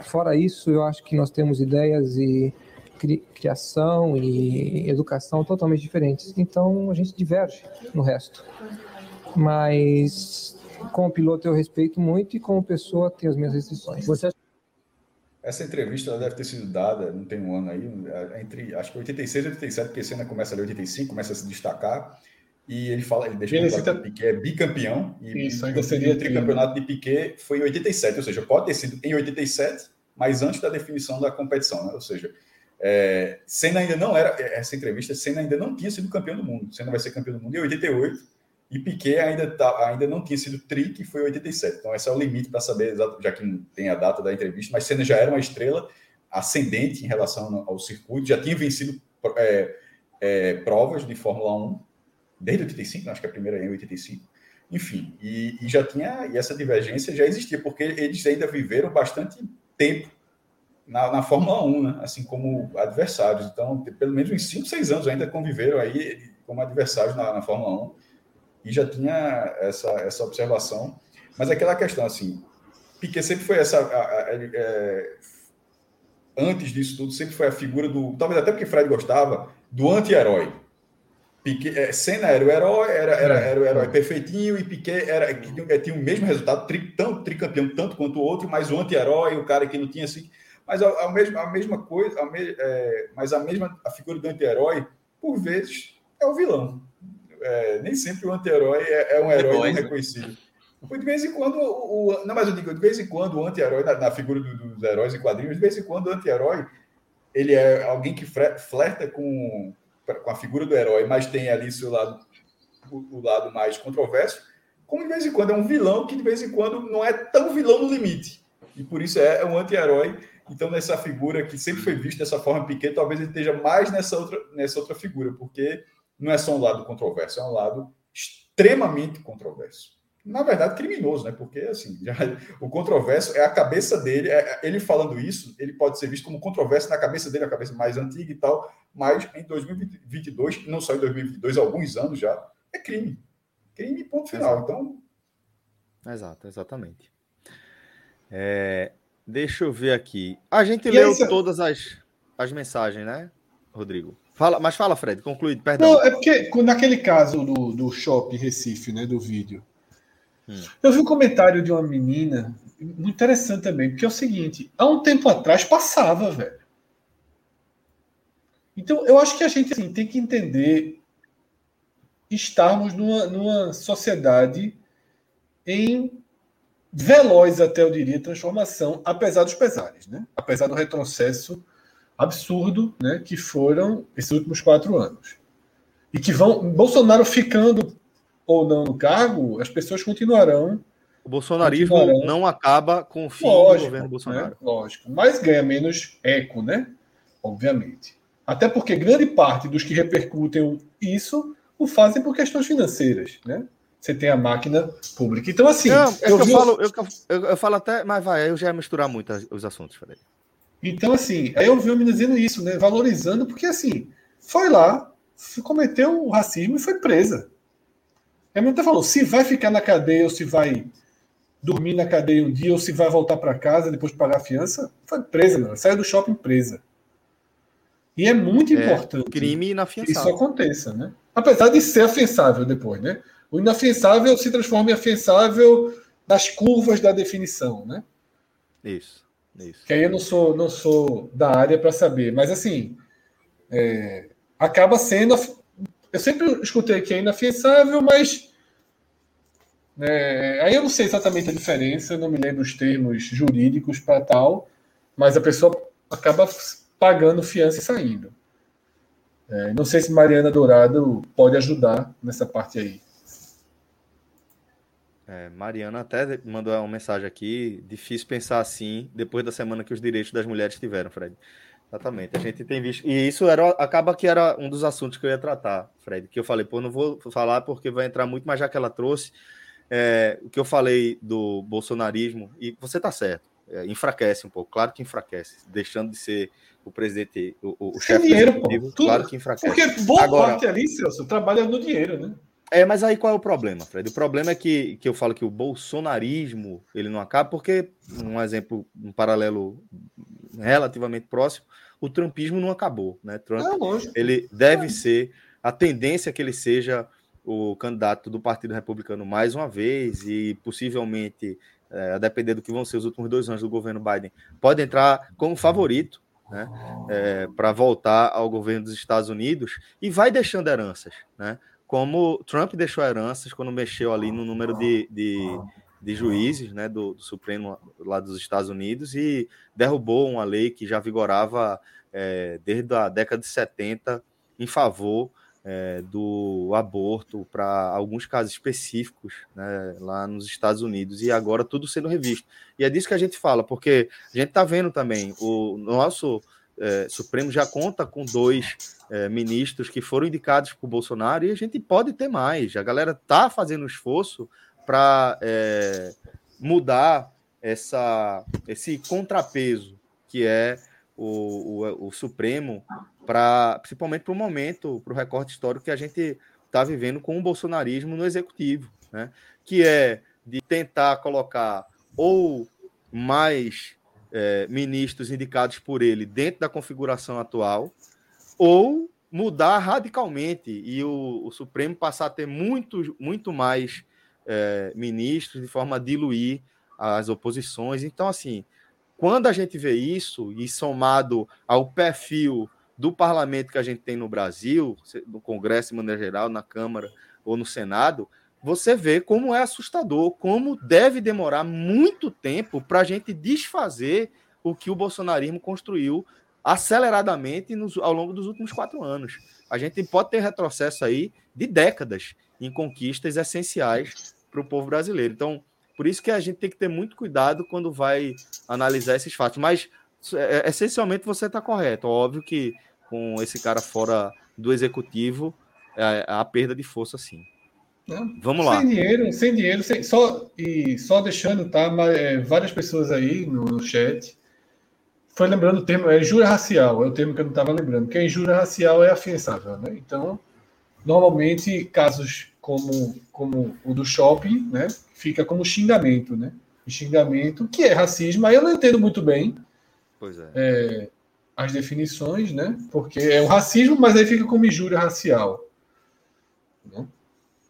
[SPEAKER 7] Fora isso, eu acho que nós temos ideias e cri, criação e educação totalmente diferentes. Então a gente diverge no resto. Mas como piloto eu respeito muito e como pessoa tenho as minhas restrições. Você
[SPEAKER 3] essa entrevista deve ter sido dada, não tem um ano aí, entre acho que 86 e 87, porque a cena começa ali 85, começa a se destacar. E ele fala, ele deixa ele cita... que Piquet é bicampeão. E
[SPEAKER 2] Isso, ainda seria
[SPEAKER 3] o tricampeonato de Piquet foi em 87, ou seja, pode ter sido em 87, mas antes da definição da competição, né? Ou seja, é, Senna ainda não era, essa entrevista, Senna ainda não tinha sido campeão do mundo. Senna vai ser campeão do mundo em 88 e Piquet ainda, tá, ainda não tinha sido tri, que foi 87. Então, esse é o limite para saber, já que não tem a data da entrevista, mas Senna já era uma estrela ascendente em relação ao circuito, já tinha vencido é, é, provas de Fórmula 1 desde 85, acho que a primeira é em 85. Enfim, e, e, já tinha, e essa divergência já existia, porque eles ainda viveram bastante tempo na, na Fórmula 1, né? assim como adversários. Então, pelo menos uns 5, 6 anos ainda conviveram aí como adversários na, na Fórmula 1 e já tinha essa, essa observação. Mas aquela questão, assim, Piquet sempre foi essa. A, a, é, antes disso tudo, sempre foi a figura do. Talvez até porque Fred gostava, do anti-herói. Piquet, é, Senna era o herói, era, era, é. era o herói perfeitinho, e Piquet era, que, tinha o mesmo resultado, tri, tão, tricampeão tanto quanto o outro, mas o anti-herói, o cara que não tinha assim. Mas a, a, mesma, a mesma coisa, a me, é, mas a mesma a figura do anti-herói, por vezes, é o vilão é, nem sempre o anti-herói é, é, um herói não né? reconhecido. De vez em quando, o, o, não, mas eu digo, de vez em quando o anti-herói, na, na, figura do, dos heróis e quadrinhos, de vez em quando o anti-herói ele é alguém que flerta com, com a figura do herói, mas tem ali seu lado, o, lado mais controverso, como de vez em quando é um vilão que de vez em quando não é tão vilão no limite. E por isso é, é um anti-herói. Então, nessa figura que sempre foi vista dessa forma pequena, talvez ele esteja mais nessa outra, nessa outra figura, porque não é só um lado controverso, é um lado extremamente controverso. Na verdade, criminoso, né? Porque assim, já, o controverso é a cabeça dele. É, ele falando isso, ele pode ser visto como controverso na cabeça dele, a cabeça mais antiga e tal. Mas em 2022, não só em 2022, há alguns anos já, é crime. Crime, ponto final. Exato. Então.
[SPEAKER 1] Exato, exatamente. É, deixa eu ver aqui. A gente e leu esse... todas as, as mensagens, né, Rodrigo? Fala, mas fala, Fred, concluído, perdão.
[SPEAKER 2] Não, é porque naquele caso do, do shopping Recife, né, do vídeo, hum. eu vi um comentário de uma menina, muito interessante também, porque é o seguinte, há um tempo atrás passava, velho. Então, eu acho que a gente assim, tem que entender estarmos numa, numa sociedade em veloz, até eu diria, transformação, apesar dos pesares, né? apesar do retrocesso absurdo né, que foram esses últimos quatro anos. E que vão. Bolsonaro ficando ou não no cargo, as pessoas continuarão.
[SPEAKER 1] O bolsonarismo continuarão, não acaba com o fim lógico, do governo né, Bolsonaro.
[SPEAKER 2] Né, lógico. Mas ganha menos eco, né? Obviamente. Até porque grande parte dos que repercutem isso o fazem por questões financeiras, né? Você tem a máquina pública. Então, assim. Não,
[SPEAKER 1] é eu, eu, falo, eu, eu, eu, falo até, mas vai, eu já ia misturar muito os assuntos, Fred.
[SPEAKER 2] Então, assim, aí eu vi o menino dizendo isso, né? Valorizando, porque assim, foi lá, cometeu o racismo e foi presa. A menina falou: se vai ficar na cadeia ou se vai dormir na cadeia um dia ou se vai voltar para casa depois de pagar a fiança, foi presa, mano. Saiu do shopping presa. E é muito é, importante
[SPEAKER 1] crime
[SPEAKER 2] que isso aconteça, né? Apesar de ser afiançável depois, né? O inafiançável se transforma em afiançável nas curvas da definição, né?
[SPEAKER 1] Isso. Isso.
[SPEAKER 2] Que aí eu não sou, não sou da área para saber, mas assim, é, acaba sendo. Eu sempre escutei que é inafiançável, mas. É, aí eu não sei exatamente a diferença, não me lembro os termos jurídicos para tal, mas a pessoa acaba pagando fiança e saindo. É, não sei se Mariana Dourado pode ajudar nessa parte aí.
[SPEAKER 1] É, Mariana até mandou uma mensagem aqui. Difícil pensar assim depois da semana que os direitos das mulheres tiveram, Fred. Exatamente. A gente tem visto. E isso era, acaba que era um dos assuntos que eu ia tratar, Fred. Que eu falei, pô, não vou falar porque vai entrar muito, mas já que ela trouxe, é, o que eu falei do bolsonarismo, e você tá certo, é, enfraquece um pouco, claro que enfraquece, deixando de ser o presidente, o, o chefe
[SPEAKER 2] dinheiro, pô, claro que enfraquece. Porque boa Agora, parte ali, Celso, trabalha no dinheiro, né?
[SPEAKER 1] É, mas aí qual é o problema, Fred? O problema é que, que eu falo que o bolsonarismo ele não acaba, porque, um exemplo, um paralelo relativamente próximo, o trumpismo não acabou, né? Trump, é, ele deve é. ser a tendência é que ele seja o candidato do Partido Republicano mais uma vez e possivelmente, é, a depender do que vão ser os últimos dois anos do governo Biden, pode entrar como favorito né, é, para voltar ao governo dos Estados Unidos e vai deixando heranças, né? Como Trump deixou heranças quando mexeu ali no número de, de, de juízes né, do, do, Supremo lá dos Estados Unidos e derrubou uma lei que já vigorava é, desde a década de 70 em favor é, do aborto para alguns casos específicos né, lá nos Estados Unidos e agora tudo sendo revisto. E é disso que a gente fala, porque a gente está vendo também o nosso é, Supremo já conta com dois é, ministros que foram indicados por Bolsonaro e a gente pode ter mais. A galera está fazendo esforço para é, mudar essa, esse contrapeso que é o, o, o Supremo para principalmente para o momento, para o recorte histórico que a gente está vivendo com o bolsonarismo no executivo, né? que é de tentar colocar ou mais é, ministros indicados por ele dentro da configuração atual, ou mudar radicalmente e o, o Supremo passar a ter muito, muito mais é, ministros de forma a diluir as oposições. Então, assim, quando a gente vê isso, e somado ao perfil do parlamento que a gente tem no Brasil, no Congresso de maneira geral, na Câmara ou no Senado, você vê como é assustador, como deve demorar muito tempo para a gente desfazer o que o bolsonarismo construiu aceleradamente nos, ao longo dos últimos quatro anos. A gente pode ter retrocesso aí de décadas em conquistas essenciais para o povo brasileiro. Então, por isso que a gente tem que ter muito cuidado quando vai analisar esses fatos. Mas, é, essencialmente, você está correto. Óbvio que com esse cara fora do executivo, é, a perda de força, sim. Vamos lá.
[SPEAKER 2] Sem dinheiro, sem dinheiro, sem, só, e só deixando, tá? Mas, é, várias pessoas aí no, no, chat. Foi lembrando o termo, é injúria racial, é o termo que eu não estava lembrando, que a injúria racial é afiançável, né? Então, normalmente, casos como, como o do shopping, né? Fica como xingamento, né? xingamento, que é racismo, aí eu não entendo muito bem.
[SPEAKER 1] É.
[SPEAKER 2] é as definições, né? Porque é o racismo, mas aí fica como injúria racial. Né?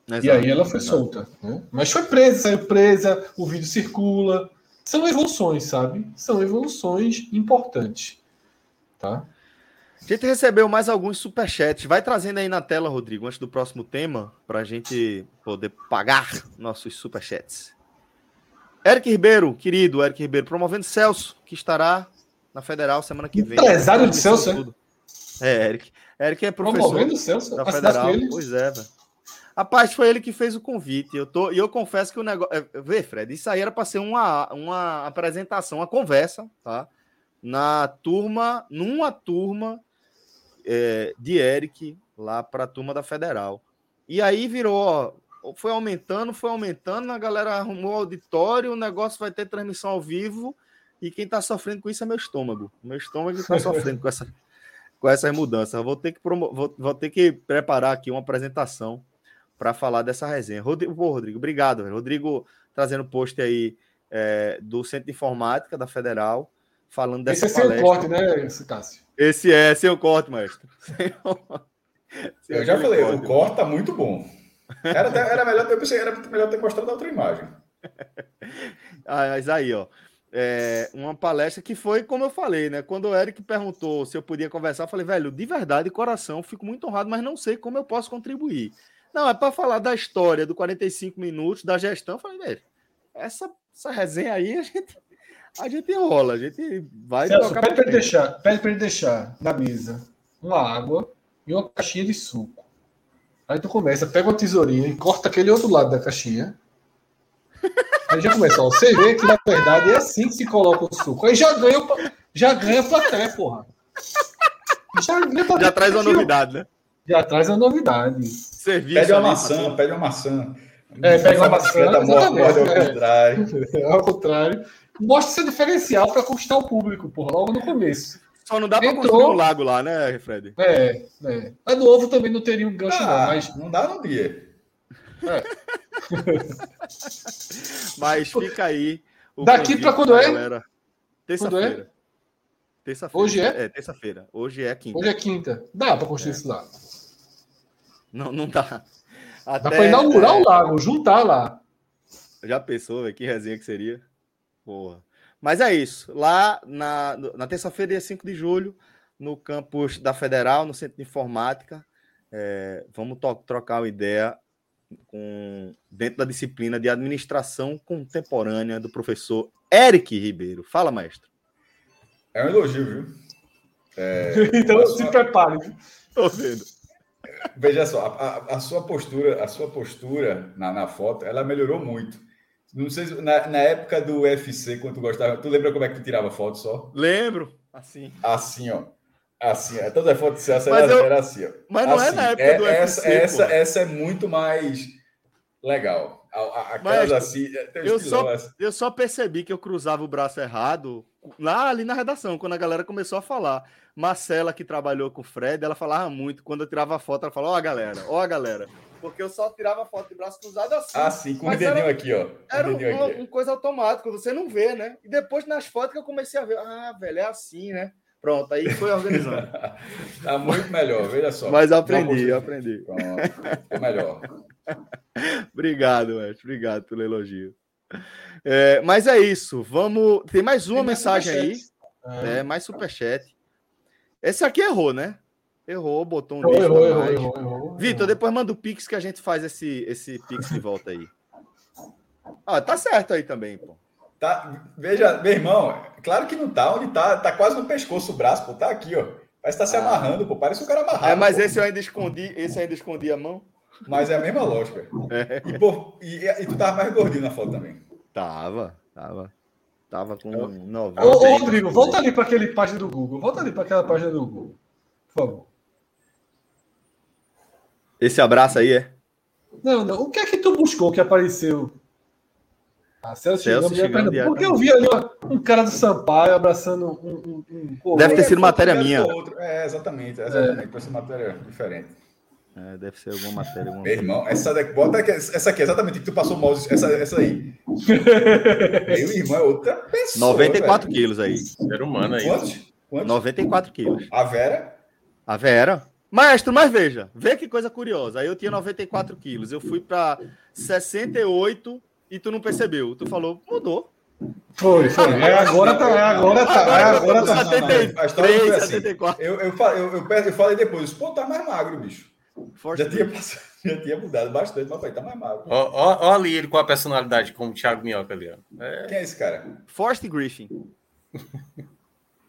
[SPEAKER 2] Exato, e aí ela foi exato. solta. Né? Mas foi presa, saiu presa, o vídeo circula. São evoluções, sabe? São evoluções importantes. Tá?
[SPEAKER 1] A gente recebeu mais alguns superchats. Vai trazendo aí na tela, Rodrigo, antes do próximo tema, para a gente poder pagar nossos superchats. Eric Ribeiro, querido Eric Ribeiro, promovendo Celso, que estará na Federal semana que vem.
[SPEAKER 2] Empresário de Celso, é?
[SPEAKER 1] É, Eric. Eric é professor
[SPEAKER 2] do Celso,
[SPEAKER 1] da Federal. Pois é, velho. Rapaz, foi ele que fez o convite. Eu tô, e eu confesso que o negócio. É, vê, Fred, isso aí era para ser uma, uma apresentação, uma conversa, tá? Na turma, numa turma é, de Eric, lá para a turma da Federal. E aí virou, ó, foi aumentando, foi aumentando, a galera arrumou auditório, o negócio vai ter transmissão ao vivo e quem está sofrendo com isso é meu estômago. Meu estômago está sofrendo com, essa, com essas mudanças. Vou ter, que promo... vou, vou ter que preparar aqui uma apresentação para falar dessa resenha. Rodrigo, pô, Rodrigo obrigado. Velho. Rodrigo trazendo post aí é, do Centro de Informática da Federal, falando dessa
[SPEAKER 2] Esse é palestra. seu corte, né, esse Cássio?
[SPEAKER 1] Esse é seu corte, maestro.
[SPEAKER 3] Eu já falei, corte, o corte tá muito bom. Era, era melhor, eu pensei, era melhor ter mostrado a outra imagem.
[SPEAKER 1] ah, mas aí, ó é, uma palestra que foi, como eu falei, né? Quando o Eric perguntou se eu podia conversar, eu falei, velho, de verdade, coração, fico muito honrado, mas não sei como eu posso contribuir. Não, é para falar da história do 45 minutos, da gestão. Eu falei, velho, essa, essa resenha aí a gente, a gente enrola, a gente vai.
[SPEAKER 2] Celso, pede para ele deixar, pede para ele deixar na mesa uma água e uma caixinha de suco. Aí tu começa, pega uma tesourinha e corta aquele outro lado da caixinha. Aí já começa, ó, você vê que na verdade é assim que se coloca o suco. Aí já ganha, já ganha plateia, porra.
[SPEAKER 1] Já, ganha já traz uma novidade, né?
[SPEAKER 2] Já traz uma novidade.
[SPEAKER 3] Serviço pede uma maçã, pede uma maçã.
[SPEAKER 2] É, pega uma maçã.
[SPEAKER 3] Morde ao contrário.
[SPEAKER 2] É, ao contrário. Mostra seu diferencial para conquistar o público, porra, logo no começo.
[SPEAKER 1] Só não dá para construir um lago lá, né, Fred?
[SPEAKER 2] É, é. Mas no ovo também não teria um gancho, ah, não. Mas...
[SPEAKER 3] Não dá no dia. É.
[SPEAKER 1] Mas fica aí.
[SPEAKER 2] Daqui para quando é?
[SPEAKER 1] Terça-feira. Terça-feira.
[SPEAKER 2] Hoje é?
[SPEAKER 1] É, terça-feira. Hoje é quinta.
[SPEAKER 2] Hoje é quinta. Dá para construir
[SPEAKER 1] É.
[SPEAKER 2] isso lá.
[SPEAKER 1] Não, não dá.
[SPEAKER 2] Dá
[SPEAKER 1] Até,
[SPEAKER 2] para inaugurar
[SPEAKER 1] é,
[SPEAKER 2] o lago, juntar lá.
[SPEAKER 1] Já pensou, velho? Que resenha que seria? Porra. Mas é isso. Lá na, na terça-feira, dia 5 de julho, no campus da Federal, no Centro de Informática, é, vamos to- trocar uma ideia com, dentro da disciplina de Administração Contemporânea do professor Eric Ribeiro. Fala, mestre.
[SPEAKER 3] É um elogio, viu? É,
[SPEAKER 2] Então se prepare.
[SPEAKER 1] Tô vendo.
[SPEAKER 3] Veja só, a, a- a sua postura, a sua postura na, na foto, ela melhorou muito. Não sei se na, na época do UFC, quando tu gostava, tu lembra como é que tu tirava foto só?
[SPEAKER 1] Lembro. Assim.
[SPEAKER 3] Assim, ó. Assim, ó. todas as fotos de
[SPEAKER 1] Mas
[SPEAKER 3] era,
[SPEAKER 1] eu-
[SPEAKER 3] era assim, ó.
[SPEAKER 1] Mas não é
[SPEAKER 3] Assim,
[SPEAKER 1] na época do
[SPEAKER 3] essa,
[SPEAKER 1] UFC,
[SPEAKER 3] essa,
[SPEAKER 1] pô.
[SPEAKER 3] essa é muito mais legal. A- a-
[SPEAKER 1] Mas
[SPEAKER 3] assim. um
[SPEAKER 1] eu só-
[SPEAKER 3] assim.
[SPEAKER 1] Eu só percebi que eu cruzava o braço errado lá ali na redação, quando a galera começou a falar. Marcela, que trabalhou com o Fred, ela falava muito. Quando eu tirava foto, ela falava: Ó, a galera, ó, a galera. Porque eu só tirava foto de braço cruzado assim.
[SPEAKER 3] Assim, com o dedinho
[SPEAKER 1] era-
[SPEAKER 3] aqui, ó.
[SPEAKER 1] Era uma,
[SPEAKER 3] aqui.
[SPEAKER 1] uma coisa automática, você não vê, né? E depois nas fotos que eu comecei a ver, ah, velho, é assim, né? Pronto, aí foi organizando.
[SPEAKER 3] Tá muito melhor, veja só.
[SPEAKER 1] Mas aprendi, eu aprendi.
[SPEAKER 3] Pronto, ficou melhor.
[SPEAKER 1] Obrigado, mestre. Obrigado pelo elogio. É, mas é isso. Vamos. Tem mais uma
[SPEAKER 2] Tem mais
[SPEAKER 1] mensagem aí.
[SPEAKER 2] superchat.
[SPEAKER 1] É, mais superchat. Esse aqui errou, né? Errou, botou um
[SPEAKER 2] Errou, errou, errou, errou, errou.
[SPEAKER 1] Vitor, depois manda o Pix que a gente faz esse, esse Pix de volta aí. Ah, tá certo aí também, pô.
[SPEAKER 3] Tá, veja, meu irmão, claro que não tá onde tá, tá quase no pescoço o braço, pô, tá aqui, ó. Parece que tá se
[SPEAKER 1] Ah.
[SPEAKER 3] amarrando, pô, parece um cara amarrado.
[SPEAKER 1] É, mas
[SPEAKER 3] pô.
[SPEAKER 1] esse eu ainda escondi, esse eu ainda escondi a mão.
[SPEAKER 3] Mas é a mesma lógica.
[SPEAKER 1] É.
[SPEAKER 3] E, pô, e, e tu tava mais gordinho na foto também.
[SPEAKER 1] Tava, tava. Tava com
[SPEAKER 2] Eu-
[SPEAKER 1] 90.
[SPEAKER 2] Ô, ô, Rodrigo, volta ali para aquele página do Google. Volta ali para aquela página do Google. Por favor.
[SPEAKER 1] Esse abraço aí é?
[SPEAKER 2] Não, não. O que é que tu buscou que apareceu? Ah, Celso,
[SPEAKER 1] Celso
[SPEAKER 2] Chigami, Pernambuco. Porque eu vi ali um cara do Sampaio abraçando um. um, um
[SPEAKER 1] Deve ter sido matéria minha.
[SPEAKER 3] É, exatamente, exatamente. Parece uma matéria diferente.
[SPEAKER 1] É, deve ser alguma matéria. Alguma...
[SPEAKER 3] Meu irmão, essa daqui, bota aqui, essa aqui, exatamente, que tu passou o mouse, essa, essa aí. Meu irmão é outra pessoa.
[SPEAKER 1] 94 quilos aí.
[SPEAKER 8] Ser humano aí.
[SPEAKER 3] velho. Quantos? Quantos?
[SPEAKER 1] 94 quilos.
[SPEAKER 3] A Vera?
[SPEAKER 1] A Vera. Maestro, mas veja, vê que coisa curiosa. Aí eu tinha 94 quilos, eu fui para 68 e tu não percebeu. Tu falou, mudou.
[SPEAKER 2] Foi, foi. É, agora tá. É, agora tá. É, agora tá.
[SPEAKER 3] não, não, não. A história não foi
[SPEAKER 1] 73,
[SPEAKER 3] assim.
[SPEAKER 1] 74.
[SPEAKER 3] Eu, eu, eu, eu, eu falei depois, pô, tá mais magro, bicho. Já tinha, passado, já tinha mudado bastante, mas falei, tá mais magro.
[SPEAKER 8] Ó, ó, ó ali ele com a personalidade como o Thiago Minhoca ali, ó. É,
[SPEAKER 3] Quem é esse cara?
[SPEAKER 1] Forrest Griffin.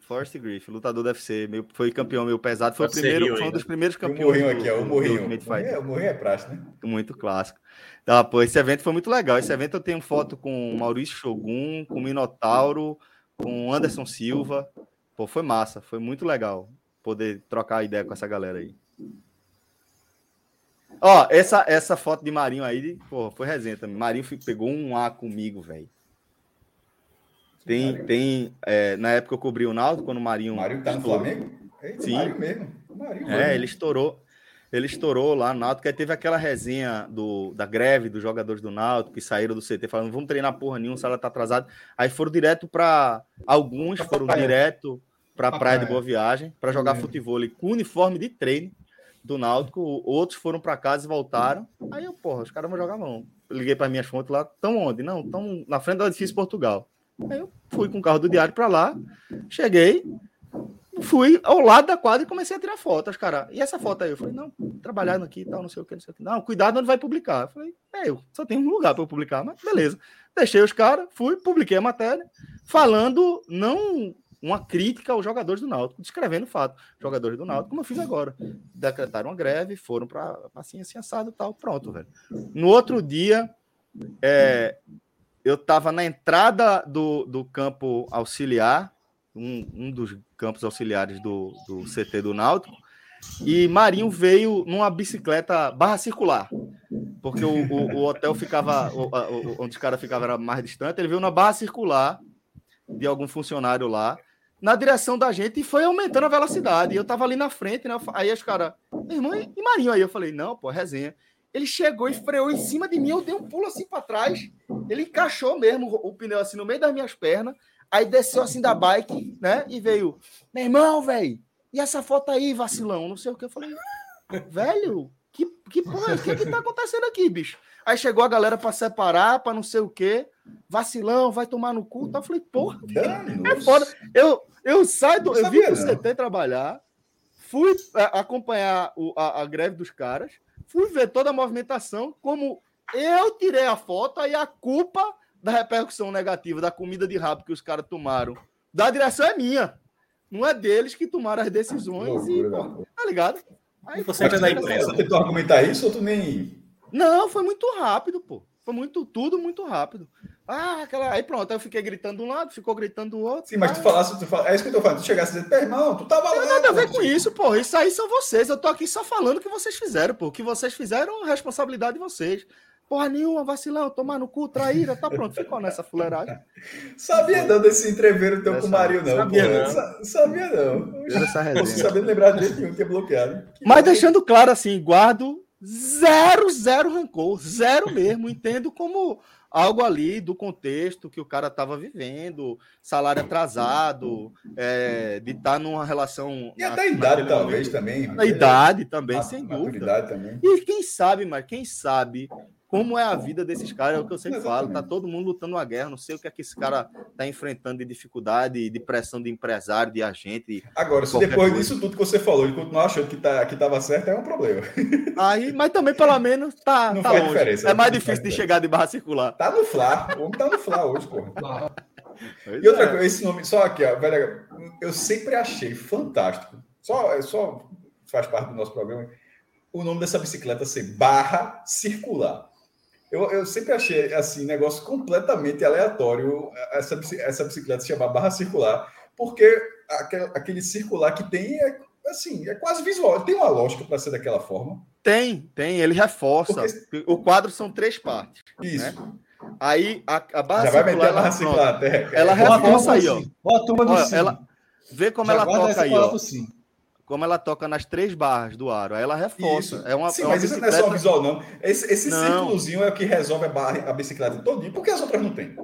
[SPEAKER 1] Forrest Griffin, lutador do UFC, meu, foi campeão meu pesado, foi, o primeiro, foi um
[SPEAKER 8] ainda.
[SPEAKER 1] dos primeiros
[SPEAKER 3] E o
[SPEAKER 1] campeões.
[SPEAKER 3] Morrinho aqui, ó, o Morrinho. O Morrinho é- é praxe, né?
[SPEAKER 1] Muito clássico. Tá, pô, esse evento foi muito legal. Esse evento eu tenho foto com o Maurício Shogun, com o Minotauro, com o Anderson Silva. Pô, foi massa, foi muito legal poder trocar ideia com essa galera aí. Ó, essa, essa foto de Marinho aí, pô, foi resenha também. Marinho pegou um A comigo, velho. Tem, tem é, na época eu cobri o Naldo, quando o Marinho.
[SPEAKER 3] O Mário tá no
[SPEAKER 1] estourou.
[SPEAKER 3] Flamengo? Eita,
[SPEAKER 1] Sim.
[SPEAKER 3] o Mário mesmo. O Mário mesmo.
[SPEAKER 1] É, ele estourou. Ele estourou lá no Náutico, aí teve aquela resenha do, da greve dos jogadores do Náutico que saíram do CT falando, vamos treinar porra nenhuma, o sala tá atrasado. Aí foram direto para alguns foram direto para
[SPEAKER 2] Pra
[SPEAKER 1] praia de. Boa Viagem para jogar
[SPEAKER 2] É.
[SPEAKER 1] futebol com uniforme de treino do Náutico. Outros foram para casa e voltaram. Aí eu, porra, os caras vão jogar não. Eu liguei para minhas fontes lá, tão onde? Não, tão na frente do edifício Portugal. Aí eu fui com o carro do diário para lá, cheguei, fui ao lado da quadra e comecei a tirar fotos, cara. E essa foto aí? Eu falei, não, trabalhando aqui e tal, não sei o que, não sei o que. Não, cuidado onde vai publicar. Eu falei, é, eu só tenho um lugar para publicar, mas beleza. Deixei os caras, fui, publiquei a matéria, falando não uma crítica aos jogadores do Náutico, descrevendo o fato. Jogadores do Náutico, como eu fiz agora. Decretaram uma greve, foram para assim, assim, assado e tal, pronto, velho. No outro dia, é, eu estava na entrada do, do campo auxiliar, um, um dos campos auxiliares do, do CT do Náutico, e Marinho veio numa bicicleta barra circular, porque o, o, o hotel ficava, o- onde os caras ficavam era mais distante, ele veio na barra circular de algum funcionário lá, na direção da gente e foi aumentando a velocidade. Eu tava ali na frente, né? Aí os caras, meu irmão, e Marinho? Aí eu falei, não, pô, resenha. Ele chegou e freou em cima de mim, eu dei um pulo assim para trás. Ele encaixou mesmo o o pneu assim no meio das minhas pernas. Aí desceu assim da bike, né? E veio, meu irmão, velho, e essa foto aí, vacilão? Não sei o que. Eu falei, velho, que, que porra, o que, que tá acontecendo aqui, bicho? Aí chegou a galera para separar, para não sei o quê. Vacilão, vai tomar no cu. Tá? Eu falei, porra, é foda. Eu, eu saio do. Eu vim pro CT trabalhar, fui acompanhar o, a, a greve dos caras, fui ver toda a movimentação, como eu tirei a foto, aí a culpa da repercussão negativa da comida de rabo que os caras tomaram da direção é minha. Não é deles que tomaram as decisões Loucura, e, pô, tá ligado?
[SPEAKER 3] Aí você entra na imprensa. Você tentou argumentar isso ou tu nem.
[SPEAKER 1] Não, foi muito rápido, pô. Foi muito, tudo muito rápido. Ah, aquela. Aí pronto, aí eu fiquei gritando de um lado, ficou gritando do outro.
[SPEAKER 3] Sim, mas tu falasse, tu fala... é isso que eu tô falando. Tu chegasse e dizer, irmão, tu tava lá. Não
[SPEAKER 1] tem nada a ver com isso, pô. Isso aí são vocês. Eu tô aqui só falando o que vocês fizeram, pô. O que vocês fizeram é responsabilidade de vocês. Porra nenhuma, vacilão, tomar no cu, traíra, tá pronto, ficou nessa fuleiragem.
[SPEAKER 3] Sabia não desse entreveiro teu com o Mario, não. Sabia não. Sabia não. Você sabia lembrar de nenhum que é bloqueado.
[SPEAKER 1] Mas deixando claro assim, guardo zero, zero rancor, zero mesmo. Entendo como algo ali do contexto que o cara estava vivendo, salário atrasado, é, de estar tá numa relação.
[SPEAKER 3] E até a idade, talvez, também.
[SPEAKER 1] A idade também, sem dúvida.
[SPEAKER 3] Também.
[SPEAKER 1] E quem sabe, mas quem sabe como é a vida desses caras, é o que eu sempre falo. Tá todo mundo lutando uma guerra. Não sei o que é que esse cara tá enfrentando de dificuldade, de pressão de empresário, de agente.
[SPEAKER 3] Agora, se depois coisa. disso tudo que você falou, ele continuar achando que, tá, que tava certo, é um problema.
[SPEAKER 1] Aí, mas também, pelo menos, tá. Não tá faz longe. diferença. É mais difícil de chegar de barra circular.
[SPEAKER 3] Tá no Fla. O homem tá no Fla hoje, porra. e outra é. coisa, esse nome, só aqui, ó, velho, eu sempre achei fantástico. Só, só faz parte do nosso programa. O nome dessa bicicleta ser barra circular. Eu, eu sempre achei assim negócio completamente aleatório essa, essa bicicleta se chamar barra circular, porque aquele, aquele circular que tem é assim, é quase visual. Tem uma lógica para ser daquela forma?
[SPEAKER 1] Tem, tem. Ele reforça. Porque... O quadro são três partes. Isso. Né? Aí a, a barra
[SPEAKER 3] Já
[SPEAKER 1] circular,
[SPEAKER 3] vai meter a barra circular.
[SPEAKER 1] Ela, ela reforça aí, ó.
[SPEAKER 2] Ó, a turma do Olha,
[SPEAKER 1] ela Vê como Já ela toca aí, ó. Sim como ela toca nas três barras do aro. Aí ela reforça. Isso. É uma,
[SPEAKER 3] Sim,
[SPEAKER 1] é uma
[SPEAKER 3] mas bicicleta... isso não é só visual, não. Esse, esse não. círculozinho é o que resolve a, barra, a bicicleta todinha. Por que as outras não tem?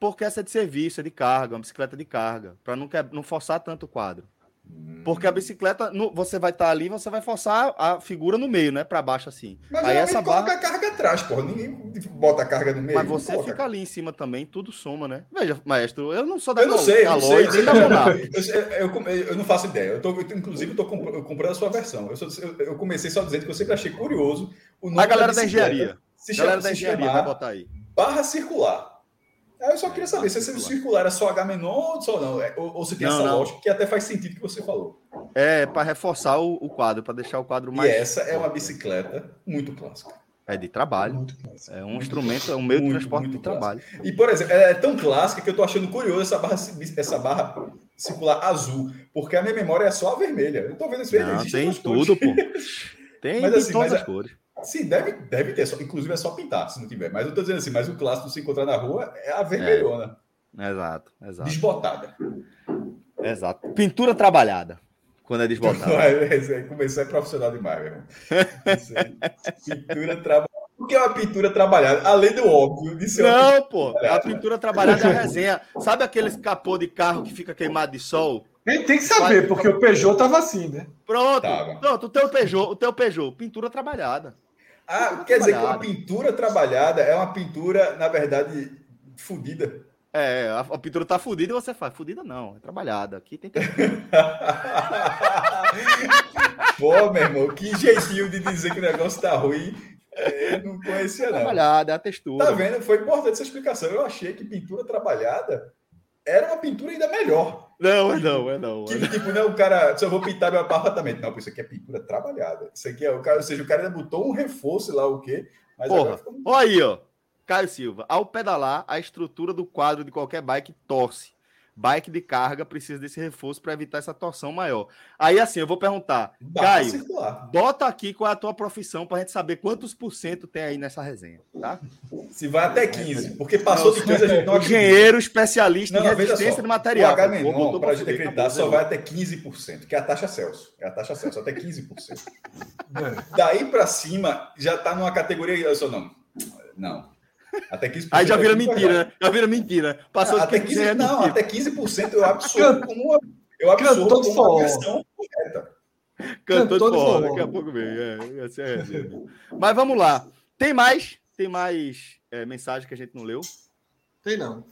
[SPEAKER 1] Porque essa é de serviço, é de carga, uma bicicleta de carga, para não, não forçar tanto o quadro. Porque a bicicleta, no, você vai estar tá ali, você vai forçar a figura no meio, né? Para baixo assim.
[SPEAKER 3] Mas aí essa barra coloca a carga atrás, porra. Ninguém bota a carga no meio.
[SPEAKER 1] Mas você
[SPEAKER 3] coloca.
[SPEAKER 1] fica ali em cima também, tudo soma, né? Veja, maestro, eu não sou
[SPEAKER 3] da Eu não sei, eu não sei. Eu, eu, eu, eu, não faço ideia. Eu tô, inclusive, eu tô comprando a sua versão. Eu, eu, comecei só dizendo que eu sempre achei curioso
[SPEAKER 1] o nome A galera da, da engenharia. Se chama, galera da engenharia vai botar aí.
[SPEAKER 3] Barra circular. Aí eu só queria saber se esse circular é só H menor ou só não. É, ou, ou se tem não, essa não. lógica que até faz sentido que você falou.
[SPEAKER 1] É para reforçar o, o, quadro, para deixar o quadro mais.
[SPEAKER 3] E essa é uma bicicleta muito clássica.
[SPEAKER 1] É de trabalho. É um muito instrumento, é um meio de transporte de trabalho.
[SPEAKER 3] E, por exemplo, é tão clássica que eu tô achando curioso essa barra, essa barra circular azul, porque a minha memória é só a vermelha. Eu tô vendo esse
[SPEAKER 1] vermelho. Não, tem tudo, pô. Tem, mas, assim, todas as cores.
[SPEAKER 3] Sim, deve, deve ter. Inclusive é só pintar, se não tiver. Mas eu tô dizendo assim, mas o clássico se encontrar na rua é a vermelhona.
[SPEAKER 1] É. Exato, exato.
[SPEAKER 3] Desbotada.
[SPEAKER 1] Exato. Pintura trabalhada. Quando é desbotada.
[SPEAKER 3] Começou a é profissional demais, meu irmão. Pintura trabalhada. O que é uma pintura trabalhada? Além do óbvio de ser
[SPEAKER 1] Não, pô. A pintura trabalhada é a resenha. Sabe aqueles capô de carro que fica queimado de sol?
[SPEAKER 2] Ele tem que saber, porque o Peugeot tava assim, né?
[SPEAKER 1] Pronto, tava. pronto, o teu Peugeot, o teu Peugeot, pintura trabalhada.
[SPEAKER 3] Ah, quer dizer que uma pintura trabalhada é uma pintura, na verdade, fodida.
[SPEAKER 1] É, a, a, pintura tá fodida e você faz. Fodida não, é trabalhada. Aqui tem que.
[SPEAKER 3] Pô, meu irmão, que jeitinho de dizer que o negócio tá ruim. Eu não conhecia, não.
[SPEAKER 1] Trabalhada, é a textura.
[SPEAKER 3] Tá vendo? Foi importante essa explicação. Eu achei que pintura trabalhada era uma pintura ainda melhor.
[SPEAKER 1] Não, é não, é não.
[SPEAKER 3] Que, tipo, não, o cara, só vou pintar meu apartamento. Não, isso aqui é pintura trabalhada. Isso aqui é o cara, ou seja, o cara ainda botou um reforço lá, o quê?
[SPEAKER 1] Mas Porra, ficou... olha aí, ó. Caio Silva, ao pedalar, a estrutura do quadro de qualquer bike torce bike de carga precisa desse reforço para evitar essa torção maior. Aí, assim, eu vou perguntar, Caio, circular. bota aqui qual é a tua profissão para a gente saber quantos por cento tem aí nessa resenha, tá?
[SPEAKER 3] Se vai até 15, porque passou de 15 a gente
[SPEAKER 1] não Engenheiro especialista não, em resistência de material.
[SPEAKER 3] O para a gente acreditar, só vai até 15%, que é a taxa Celsius. É a taxa Celsius, até 15%. Daí para cima, já está numa categoria... Eu só não, não.
[SPEAKER 1] Até 15%. Aí já vira mentira, né? Já vira mentira. Passou
[SPEAKER 3] ah, até 15%, é não, até 15% eu absorvo como uma, eu absorvo como uma questão correta.
[SPEAKER 1] Cantor, Cantor de forró, daqui a pouco vem. É, é Mas vamos lá. Tem mais? Tem mais é, mensagem que a gente não leu?
[SPEAKER 2] Tem não.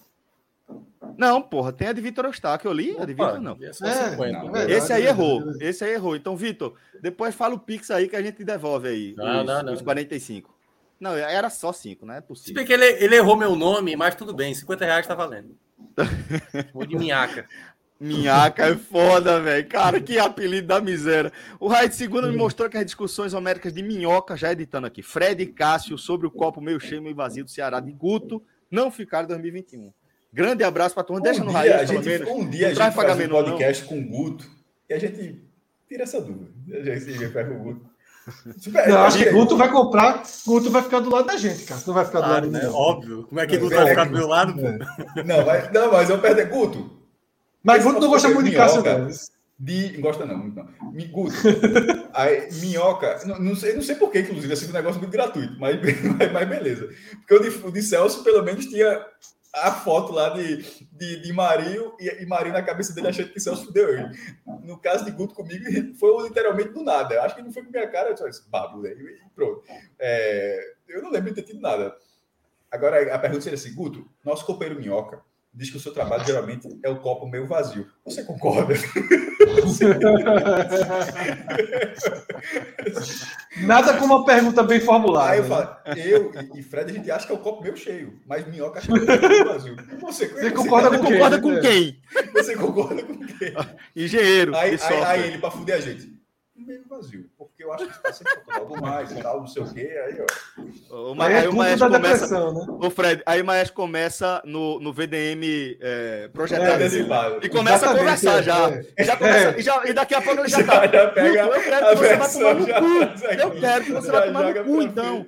[SPEAKER 1] Não, porra, tem a de Vitor Eustáquio. Eu li a de Vitor, não. É, não é esse aí errou. Esse aí errou. Então, Vitor, depois fala o Pix aí que a gente devolve aí. Não, os, não, não. os 45. Não, era só 5, não é possível. Se
[SPEAKER 8] bem que ele, ele errou meu nome, mas tudo bem. 50 reais tá valendo. Vou de minhaca.
[SPEAKER 1] Minhaca é foda, velho. Cara, que apelido da miséria. O Raid Segunda me mostrou que as discussões homéricas de minhoca, já editando aqui, Fred e Cássio sobre o copo meio cheio, meio vazio do Ceará de Guto, não ficaram em 2021. Grande abraço para turma. Deixa um no
[SPEAKER 3] Raid, a gente, menos. Um dia a gente faz um podcast não. com o Guto e a gente tira essa dúvida. A gente vai com o Guto.
[SPEAKER 2] Não, acho que Guto vai comprar, Guto vai ficar do lado da gente, cara. Não vai ficar do ah, lado
[SPEAKER 8] né? Óbvio. Como é que Guto vai ficar do meu lado?
[SPEAKER 3] É. Não, mas, não, mas eu perdi. Guto,
[SPEAKER 2] mas Guto não gosta muito de Cássio, não.
[SPEAKER 3] De, gosta não, não. Guto, aí, minhoca, não, não, sei, não sei porquê, inclusive, assim, um negócio muito gratuito, mas, mas, mas beleza. Porque o de, o de Celso, pelo menos, tinha a foto lá de, de, de Marinho e, e Marinho na cabeça dele achando que Celso fudeu ele. No caso de Guto comigo, foi literalmente do nada. Acho que não foi com minha cara, né? E pronto. É, eu não lembro de ter tido nada. Agora, a pergunta seria assim, Guto, nosso companheiro Minhoca, diz que o seu trabalho geralmente é o copo meio vazio. Você concorda?
[SPEAKER 2] Nada como uma pergunta bem formulada.
[SPEAKER 3] Aí eu falo, eu e Fred, a gente acha que é o copo meio cheio, mas Minhoca acha que é o copo meio vazio.
[SPEAKER 1] Você, você concorda, com, concorda com quem?
[SPEAKER 3] Você concorda com quem?
[SPEAKER 1] Engenheiro.
[SPEAKER 3] Aí, aí, aí ele, para fuder a gente meio vazio, porque eu acho que está sempre faltando algo mais e tal, não sei o quê. Aí, ó.
[SPEAKER 1] O, aí, aí é o Maestro começa. Né? O Fred, aí o Maestro começa no, no VDM é, projetado. É, e começa Exatamente, a conversar é, já. É. Já começa, e, já. E daqui a pouco ele já, já tá. Já pega eu quero que você vá tomar no cu. Eu quero que você vá tomar no cu, então.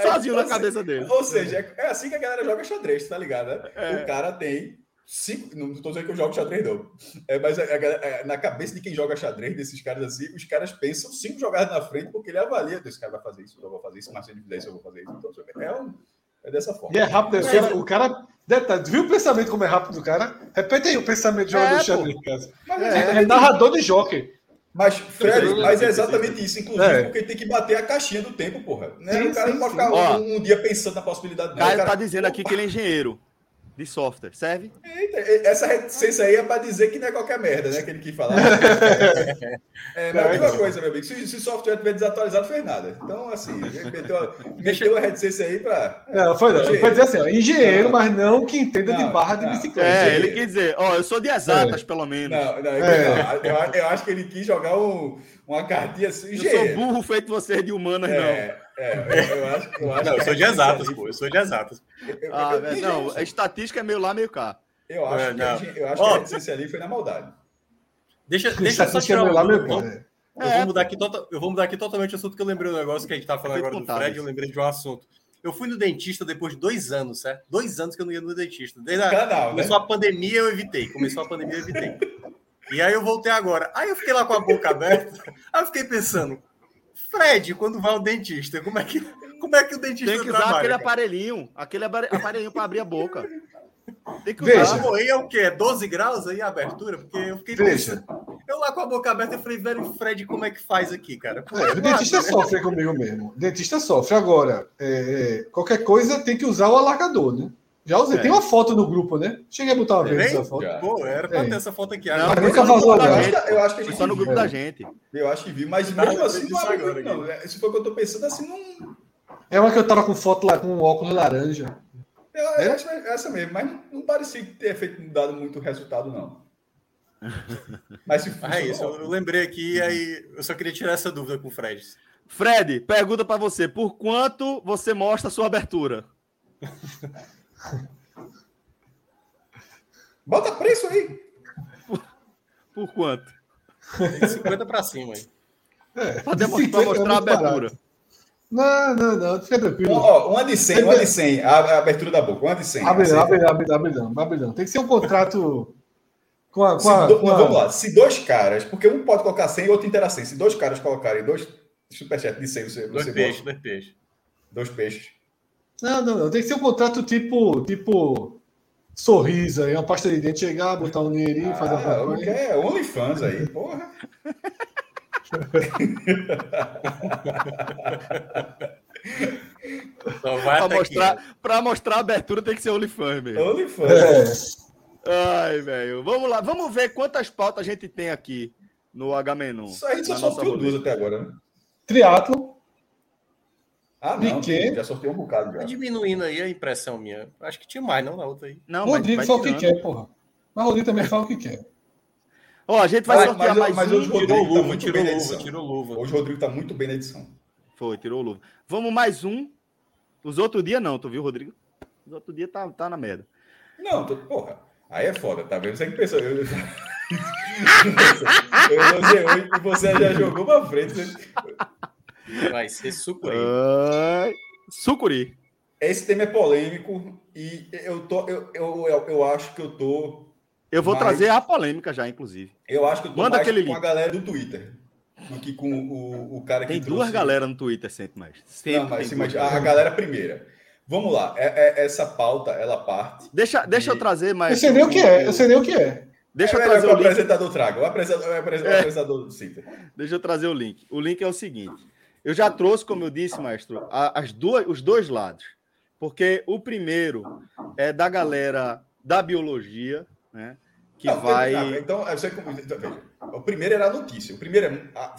[SPEAKER 1] Sozinho na cabeça dele.
[SPEAKER 3] Ou seja, é assim que a galera joga xadrez, tá ligado? Né? O cara tem Cinco, não estou dizendo que eu jogo xadrez, não. É, mas é, é, na cabeça de quem joga xadrez, desses caras assim, os caras pensam cinco jogadas na frente, porque ele avalia: esse cara vai fazer isso, eu vou fazer isso, mas se ele fizer isso, eu vou fazer isso. Então, é, um, é dessa forma.
[SPEAKER 2] E é rápido, é, o cara. Detalhe, viu o pensamento como é rápido do cara? Repete aí o pensamento de jogador de xadrez, cara. É, é, narrador de jockey.
[SPEAKER 3] Mas, Fred, mas é exatamente isso, inclusive, é. porque tem que bater a caixinha do tempo, porra. Né? Sim, o cara sim, não pode ficar um, um, dia pensando na possibilidade.
[SPEAKER 1] O cara, cara tá dizendo aqui que ele é engenheiro de software. Serve?
[SPEAKER 3] Eita, essa reticência aí é para dizer que não é qualquer merda, né? Que ele quis falar. é, mas a mesma coisa, meu amigo. Se, se o software estiver desatualizado, fez nada. Então, assim, meteu, meteu a reticência aí para.
[SPEAKER 2] Não, foi, não. foi dizer assim, ó, engenheiro, mas não que entenda não, de barra de bicicleta.
[SPEAKER 1] É, ele quis dizer, ó, eu sou de exatas, é. pelo menos.
[SPEAKER 3] Não, não, é. eu, eu, acho que ele quis jogar um, uma cartinha assim.
[SPEAKER 1] Eu sou burro feito você de humanas, é. não.
[SPEAKER 3] É, eu acho, eu acho
[SPEAKER 8] não, eu sou de exatas, pô. Eu sou de exatas.
[SPEAKER 1] Ah, eu, não, a estatística é meio lá, meio cá.
[SPEAKER 3] Eu acho, é, que, a, eu acho oh, que a reticência ali foi na maldade.
[SPEAKER 8] Deixa, deixa eu só tirar um, lá, meu vamos, é. eu, vou mudar aqui, tota, eu vou mudar aqui totalmente o assunto, que eu lembrei do negócio que a gente tá falando agora do Fred, eu lembrei de um assunto. Eu fui no dentista depois de dois anos, certo? Dois anos que eu não ia no dentista. Desde a, Canal, começou né? a pandemia, eu evitei. Começou a pandemia, eu evitei. E aí eu voltei agora. Aí eu fiquei lá com a boca aberta. Aí eu fiquei pensando, Fred, quando vai ao dentista, como é que, como é que o dentista
[SPEAKER 1] Tem que usar
[SPEAKER 8] trabalha,
[SPEAKER 1] aquele cara? aparelhinho, aquele aparelhinho para abrir a boca.
[SPEAKER 8] Tem que usar. Veja. Aí é o quê? 12 graus aí a abertura? Porque eu fiquei Veja. pensando. Eu lá com a boca aberta, eu falei, velho, Fred, como é que faz aqui, cara?
[SPEAKER 2] É, o dentista sofre comigo mesmo. O dentista sofre. Agora, é, é, qualquer coisa tem que usar o alargador, né? Já usei. É. Tem uma foto no grupo, né? Cheguei a botar uma vez essa foto.
[SPEAKER 8] Pô, era pra ter essa foto aqui.
[SPEAKER 1] Não, não nunca vazou, não. Eu acho que a gente só no grupo da gente.
[SPEAKER 3] Eu acho que vi, mas mesmo assim não abre muito, não. Se for o que eu tô pensando, assim, não...
[SPEAKER 2] É uma que eu tava com foto lá, com um óculos laranja.
[SPEAKER 3] Eu, eu é? acho essa mesmo, mas não parecia ter feito, dado muito resultado, não.
[SPEAKER 8] Mas se ah, é isso, eu lembrei aqui, aí eu só queria tirar essa dúvida com o Fred.
[SPEAKER 1] Fred, pergunta para você: por quanto você mostra a sua abertura?
[SPEAKER 3] Bota preço aí.
[SPEAKER 1] Por, por quanto?
[SPEAKER 8] Tem 50 para cima aí.
[SPEAKER 1] É, para demonstrar, mostrar a abertura.
[SPEAKER 2] Não, não, não, fica tranquilo.
[SPEAKER 3] Ó, uma de 100, uma de 100, a, a abertura da boca, uma de 100.
[SPEAKER 2] Abre não, abre, abre, abre não, abre não. Tem que ser um contrato com a. Com
[SPEAKER 3] a, do, com a... Vamos lá, se dois caras, porque um pode colocar 100 e outro inteira 100, se dois caras colocarem dois superchats de 100, você.
[SPEAKER 8] Dois
[SPEAKER 3] você
[SPEAKER 8] peixes, dois peixes.
[SPEAKER 3] Dois peixes.
[SPEAKER 2] Não, não, não. Tem que ser um contrato tipo, tipo sorriso aí, uma pasta de dente, chegar, botar um dinheirinho, ah, fazer uma
[SPEAKER 3] campanha. É OnlyFans aí, porra.
[SPEAKER 1] Para mostrar, pra mostrar a abertura tem que ser OnlyFans mesmo. OnlyFans. É. Ai, velho. Vamos lá, vamos ver quantas pautas a gente tem aqui no H-Menu.
[SPEAKER 3] Isso aí só sorteou duas até agora, né?
[SPEAKER 2] Triatlo.
[SPEAKER 3] Ah, não. Piquet. Já sorteou um bocado já.
[SPEAKER 8] Tá diminuindo aí a impressão minha. Acho que tinha mais, não, na outra aí.
[SPEAKER 2] Não, Rodrigo fala o que quer, porra. Mas o Rodrigo também fala o que quer.
[SPEAKER 1] Ó, a gente vai mas, sortear
[SPEAKER 3] mas,
[SPEAKER 1] mais
[SPEAKER 3] mas um. Hoje o Rodrigo tirou tá luva, tirou luva, tirou luva. Hoje o Rodrigo tá muito bem na edição.
[SPEAKER 1] Foi, tirou luva. Vamos mais um. Os outros dias não, tu viu, Rodrigo? Os outros dias tá, tá na merda.
[SPEAKER 3] Não, tô, porra. Aí é foda, tá vendo? Você que pensou. Eu, eu, não sei você já jogou pra frente.
[SPEAKER 8] Vai ser sucuri.
[SPEAKER 1] Uh, sucuri.
[SPEAKER 3] Esse tema é polêmico e eu, tô, eu, eu, eu, eu acho que eu tô.
[SPEAKER 1] Eu vou mais... trazer a polêmica já, inclusive.
[SPEAKER 3] Eu acho que eu tô Manda mais aquele com link. a galera do Twitter do que com o, o cara que.
[SPEAKER 1] Tem trouxe... duas galera no Twitter sempre mais. Sempre
[SPEAKER 3] não, mas, mas a, galera primeira. Vamos lá, é, é, essa pauta, ela parte.
[SPEAKER 1] Deixa, deixa eu trazer mais.
[SPEAKER 2] Eu sei nem o que é, eu sei nem o que é.
[SPEAKER 3] Deixa é, eu trazer o, o apresentador traga, o apresentador, o apresentador,
[SPEAKER 1] é. Deixa eu trazer o link. O link é o seguinte: eu já trouxe, como eu disse, maestro, as duas, os dois lados. Porque o primeiro é da galera da biologia, né? Que Não, vai.
[SPEAKER 3] Então, você, então, o primeiro era a notícia. O primeiro é a,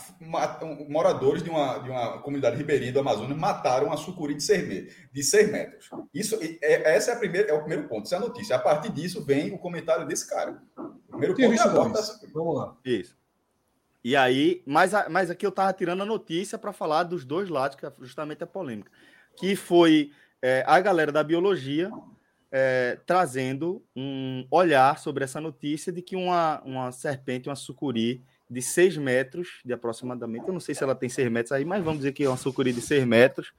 [SPEAKER 3] moradores de uma, de uma comunidade ribeirinha do Amazonas mataram a sucuri de 6, de 6 metros. Isso, é, essa é, a primeira, é o primeiro ponto, isso é a notícia. A partir disso vem o comentário desse cara. O primeiro ponto é agora. Tá...
[SPEAKER 1] Vamos lá. Isso. E aí, mas, mas aqui eu estava tirando a notícia para falar dos dois lados, que é justamente a polêmica. Que foi é, a galera da biologia é, trazendo um olhar sobre essa notícia de que uma, uma serpente, uma sucuri de 6 metros de aproximadamente, eu não sei se ela tem 6 metros aí, mas vamos dizer que é uma sucuri de 6 metros,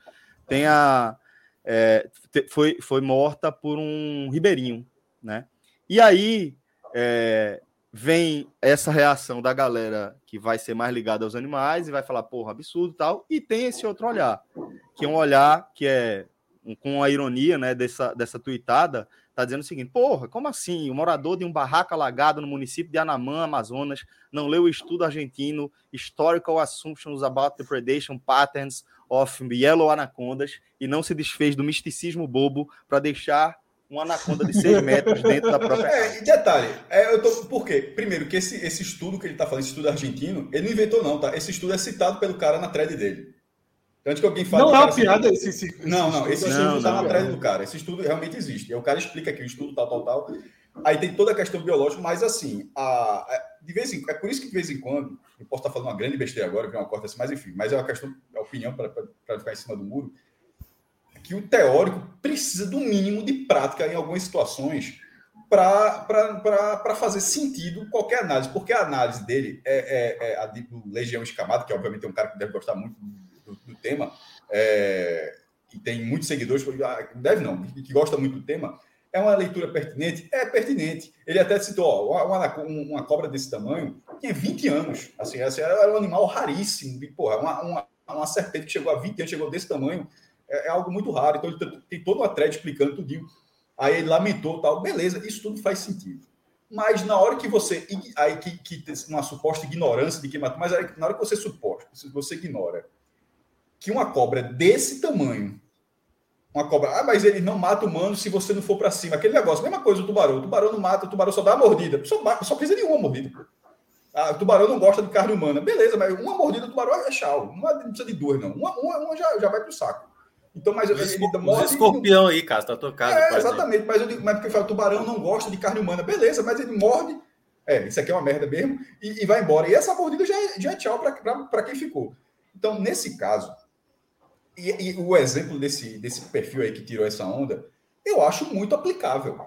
[SPEAKER 1] tenha, é, foi, foi morta por um ribeirinho, né? E aí é, vem essa reação da galera que vai ser mais ligada aos animais e vai falar, porra, absurdo tal, e tem esse outro olhar, que é um olhar que é com a ironia né, dessa, dessa tuitada, está dizendo o seguinte: porra, como assim? O morador de um barraco alagado no município de Anamã, Amazonas, não leu o estudo argentino Historical Assumptions about the Predation Patterns of Yellow Anacondas e não se desfez do misticismo bobo para deixar uma anaconda de 6 metros dentro da própria.
[SPEAKER 3] É, detalhe, é, eu tô, por quê? Primeiro, que esse, esse estudo que ele está falando, esse estudo argentino, ele não inventou, não, tá? Esse estudo é citado pelo cara na thread dele. Antes que alguém fale.
[SPEAKER 2] Não é uma piada esse, esse,
[SPEAKER 3] esse, Não, não. Esse estudo está na thread do cara. Esse estudo realmente existe. E o cara explica aqui o estudo, tal, tal, tal. Aí tem toda a questão biológica, mas assim, a, de vez em, é por isso que de vez em quando, eu posso estar falando uma grande besteira agora, que é uma corta assim, mas enfim, mas é uma questão, é opinião para ficar em cima do muro, que o teórico precisa do mínimo de prática em algumas situações para fazer sentido qualquer análise, porque a análise dele é, é, é a do Legião Escamado, que obviamente é um cara que deve gostar muito do, do tema, é, e tem muitos seguidores, ah, deve não, que gosta muito do tema, é uma leitura pertinente? É pertinente. Ele até citou, ó, uma, uma, cobra desse tamanho tinha 20 anos. Assim, assim, era um animal raríssimo. E, porra, uma, uma, uma serpente que chegou a 20 anos, chegou desse tamanho, é, é algo muito raro. Então, ele tem todo uma thread explicando tudo. Aí ele lamentou tal. Beleza, isso tudo faz sentido. Mas na hora que você. Aí que, que uma suposta ignorância de que matou, mas na hora que você suposta, se você ignora que uma cobra desse tamanho, uma cobra, ah, mas ele não mata humano se você não for para cima. Aquele negócio, mesma coisa o tubarão. O tubarão não mata, o tubarão só dá uma mordida. Só, só precisa de uma mordida. Ah, o tubarão não gosta de carne humana. Beleza, mas uma mordida do tubarão é chau. Não precisa de duas, não. Uma, uma, uma já, já vai pro saco. Então, mas
[SPEAKER 8] ele, ele morde. escorpião aí, cara, tá tocado.
[SPEAKER 3] É, exatamente. Mas, eu digo, mas porque o tubarão não gosta de carne humana. Beleza, mas ele morde. É, isso aqui é uma merda mesmo. E, e vai embora. E essa mordida já, é, já é tchau para quem ficou. Então, nesse caso, e, e, o exemplo desse, desse perfil aí que tirou essa onda, eu acho muito aplicável.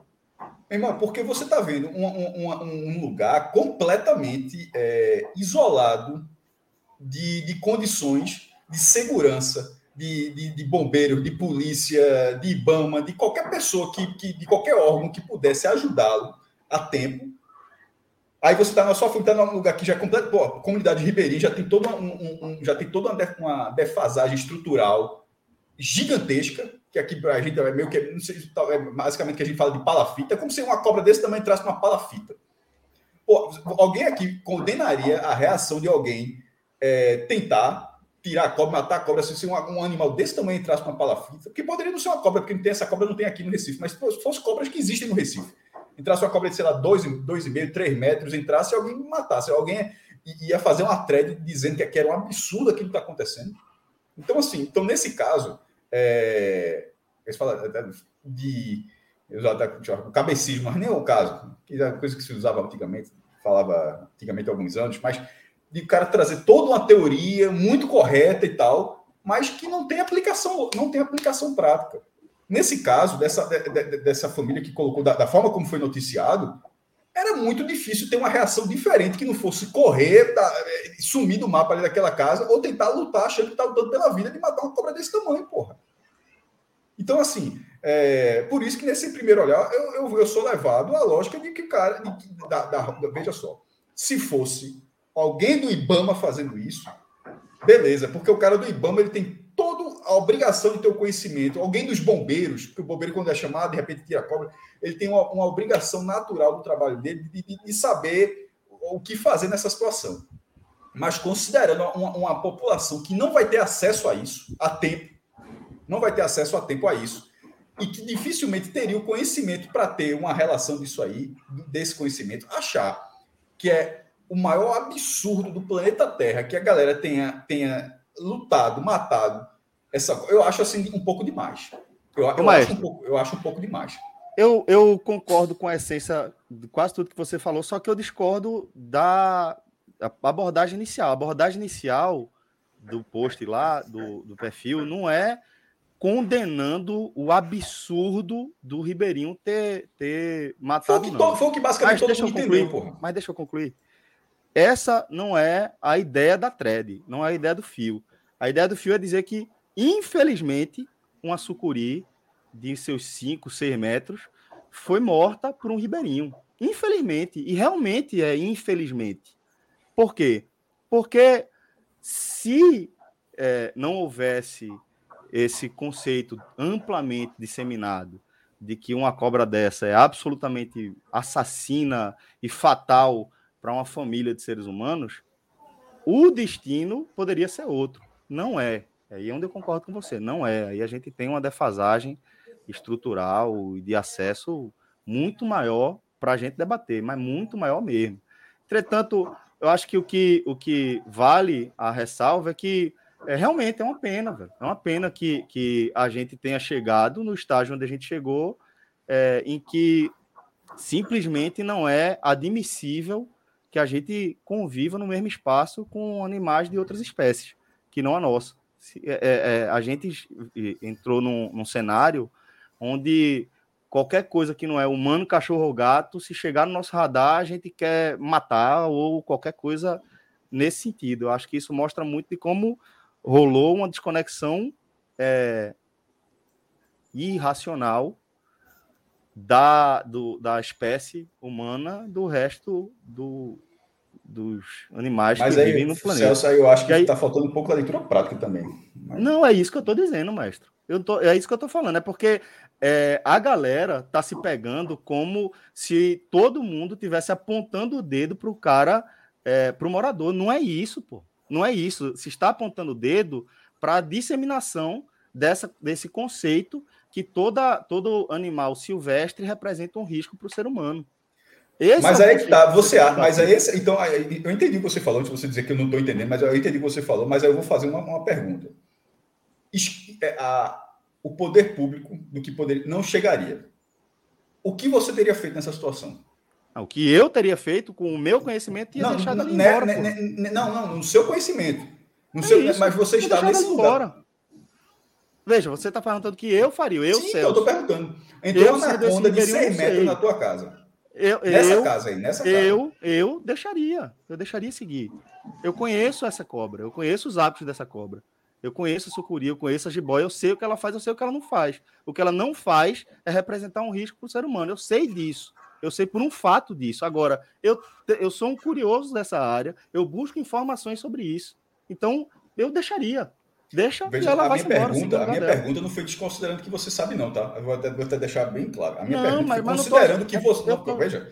[SPEAKER 3] Irmão, porque você está vendo um, um, um, lugar completamente é, isolado de, de condições de segurança, de, de, de bombeiros, de polícia, de IBAMA, de qualquer pessoa, que, que de qualquer órgão que pudesse ajudá-lo a tempo. Aí você está na sua frente, está num lugar que já é completo. Pô, a comunidade ribeirinha já tem toda, um, um, já tem toda uma defasagem estrutural gigantesca. que aqui a gente é meio que, não sei, é basicamente que a gente fala de palafita, é como se uma cobra desse tamanho entrasse uma palafita. Pô, alguém aqui condenaria a reação de alguém é, tentar tirar a cobra, matar a cobra, se um, um animal desse tamanho entrasse com uma palafita, que poderia não ser uma cobra, porque não tem essa cobra, não tem aqui no Recife, mas se fosse cobras que existem no Recife, entrasse uma cobra de, sei lá, 2,5, 3 metros, entrasse e alguém matasse, alguém ia fazer uma thread dizendo que era um absurdo aquilo que está acontecendo. Então, assim, então nesse caso, é, eles falam de, de cabecismo, mas nem é o caso, que é coisa que se usava antigamente, falava antigamente há alguns anos, mas de o cara trazer toda uma teoria muito correta e tal, mas que não tem aplicação, não tem aplicação prática. Nesse caso, dessa, de, de, dessa família que colocou, da, da, forma como foi noticiado, era muito difícil ter uma reação diferente que não fosse correr, é, sumir do mapa ali daquela casa, ou tentar lutar achando que está lutando pela vida de matar uma cobra desse tamanho, porra. Então, assim, é, por isso que nesse primeiro olhar eu, eu, eu sou levado à lógica de que cara. De, da, da, veja só, se fosse alguém do Ibama fazendo isso, beleza, porque o cara do Ibama ele tem toda a obrigação de ter o conhecimento. Alguém dos bombeiros, porque o bombeiro, quando é chamado, de repente tira a cobra, ele tem uma, uma obrigação natural do trabalho dele de, de, de, saber o que fazer nessa situação. Mas considerando uma, uma população que não vai ter acesso a isso a tempo, não vai ter acesso a tempo a isso, e que dificilmente teria o conhecimento para ter uma relação disso aí, desse conhecimento, achar que é o maior absurdo do planeta Terra que a galera tenha, tenha lutado, matado. Essa, eu acho assim um pouco demais. Eu, eu, acho, um pouco, eu acho um pouco demais.
[SPEAKER 1] Eu, eu concordo com a essência de quase tudo que você falou, só que eu discordo da abordagem inicial. A abordagem inicial do post lá, do, do perfil, não é condenando o absurdo do Ribeirinho ter, ter matado. Foi
[SPEAKER 3] o que, não. Foi o que basicamente
[SPEAKER 1] mas todo mundo entendeu, porra. Mas deixa eu concluir. Essa não é a ideia da thread, não é a ideia do fio. A ideia do fio é dizer que, infelizmente, uma sucuri de seus 5, 6 metros foi morta por um ribeirinho. Infelizmente, e realmente é infelizmente. Por quê? Porque se é, não houvesse esse conceito amplamente disseminado de que uma cobra dessa é absolutamente assassina e fatal para uma família de seres humanos, o destino poderia ser outro. Não é. É aí onde eu concordo com você. Não é. Aí a gente tem uma defasagem estrutural e de acesso muito maior para a gente debater, mas muito maior mesmo. Entretanto, eu acho que o que, o que vale a ressalva é que é, realmente é uma pena, velho. É uma pena que, que a gente tenha chegado no estágio onde a gente chegou, é, em que simplesmente não é admissível que a gente conviva no mesmo espaço com animais de outras espécies, que não a nossa. É, é, é, a gente entrou num, num, cenário onde qualquer coisa que não é humano, cachorro ou gato, se chegar no nosso radar, a gente quer matar ou qualquer coisa nesse sentido. Eu acho que isso mostra muito de como rolou uma desconexão é, irracional da, do, da espécie humana do resto do, dos animais
[SPEAKER 3] Mas que aí, vivem no planeta. Celso, aí eu acho que está faltando um pouco da leitura prática também.
[SPEAKER 1] Mas... Não, é isso que eu estou dizendo, mestre. Eu tô, é isso que eu estou falando. É porque é, a galera está se pegando como se todo mundo tivesse apontando o dedo para o cara, é, para o morador. Não é isso, pô. Não é isso. Se está apontando o dedo para a disseminação dessa, desse conceito que toda, todo animal silvestre representa um risco para o ser humano.
[SPEAKER 3] Esse mas é aí que tá, você, mas aí esse, então eu entendi o que você falou, antes de você dizer que eu não estou entendendo, mas eu entendi o que você falou, mas aí eu vou fazer uma, uma pergunta. É, a, o poder público do que poderia não chegaria. O que você teria feito nessa situação?
[SPEAKER 1] O que eu teria feito com o meu conhecimento ia
[SPEAKER 3] não,
[SPEAKER 1] deixar
[SPEAKER 3] ele né, embora. Né, né, não, não, no seu conhecimento. No é seu, isso, mas você está nesse lugar. Embora.
[SPEAKER 1] Veja, você está perguntando que eu faria, eu
[SPEAKER 3] Sim, eu estou perguntando. Entrou na conta de 100 metros na tua casa.
[SPEAKER 1] Eu, nessa eu, casa aí, nessa casa. Eu, eu deixaria, eu deixaria seguir. Eu conheço essa cobra, eu conheço os hábitos dessa cobra. Eu conheço a sucuri, eu conheço a jiboia, eu sei o que ela faz, eu sei o que ela não faz. O que ela não faz é representar um risco para o ser humano. Eu sei disso. Eu sei por um fato disso. Agora, eu, eu sou um curioso dessa área, eu busco informações sobre isso. Então, eu deixaria.
[SPEAKER 3] Deixa Veja, ela a minha pergunta, A minha dela. pergunta não foi desconsiderando que você sabe, não, tá? Eu vou até, vou até deixar bem claro. A minha não, pergunta mas, foi mas considerando tô... que você. Não, tô... Veja,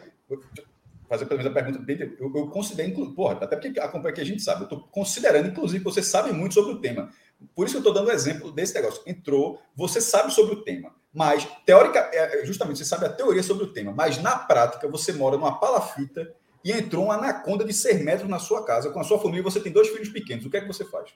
[SPEAKER 3] fazer pelo menos a pergunta bem. Eu, eu considero, porra, até porque acompanha que a gente sabe. Eu estou considerando, inclusive, que você sabe muito sobre o tema. Por isso que eu estou dando exemplo desse negócio. Entrou, você sabe sobre o tema, mas teórica, é, é, justamente, você sabe a teoria sobre o tema, mas na prática você mora numa palafita e entrou uma anaconda de 6 metros na sua casa, com a sua família, você tem dois filhos pequenos. O que é que você faz?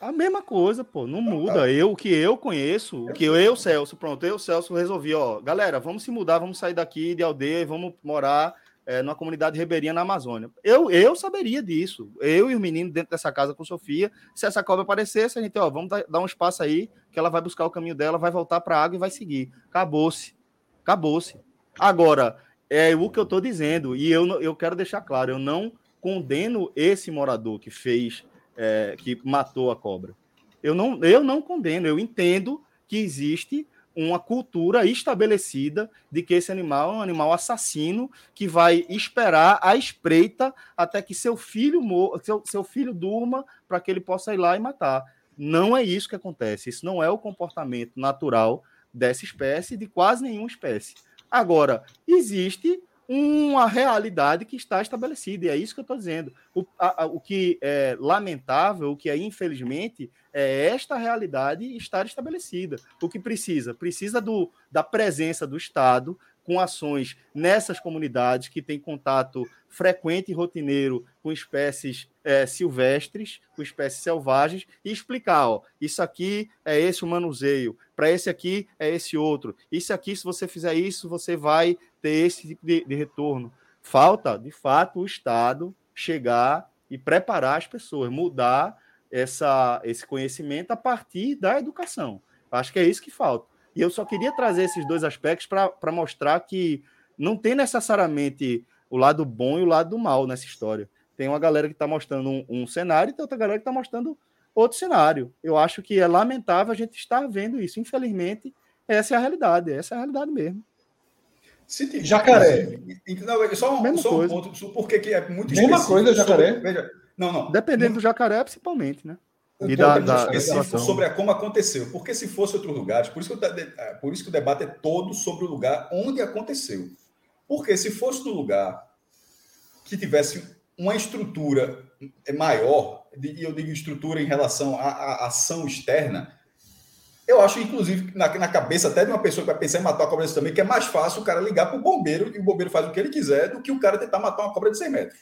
[SPEAKER 1] A mesma coisa, pô, não muda. Eu, o que eu conheço, o que eu, eu, Celso, pronto, eu, Celso, resolvi, ó, galera, vamos se mudar, vamos sair daqui de aldeia e vamos morar é, numa comunidade ribeirinha na Amazônia. Eu, eu saberia disso. Eu e o menino dentro dessa casa com Sofia, se essa cobra aparecesse, a gente, ó, vamos dar um espaço aí, que ela vai buscar o caminho dela, vai voltar para a água e vai seguir. Acabou-se. Acabou-se. Agora, é o que eu estou dizendo, e eu, eu quero deixar claro, eu não condeno esse morador que fez é, que matou a cobra. Eu não, eu não condeno, eu entendo que existe uma cultura estabelecida de que esse animal é um animal assassino que vai esperar a espreita até que seu filho seu, seu filho durma para que ele possa ir lá e matar. Não é isso que acontece. Isso não é o comportamento natural dessa espécie, de quase nenhuma espécie. Agora, existe uma realidade que está estabelecida, e é isso que eu estou dizendo. O, a, o que é lamentável, o que é infelizmente, é esta realidade estar estabelecida. O que precisa? Precisa do, da presença do Estado com ações nessas comunidades que têm contato frequente e rotineiro com espécies é, silvestres, com espécies selvagens, e explicar: ó, isso aqui é esse o manuseio, para esse aqui é esse outro, isso aqui, se você fizer isso, você vai ter esse tipo de, de retorno. Falta, de fato, o Estado chegar e preparar as pessoas, mudar essa, esse conhecimento a partir da educação. Acho que é isso que falta. E eu só queria trazer esses dois aspectos para mostrar que não tem necessariamente o lado bom e o lado mal nessa história. Tem uma galera que está mostrando um, um, cenário e tem outra galera que está mostrando outro cenário. Eu acho que é lamentável a gente estar vendo isso. Infelizmente, essa é a realidade. Essa é a realidade mesmo.
[SPEAKER 3] City, jacaré. Não, só, Mesma só coisa. um ponto, porque que é muito
[SPEAKER 1] Mesma coisa, jacaré. Sobre, veja, não, não. Dependendo do jacaré, principalmente, né?
[SPEAKER 3] e da, da, específico sobre a como aconteceu. Porque se fosse outro lugar, por isso, que eu, é, por isso que o debate é todo sobre o lugar onde aconteceu. Porque se fosse no lugar que tivesse uma estrutura maior, e eu digo estrutura em relação à, à ação externa, eu acho, inclusive, na, na, cabeça até de uma pessoa que vai pensar em matar a cobra também, que é mais fácil o cara ligar para o bombeiro e o bombeiro faz o que ele quiser do que o cara tentar matar uma cobra de 100 metros.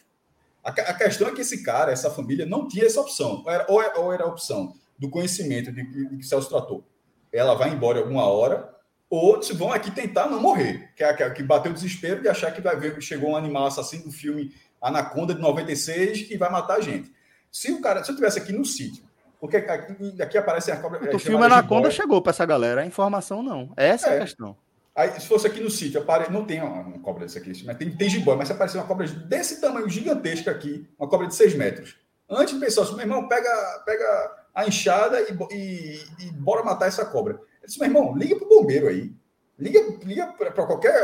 [SPEAKER 3] A, a questão é que esse cara, essa família, não tinha essa opção. Ou era, ou era, ou era a opção do conhecimento de, de, que Celso tratou. Ela vai embora alguma hora, ou se vão aqui tentar não morrer, que é que, que bateu o desespero de achar que vai ver chegou um animal assassino do filme Anaconda de 96 que vai matar a gente. Se o cara, se eu tivesse aqui no sítio, porque aqui, aqui aparece a cobra.
[SPEAKER 1] O filme Anaconda chegou para essa galera, a informação não. Essa é, é a questão.
[SPEAKER 3] Aí, se fosse aqui no sítio, apare... não tem uma, uma cobra desse aqui, mas tem, tem jiboia, mas se aparecer uma cobra desse tamanho gigantesca aqui, uma cobra de 6 metros, antes de pensar assim, meu irmão, pega, pega a enxada e, e, e bora matar essa cobra. Ele disse, meu irmão, liga para o bombeiro aí. Liga, liga para qualquer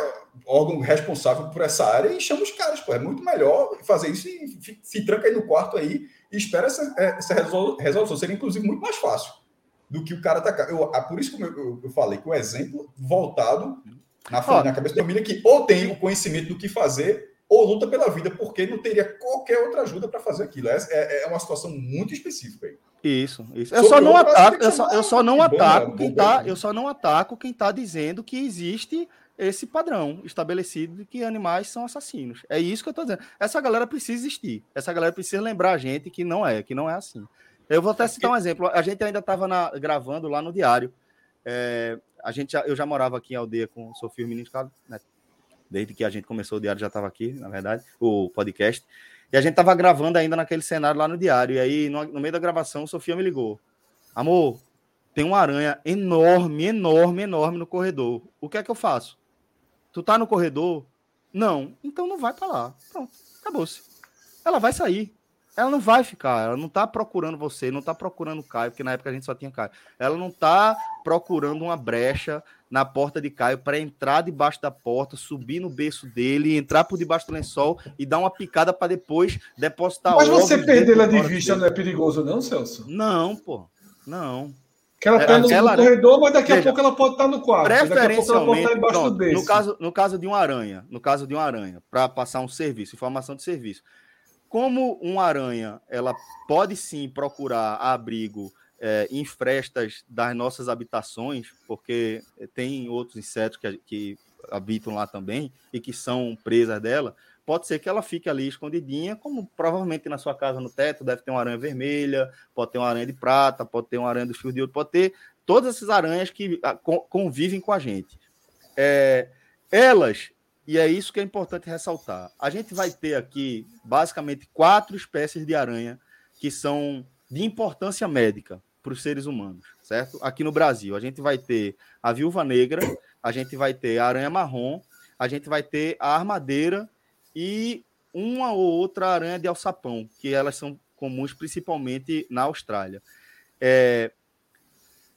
[SPEAKER 3] órgão responsável por essa área e chama os caras, pô. É muito melhor fazer isso e se tranca aí no quarto aí e espera essa, essa resolução. Seria, inclusive, muito mais fácil do que o cara atacar. Eu, ah, por isso que eu, eu, falei que o exemplo voltado na, na cabeça da família que ou tem o conhecimento do que fazer ou luta pela vida, porque não teria qualquer outra ajuda para fazer aquilo. É, é, é, uma situação muito específica aí.
[SPEAKER 1] Isso, isso. Eu só não ataco, eu só, eu só não ataco quem tá, eu só não ataco quem está dizendo que existe esse padrão estabelecido de que animais são assassinos. É isso que eu estou dizendo. Essa galera precisa existir. Essa galera precisa lembrar a gente que não é, que não é assim. Eu vou até citar um exemplo. A gente ainda estava gravando lá no diário. É, a gente já, eu já morava aqui em aldeia com o Sofia Menino né? Desde que a gente começou o diário, já estava aqui, na verdade, o podcast. E a gente estava gravando ainda naquele cenário lá no diário. E aí, no, no meio da gravação, Sofia me ligou. Amor, tem uma aranha enorme, enorme, enorme no corredor. O que é que eu faço? Tu tá no corredor? Não. Então não vai para lá. Pronto, acabou-se. Ela vai sair. Ela não vai ficar, ela não tá procurando você, não tá procurando o Caio, porque na época a gente só tinha Caio. Ela não tá procurando uma brecha na porta de Caio para entrar debaixo da porta, subir no berço dele, entrar por debaixo do lençol e dar uma picada para depois depositar
[SPEAKER 2] Mas você perder ela de vista dele. não é perigoso, não, Celso?
[SPEAKER 1] Não, pô. Não.
[SPEAKER 2] Que ela está é, no, no corredor, mas daqui Veja, a pouco ela pode estar tá no quarto.
[SPEAKER 1] Preferencialmente, ela pode estar embaixo pronto, no, caso, no caso de uma aranha, no caso de uma aranha, para passar um serviço, informação de serviço. Como uma aranha, ela pode sim procurar abrigo é, em frestas das nossas habitações, porque tem outros insetos que, que habitam lá também e que são presas dela, pode ser que ela fique ali escondidinha, como provavelmente na sua casa no teto deve ter uma aranha vermelha, pode ter uma aranha de prata, pode ter uma aranha do fio de ouro, pode ter todas essas aranhas que ah, convivem com a gente. É, elas, e é isso que é importante ressaltar, a gente vai ter aqui basicamente quatro espécies de aranha que são de importância médica para os seres humanos, certo? Aqui no Brasil, a gente vai ter a viúva negra, a gente vai ter a aranha marrom, a gente vai ter a armadeira e uma ou outra aranha de alçapão, que elas são comuns principalmente na Austrália. É,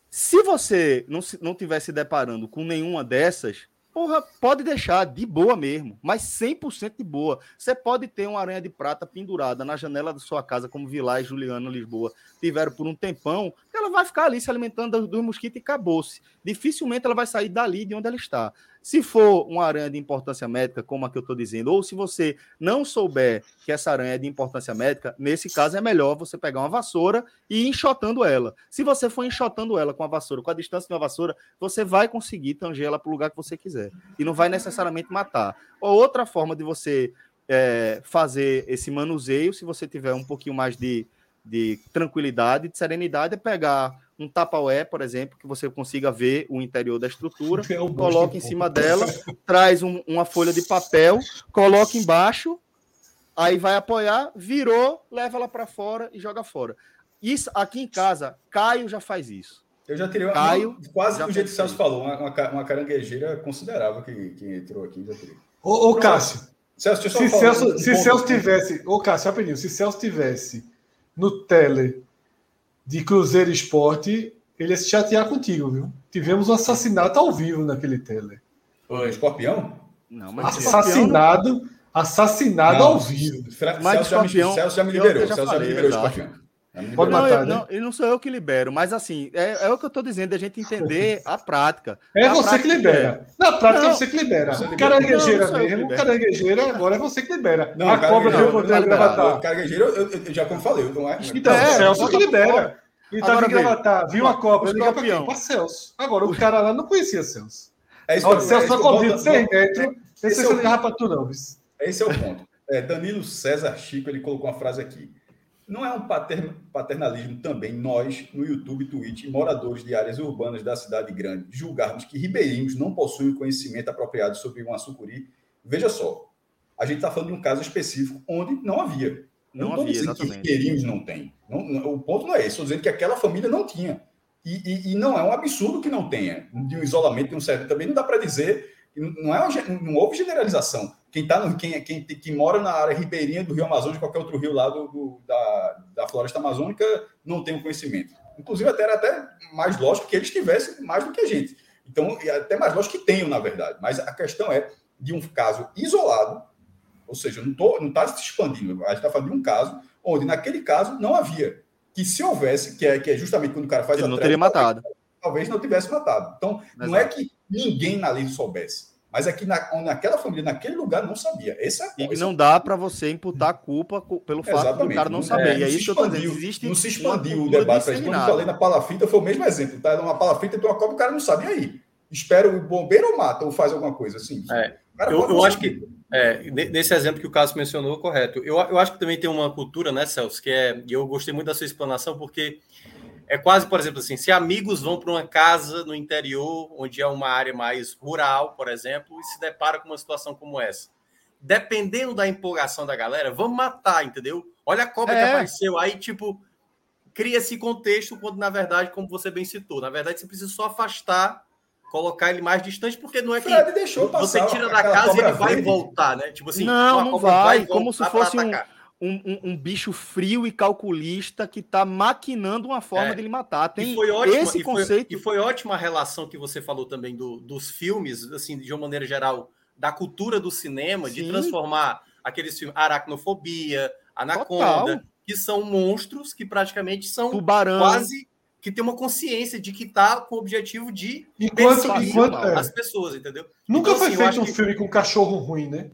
[SPEAKER 1] se você não, não tiver se deparando com nenhuma dessas, porra, pode deixar de boa mesmo, mas 100% de boa. Você pode ter uma aranha de prata pendurada na janela da sua casa, como Vilar e Juliano Lisboa tiveram por um tempão, ela vai ficar ali se alimentando dos mosquitos e acabou-se. Dificilmente ela vai sair dali de onde ela está. Se for uma aranha de importância médica, como a que eu estou dizendo, ou se você não souber que essa aranha é de importância médica, nesse caso é melhor você pegar uma vassoura e ir enxotando ela. Se você for enxotando ela com a vassoura, com a distância de uma vassoura, você vai conseguir tanger ela para o lugar que você quiser. E não vai necessariamente matar. Ou outra forma de você é, fazer esse manuseio, se você tiver um pouquinho mais de, de tranquilidade, de serenidade, é pegar um tapaué, por exemplo, que você consiga ver o interior da estrutura, é coloca em cima dela, traz um, uma folha de papel, coloca embaixo, aí vai apoiar, virou, leva ela para fora e joga fora. Isso aqui em casa, Caio já faz isso.
[SPEAKER 3] Eu já tirei Caio, quase do jeito que o Celso falou, uma, uma, uma, caranguejeira considerável que, que entrou aqui. Já tirei.
[SPEAKER 2] Ô, ô Cássio, Celso, se, Celso, se Celso tivesse, ô Cássio, rapidinho, se Celso tivesse no tele de Cruzeiro Esporte, ele ia se chatear contigo, viu? Tivemos um assassinato ao vivo naquele tele.
[SPEAKER 3] O escorpião?
[SPEAKER 2] Não, mas assassinado, assassinado não, ao vivo.
[SPEAKER 1] Mas Celso, escorpião, já me, Celso já me liberou. Celso já me liberou escorpião. Pode não, matar, eu, né? não, não sou eu que libero, mas assim, é, é o que eu estou dizendo, a gente entender a prática.
[SPEAKER 2] É
[SPEAKER 1] a
[SPEAKER 2] você prática que libera. É. Na prática não, é você que libera. Você caranguejeira não, mesmo, caranguejeira agora é você que libera.
[SPEAKER 3] Não, a cobra que eu botei gravatar. Caranguejeira, eu, eu, já como falei, não é.
[SPEAKER 2] Então, é, Celso que libera. Ele estava em gravatar, viu a cobra, liga para quem? Para Celso. Agora, o cara lá não conhecia Celso. É isso Olha, Celso só convida 100 metros, não sei se ele ligar para tu não.
[SPEAKER 3] Esse é o ponto. É, Danilo César Chico, ele colocou uma frase aqui. Não é um paternalismo também nós, no YouTube, Twitch, moradores de áreas urbanas da cidade grande, julgarmos que ribeirinhos não possuem conhecimento apropriado sobre um açucuri? Veja só, a gente está falando de um caso específico onde não havia. Não, estou dizendo exatamente. que ribeirinhos não têm. O ponto não é esse. Estou dizendo que aquela família não tinha. E, e, e, não é um absurdo que não tenha. De um isolamento, de um certo. Também não dá para dizer. Não, é uma, não houve generalização. Quem, tá no, quem, quem, quem mora na área ribeirinha do Rio Amazonas, qualquer outro rio lá do, do da, da floresta amazônica, não tem o um conhecimento. Inclusive, até era até mais lógico que eles tivessem mais do que a gente. Então, é até mais lógico que tenham, na verdade. Mas a questão é de um caso isolado, ou seja, não está não tá se expandindo. A gente está falando de um caso onde, naquele caso, não havia. Que se houvesse, que é, que é justamente quando o cara faz
[SPEAKER 1] Ele a não teria matado.
[SPEAKER 3] Talvez não tivesse matado. Então, Exato. não é que ninguém na lei soubesse. Mas aqui na, naquela família, naquele lugar, não sabia. Essa,
[SPEAKER 1] é e não dá para você imputar a culpa pelo fato Exatamente. do cara não saber. É, e é isso tô dizendo.
[SPEAKER 3] Existe não se expandiu o debate. Quando eu falei na palafita, foi o mesmo exemplo. Tá numa palafita, tem uma cobra, o cara não sabe. E aí? Espera o bombeiro ou mata, ou faz alguma coisa assim.
[SPEAKER 8] É. Eu, eu acho que é, nesse exemplo que o Cássio mencionou, correto. Eu, eu acho que também tem uma cultura, né, Celso, que é. E eu gostei muito da sua explanação, porque é quase, por exemplo, assim, se amigos vão para uma casa no interior, onde é uma área mais rural, por exemplo, e se depara com uma situação como essa. Dependendo da empolgação da galera, vamos matar, entendeu? Olha a cobra é. que apareceu. Aí, tipo, cria esse contexto, quando na verdade, como você bem citou, na verdade você precisa só afastar, colocar ele mais distante, porque não é que você tira da casa e ele vai voltar, né?
[SPEAKER 1] Tipo assim, não, não vai, vai como se fosse um um, um, um, bicho frio e calculista que está maquinando uma forma é. de ele matar. Tem e foi ótimo, esse
[SPEAKER 8] e
[SPEAKER 1] conceito.
[SPEAKER 8] Foi, e foi ótima a relação que você falou também do, dos filmes, assim, de uma maneira geral, da cultura do cinema, Sim. de transformar aqueles filmes Aracnofobia, Anaconda, Total. que são monstros que praticamente são
[SPEAKER 1] Tubarão.
[SPEAKER 8] quase
[SPEAKER 5] que tem uma consciência de que está com o objetivo de
[SPEAKER 2] enquanto, enquanto
[SPEAKER 5] as pessoas, entendeu?
[SPEAKER 2] Nunca então, foi assim, feito um filme com um cachorro ruim, né?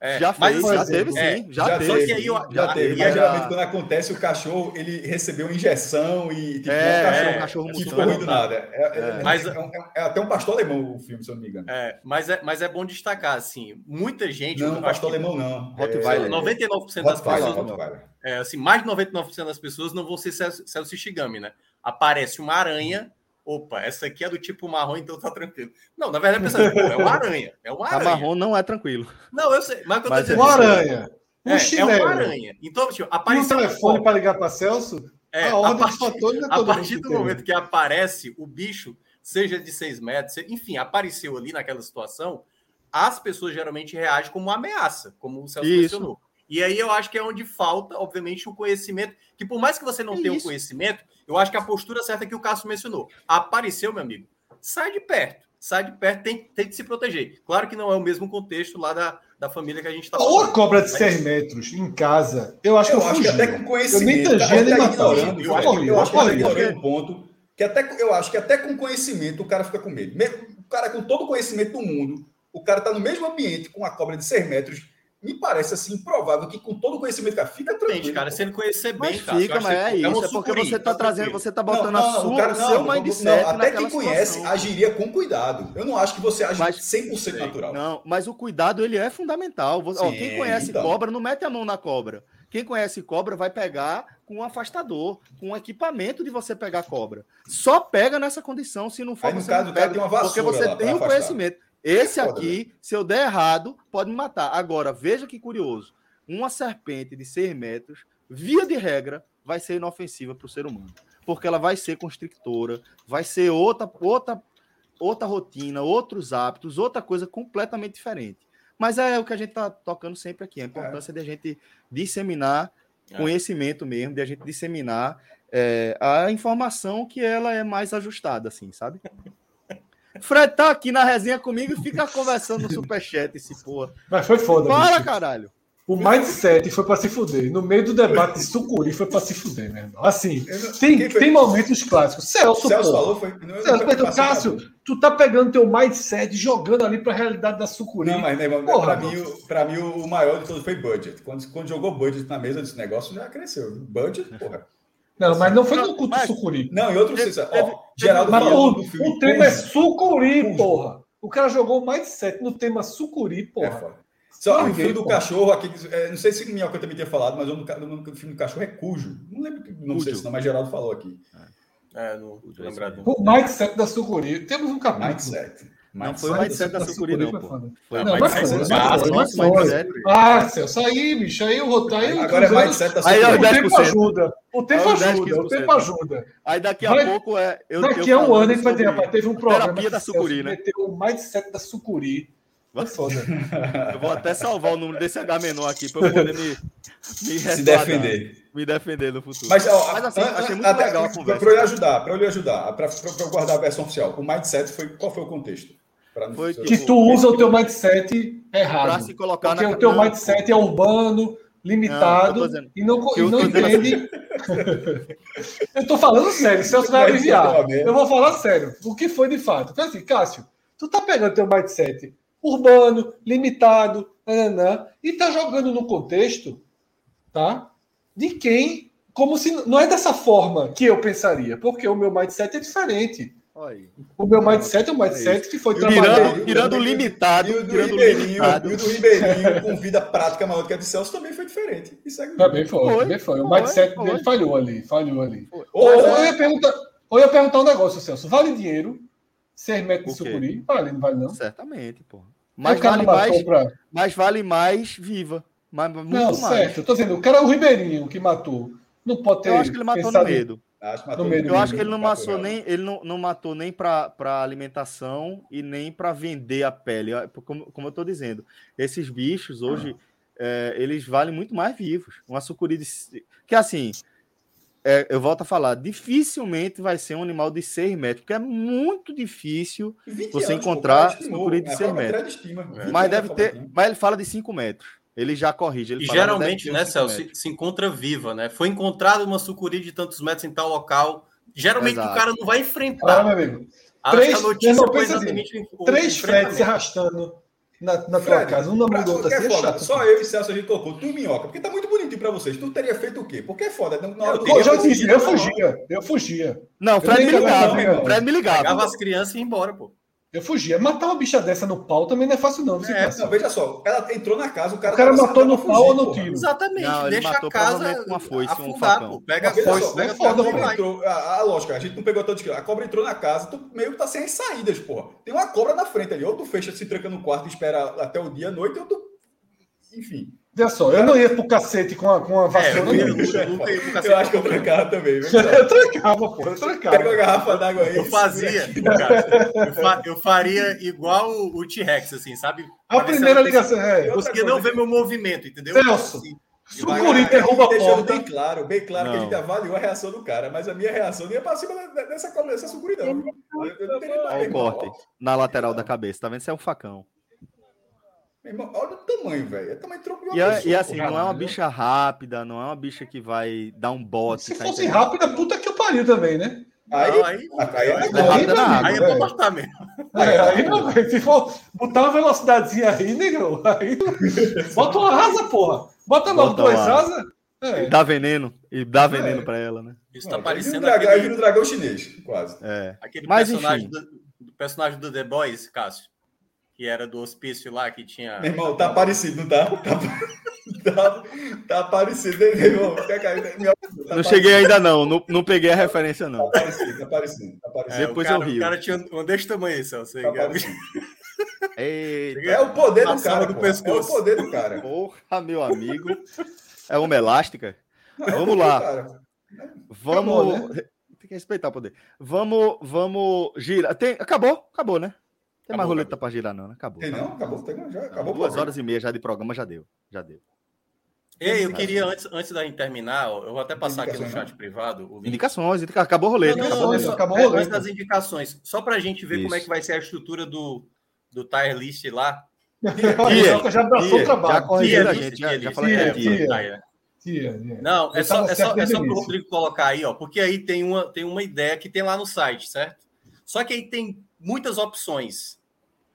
[SPEAKER 1] É, já fez, mas, já teve é, sim, já, já teve.
[SPEAKER 3] Aí, já, já teve. Mas geralmente quando acontece o cachorro, ele recebeu injeção e tipo,
[SPEAKER 1] é, um cachorro, é, cachorro
[SPEAKER 3] que ficou ruim do nada. É, é, é mas, é, é, até um pastor alemão o filme, se eu não me engano.
[SPEAKER 5] É, mas é, mas é bom destacar assim, muita gente.
[SPEAKER 3] Não, pastor alemão não.
[SPEAKER 5] Rottweiler. 99% das pessoas. É, assim, mais de 99% das pessoas não vão ser Celso Shigami, né? Aparece uma aranha opa, essa aqui é do tipo marrom, então tá tranquilo. Não, na verdade, pensando, é uma aranha. É uma aranha. A
[SPEAKER 1] marrom não é tranquilo.
[SPEAKER 5] Não, eu sei. Mas,
[SPEAKER 2] mas é uma aranha.
[SPEAKER 5] Um é, é uma aranha. Então, tipo,
[SPEAKER 2] apareceu. E o telefone para ligar para Celso?
[SPEAKER 5] É, a, a partir, é a partir do momento que aparece o bicho, seja de seis metros, enfim, apareceu ali naquela situação, as pessoas geralmente reagem como uma ameaça, como o Celso Isso. mencionou. E aí eu acho que é onde falta, obviamente, o conhecimento, que por mais que você não é tenha o conhecimento, eu acho que a postura certa é que o Cássio mencionou. Apareceu, meu amigo, sai de perto. Sai de perto, tem, tem que se proteger. Claro que não é o mesmo contexto lá da, da família que a gente está
[SPEAKER 2] Ou a cobra de 100 metros em casa, eu acho eu que eu acho que
[SPEAKER 3] até com conhecimento. Eu nem tangia, nem. Eu, acho, eu acho que eu ignorei um ponto que até, eu acho que até com conhecimento o cara fica com medo. O cara com todo o conhecimento do mundo, o cara está no mesmo ambiente com a cobra de 100 metros me parece assim improvável que com todo o conhecimento que fica tranquilo.
[SPEAKER 5] cara, se ele conhecer bem,
[SPEAKER 1] mas cara, fica, mas é, é isso, é, porque você está trazendo, você está botando não, não, a sua, cara, não, seu mindset
[SPEAKER 3] não, até quem conhece situação. agiria com cuidado. Eu não acho que você age mas, 100% sei. natural.
[SPEAKER 1] Não, mas o cuidado ele é fundamental. Sim, Ó, quem conhece então. cobra não mete a mão na cobra. Quem conhece cobra vai pegar com um afastador, com um equipamento de você pegar cobra. Só pega nessa condição, se não for
[SPEAKER 3] Aí, no caso, pega, tem uma
[SPEAKER 1] porque você tem o conhecimento. Esse aqui, se eu der errado, pode me matar. Agora, veja que curioso. Uma serpente de 6 metros, via de regra, vai ser inofensiva para o ser humano. Porque ela vai ser constrictora, vai ser outra, outra, outra rotina, outros hábitos, outra coisa completamente diferente. Mas é o que a gente está tocando sempre aqui, a importância é. de a gente disseminar é. conhecimento mesmo, de a gente disseminar é, a informação que ela é mais ajustada, assim, sabe? Fred tá aqui na resenha comigo e fica conversando no superchat, esse porra.
[SPEAKER 2] Mas foi foda.
[SPEAKER 1] Para, bicho. caralho.
[SPEAKER 2] O mindset foi para se fuder. No meio do debate de sucuri foi para se fuder, meu irmão. Assim, tem, tem momentos clássicos. Celso, Celso falou, foi. Não, Celso, não Cássio, tu tá pegando teu mindset jogando ali para a realidade da sucuri.
[SPEAKER 3] Não, mas né, para mim, pra mim, o maior de todos foi budget. Quando, quando jogou budget na mesa desse negócio, já cresceu. Budget, porra.
[SPEAKER 2] Não, mas não foi no culto mas, sucuri.
[SPEAKER 3] Não, em outro ó,
[SPEAKER 2] Geraldo mas o, o tema é sucuri, porra. O cara jogou mais de sete no tema sucuri, porra. É
[SPEAKER 3] Só o filme do porra. cachorro, aqui, é, não sei se o Minhoca também tinha falado, mas o nome do filme do cachorro é Cujo. Não lembro não sei se não, mas Geraldo falou aqui.
[SPEAKER 5] É, não lembrado.
[SPEAKER 2] O mindset da Sucuri. Temos um capítulo.
[SPEAKER 3] Mindset.
[SPEAKER 1] Não foi o mindset da Sucuri, não, pô.
[SPEAKER 2] Foi não, mas foi. Ah, Celso, aí, bicho, aí o rotário.
[SPEAKER 3] Agora é mindset da
[SPEAKER 2] Sucuri. Aí, o tempo ajuda. O tempo ajuda, o tempo ajuda.
[SPEAKER 1] Aí daqui a pouco é.
[SPEAKER 2] Daqui a um ano a gente vai ter, rapaz, teve um programa.
[SPEAKER 1] Terapia da Sucuri, né?
[SPEAKER 2] Meteu o mindset da Sucuri.
[SPEAKER 1] Vai foda. Eu vou até salvar o número desse H menor aqui para eu poder me,
[SPEAKER 3] me se defender.
[SPEAKER 1] Me defender no futuro.
[SPEAKER 3] Mas, ó, Mas assim, achei muito até, legal a conversa. Para eu lhe ajudar, para eu lhe ajudar, para eu guardar a versão oficial. O mindset foi qual foi o contexto?
[SPEAKER 2] Foi que, tu usa o teu mindset errado. Para
[SPEAKER 1] se colocar
[SPEAKER 2] porque na... o teu não, mindset é urbano, limitado não, e não, e não entende. eu estou falando sério, Celso vai aliviar. Eu vou falar sério. O que foi de fato? Então, assim, Cássio, tu tá pegando teu mindset urbano, limitado, nananã, e tá jogando no contexto, tá? De quem, como se não é dessa forma que eu pensaria, porque o meu mindset é diferente. O meu mindset é um mindset que foi
[SPEAKER 1] trabalhado. Tirando o limitado.
[SPEAKER 3] E o do Ribeirinho, e o do Ribeirinho com vida prática maior do que a de Celso também foi diferente. Isso
[SPEAKER 2] é... Também foi, foi, também foi. O mindset foi, dele falhou ali, falhou ali. Ou, eu ia perguntar, ou eu ia perguntar um negócio, Celso. Vale dinheiro? 6 metros de sucuri? Vale, não vale não?
[SPEAKER 1] Certamente, pô. Mas vale mais, pra... mas vale mais viva. Mas, muito não, mais. certo.
[SPEAKER 2] Eu tô dizendo, o cara, o Ribeirinho que matou, não pode ter.
[SPEAKER 1] Eu acho que ele matou no medo. Acho eu acho que ele não matou nem ele não, não matou nem para alimentação e nem para vender a pele. Como, como eu estou dizendo, esses bichos hoje é, eles valem muito mais vivos. Uma sucuri de, que assim é, eu volto a falar, dificilmente vai ser um animal de 6 metros, porque é muito difícil você anos, encontrar pô, sucuri de 6 é, metros. Mas deve ter, mas ele fala de 5 metros. Ele já corrige. Ele
[SPEAKER 5] e geralmente, né, Celso, se, se, encontra viva, né? Foi encontrada uma sucuri de tantos metros em tal local, Geralmente Exato. o cara não vai enfrentar.
[SPEAKER 2] Ah, meu amigo. Três, a notícia foi assim, exatamente assim, três fretes se arrastando na, na tua casa, um na mão do outro. Assim, é
[SPEAKER 3] foda. Só eu e Celso a gente tocou. Tu minhoca, porque tá muito bonitinho pra vocês. Tu teria feito o quê? Porque é foda.
[SPEAKER 2] Na hora eu, eu já disse, eu fugia. Eu fugia.
[SPEAKER 5] Não, o Fred me ligava. O Fred me ligava. Pegava as crianças e ia embora, pô.
[SPEAKER 2] Eu fugia. Matar uma bicha dessa no pau também não é fácil, não.
[SPEAKER 3] É, não, veja só, ela entrou na casa, o cara.
[SPEAKER 2] O cara matou no pau ou no tiro?
[SPEAKER 5] Exatamente. Não,
[SPEAKER 1] deixa a casa com uma foice, um facão.
[SPEAKER 3] Pega a foice, pega a foda, a entrou, a, a, lógica, a gente não pegou todo A cobra entrou na casa, tu meio que tá sem as saídas, porra. Tem uma cobra na frente ali. Ou tu fecha, se tranca no quarto e espera até o dia, à noite, ou tu. Enfim.
[SPEAKER 2] Veja só, eu não ia pro cacete com a, com a vassoura. É, eu, eu,
[SPEAKER 3] eu, eu, acho que eu trancava também.
[SPEAKER 2] eu trancava, pô, eu trancava.
[SPEAKER 3] Pega uma garrafa d'água aí.
[SPEAKER 5] Eu fazia, cara, eu, fa, eu, faria igual o, o T-Rex, assim, sabe?
[SPEAKER 2] A primeira ligação
[SPEAKER 5] é. Conseguia não ver meu movimento, entendeu?
[SPEAKER 2] Celso. Assim, Sucuri derruba a porta.
[SPEAKER 3] Bem claro, bem claro não. que a gente avaliou a reação do cara, mas a minha reação não ia pra cima dessa, dessa sucuri, não.
[SPEAKER 1] Eu, não teria Olha o corte na lateral da cabeça, tá vendo? Isso é um facão.
[SPEAKER 3] Irmão, olha o tamanho, velho. É tamanho
[SPEAKER 1] tronco de e, pessoa, e assim, não é uma bicha rápida, não é uma bicha que vai dar um bote.
[SPEAKER 2] Se tá fosse entendendo? rápida, puta que eu pariu também, né?
[SPEAKER 3] Aí, não, aí, aí, aí, é,
[SPEAKER 5] é, rápida na água, aí é comportamento.
[SPEAKER 2] É, aí não, se for botar uma velocidadezinha aí, negão, aí bota uma asa, porra. Bota logo duas asas.
[SPEAKER 1] É. E dá veneno, e dá veneno é. pra ela, né?
[SPEAKER 3] Isso tá parecendo. Dragão, aquele... Aí dragão chinês, quase.
[SPEAKER 1] É.
[SPEAKER 5] Aquele Mas, personagem, do, do, personagem do The Boys, Cássio que era do hospício lá, que tinha.
[SPEAKER 3] Meu irmão, tá parecido, não tá? Tá, tá, tá parecido, hein, meu irmão? Tá,
[SPEAKER 1] não parecido. cheguei ainda, não. não. Não peguei a referência, não.
[SPEAKER 3] Tá parecido, tá parecido. Tá parecido.
[SPEAKER 5] É, Depois cara, eu rio. O cara tinha um desse tamanho, aí, Celso. Tá
[SPEAKER 3] é o poder do cara. Do pescoço. É o poder do cara.
[SPEAKER 1] Porra, meu amigo. É uma elástica? Vamos lá. Vamos. Né? Tem que respeitar o poder. Vamos, vamos girar. Tem... Acabou, acabou, né? Tem mais roleta para girar, não, né? Acabou.
[SPEAKER 3] Tem não? Acabou, tem, já acabou.
[SPEAKER 1] Duas horas e meia já de programa, já deu. Já deu.
[SPEAKER 5] Ei, eu queria, antes, antes da gente terminar, eu vou até passar aqui no chat né? privado.
[SPEAKER 1] O Indicações, acabou o rolê. Não,
[SPEAKER 5] não, não, acabou o rolê. Antes das indicações, só para a gente ver Isso. como é que vai ser a estrutura do, do tier list lá.
[SPEAKER 2] Tia, já abraçou o trabalho. Já
[SPEAKER 5] corrigiu a gente, já, já falei que é tia. Não, é só, é só, é só para o Rodrigo colocar aí, ó, porque aí tem uma, tem uma ideia que tem lá no site, certo? Só que aí tem muitas opções.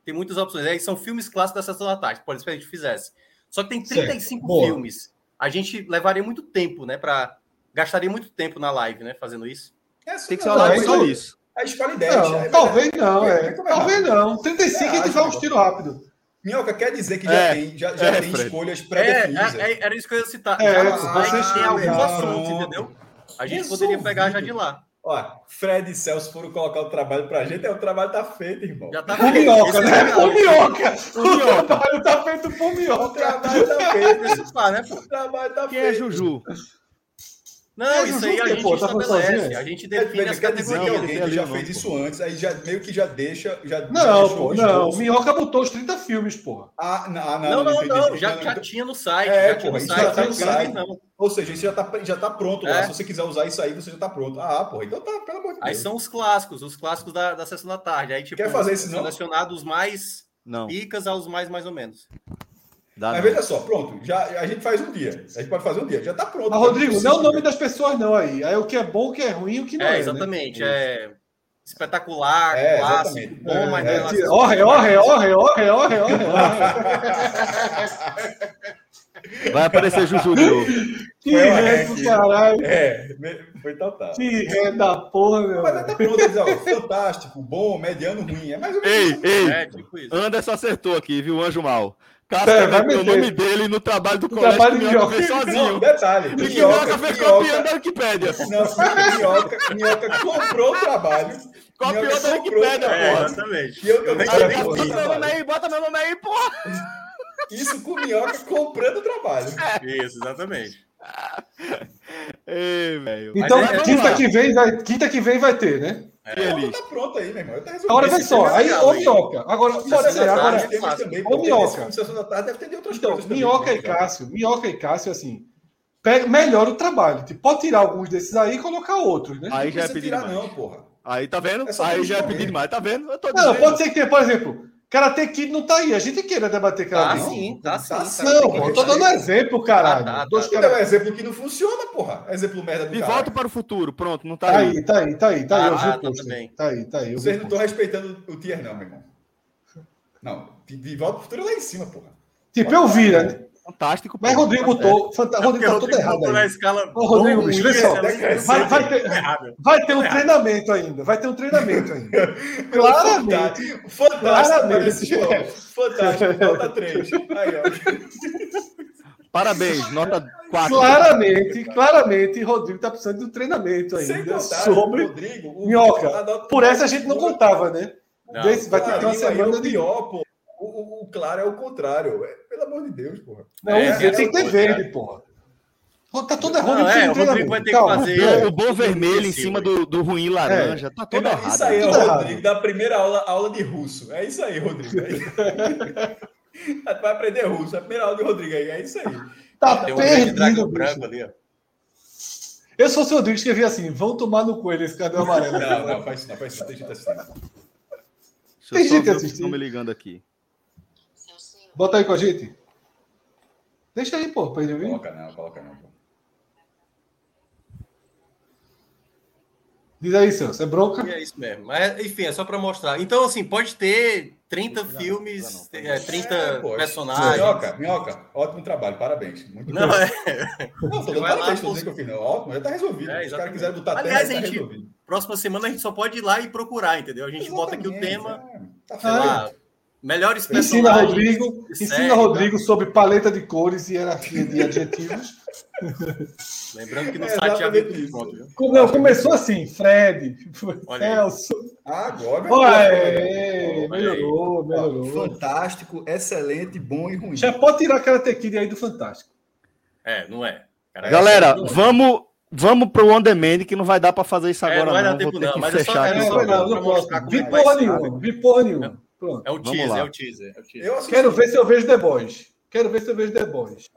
[SPEAKER 5] Tem muitas opções. Aí são filmes clássicos da Sessão da Tarde, pode ser que a gente fizesse. Só que tem 35 certo. filmes. A gente levaria muito tempo, né? Para gastaria muito tempo na live, né? Fazendo isso.
[SPEAKER 1] É, tem que ser uma live só isso.
[SPEAKER 3] A escolhe 10.
[SPEAKER 2] Não, é, talvez não, é. é. Talvez não. 35 a gente vai um tiro rápido.
[SPEAKER 3] Minhoca quer dizer que já é, tem, já, já é, tem escolhas pré-definidas.
[SPEAKER 5] É, é, era isso que eu ia citar. É, já, você tem alguns assuntos, entendeu? A gente poderia pegar já de lá.
[SPEAKER 3] Ó, Fred e Celso foram colocar o trabalho pra gente, é o trabalho tá feito, irmão.
[SPEAKER 2] Já tá feito. Minhoca, né? O minhoca. O trabalho tá feito por minhoca. O
[SPEAKER 3] trabalho tá feito. Isso né, pô? O trabalho tá
[SPEAKER 1] Quem é feito. Quem é Juju?
[SPEAKER 5] Não, é, isso aí a gente pô, tá estabelece. A gente define
[SPEAKER 3] é, as categorias. Que alguém que já fez isso antes, aí já meio que já deixa. Já,
[SPEAKER 2] não, pô, não. O Minhoca botou os 30 filmes, porra.
[SPEAKER 3] Ah, não, ah,
[SPEAKER 5] não. Não, não, não. Já, já tinha no site. É, já tinha no site. Já tá no
[SPEAKER 3] site. Não. Ou seja, isso já tá, já tá pronto é. lá. Se você quiser usar isso aí, você já tá pronto. Ah, porra, então tá, pelo amor de Deus.
[SPEAKER 5] Aí são os clássicos, os clássicos da, da sessão da tarde. Aí, tipo,
[SPEAKER 3] Quer fazer isso não?
[SPEAKER 5] Selecionados mais
[SPEAKER 1] não.
[SPEAKER 5] picas aos mais mais ou menos.
[SPEAKER 3] Dá Mas não. veja só, pronto, já, a gente faz um dia. A gente pode fazer um dia, já está pronto.
[SPEAKER 2] Mas, Rodrigo, não é o nome das pessoas, não aí. Aí o que é bom, o que é ruim, o que não é.
[SPEAKER 5] é exatamente. Né? É espetacular, é, clássico, bom, é, mas
[SPEAKER 2] é, é, orre, orre, orre, orre, orre, orre.
[SPEAKER 1] Vai aparecer Juju de novo.
[SPEAKER 2] Que ré do caralho.
[SPEAKER 3] É, foi total.
[SPEAKER 2] Que ré da porra, meu.
[SPEAKER 3] Mas tá pronto, ó, fantástico, bom, mediano, ruim. É mais ou
[SPEAKER 1] menos. Ei, ei, é, tipo Anderson acertou aqui, viu? Anjo mal. Cássio é, vai o nome dele no trabalho do colégio trabalho
[SPEAKER 3] que Minhoca fez sozinho. Não, detalhe.
[SPEAKER 1] E Minhoca foi campeão da Wikipédia.
[SPEAKER 3] Não, Minhoca, Minhoca comprou o trabalho.
[SPEAKER 1] Copiou da Wikipédia,
[SPEAKER 5] é, porra. Exatamente.
[SPEAKER 3] E eu,
[SPEAKER 5] aí, bota meu nome aí, bota meu nome aí, porra.
[SPEAKER 3] Isso com o Minhoca comprando o trabalho.
[SPEAKER 5] Isso, exatamente.
[SPEAKER 1] Ei, velho.
[SPEAKER 2] Então, é, quinta, que vem vai, quinta que vem vai ter, né?
[SPEAKER 3] É, tá pronto aí, meu irmão. Tá
[SPEAKER 2] agora vem só, aí ô minhoca. Agora, pode ser, agora.
[SPEAKER 3] Ô minhoca.
[SPEAKER 2] Então, coisas. Minhoca e Cássio, minhoca e Cássio, assim. Pega, melhora o trabalho. Tipo, pode tirar alguns desses aí e colocar outros, né?
[SPEAKER 1] Aí já é pedir
[SPEAKER 3] tirar, não, porra.
[SPEAKER 1] Aí tá vendo? É aí já é pedir demais, tá vendo?
[SPEAKER 2] não, pode ser que tenha, por exemplo, Karate Kid não tá aí. A gente queira debater
[SPEAKER 5] Karate Kid. Tá sim, tá, tá sim.
[SPEAKER 2] Tá não, eu tô dando exemplo, caralho. Tá,
[SPEAKER 3] tá, Dois tá. cara... é um exemplo que não funciona, porra. Exemplo merda
[SPEAKER 1] do De cara. volta para o futuro, pronto, não
[SPEAKER 2] tá,
[SPEAKER 1] tá
[SPEAKER 2] aí. Tá aí, tá aí, tá aí. Ah, eu vi tá, também. tá aí, tá aí.
[SPEAKER 3] Vocês não estão respeitando o tier, não, meu irmão. Não, de volta para o futuro é lá em cima, porra.
[SPEAKER 2] Tipo, eu vi, né?
[SPEAKER 1] Fantástico.
[SPEAKER 2] Mas Rodrigo botou. É Rodrigo tá tudo errado. Aí.
[SPEAKER 5] Na escala
[SPEAKER 2] Ô, Rodrigo, bicho, vê só. Vai, vai, ter, vai ter um treinamento ainda. Vai ter um treinamento ainda. Claramente.
[SPEAKER 3] Fantástico. Claramente. Fantástico. Nota 3. Aí, ó.
[SPEAKER 1] Parabéns, nota 4.
[SPEAKER 2] Claramente, claramente, Rodrigo está precisando de um treinamento ainda sobre Rodrigo. O Minhoca. Por essa a gente não contava, né?
[SPEAKER 3] Não, Desse, vai ter uma semana de. Pior, pô. Claro é o contrário. É, pelo amor de Deus, porra.
[SPEAKER 2] Não, é, o tem que ter verde, porra. Tá todo errado.
[SPEAKER 1] Não, é, o Rodrigo vai ter Calma, que fazer. O bom vermelho em cima do, do ruim laranja. É. Tá todo é, errado.
[SPEAKER 3] Isso aí é o Rodrigo da primeira aula, aula de russo. É isso aí, Rodrigo. vai aprender russo. A primeira aula de Rodrigo aí. É isso aí.
[SPEAKER 2] Tá Tem perdido. Um dragão branco ali, ó. Eu sou o Rodrigo escrevi assim: vão tomar no coelho esse cadê amarelo.
[SPEAKER 3] Não, não, faz isso, não, faz isso. Tem gente assistindo.
[SPEAKER 1] Tem gente assistindo. Estão me ligando aqui.
[SPEAKER 2] Bota aí com a gente. Deixa aí, pô, pra ele ouvir.
[SPEAKER 3] Coloca não, coloca não. Pô.
[SPEAKER 2] Diz aí, Celso, é bronca?
[SPEAKER 5] É isso mesmo. Mas, enfim, é só para mostrar. Então, assim, pode ter 30 não, filmes, não, não, é, 30 é, personagens.
[SPEAKER 3] Minhoca, minhoca, ótimo trabalho, parabéns. Muito
[SPEAKER 5] não, é...
[SPEAKER 3] não, tô dando parabéns por dizer que eu fiz. Não, ótimo, já tá resolvido. É, Se os caras quiserem botar
[SPEAKER 5] Aliás, terra, a tá gente, tá próxima semana a gente só pode ir lá e procurar, entendeu? A gente exatamente, bota aqui o tema, é. tá sei lá, Melhores.
[SPEAKER 2] Ensina Rodrigo, ensina Rodrigo tá? sobre paleta de cores e hierarquia de adjetivos.
[SPEAKER 5] Lembrando que no é, site já
[SPEAKER 2] Não, começou assim, Fred, Celso.
[SPEAKER 3] Agora.
[SPEAKER 2] Olha, melhorou, melhorou.
[SPEAKER 3] Fantástico, excelente, bom e ruim.
[SPEAKER 2] Já pode tirar aquela tequila aí do Fantástico.
[SPEAKER 5] É, não é.
[SPEAKER 1] Cara, Galera, é vamos Vamos pro on demand que não vai dar para fazer isso agora. É,
[SPEAKER 5] não vai dar tempo, não. Mas é só, é só,
[SPEAKER 2] não, não, posso. Vi porra nenhuma. Vi porra nenhuma.
[SPEAKER 5] Pronto. É o teaser, é o teaser, é o teaser.
[SPEAKER 2] Eu Quero ver se eu vejo The Boys. Quero ver se eu vejo The Boys.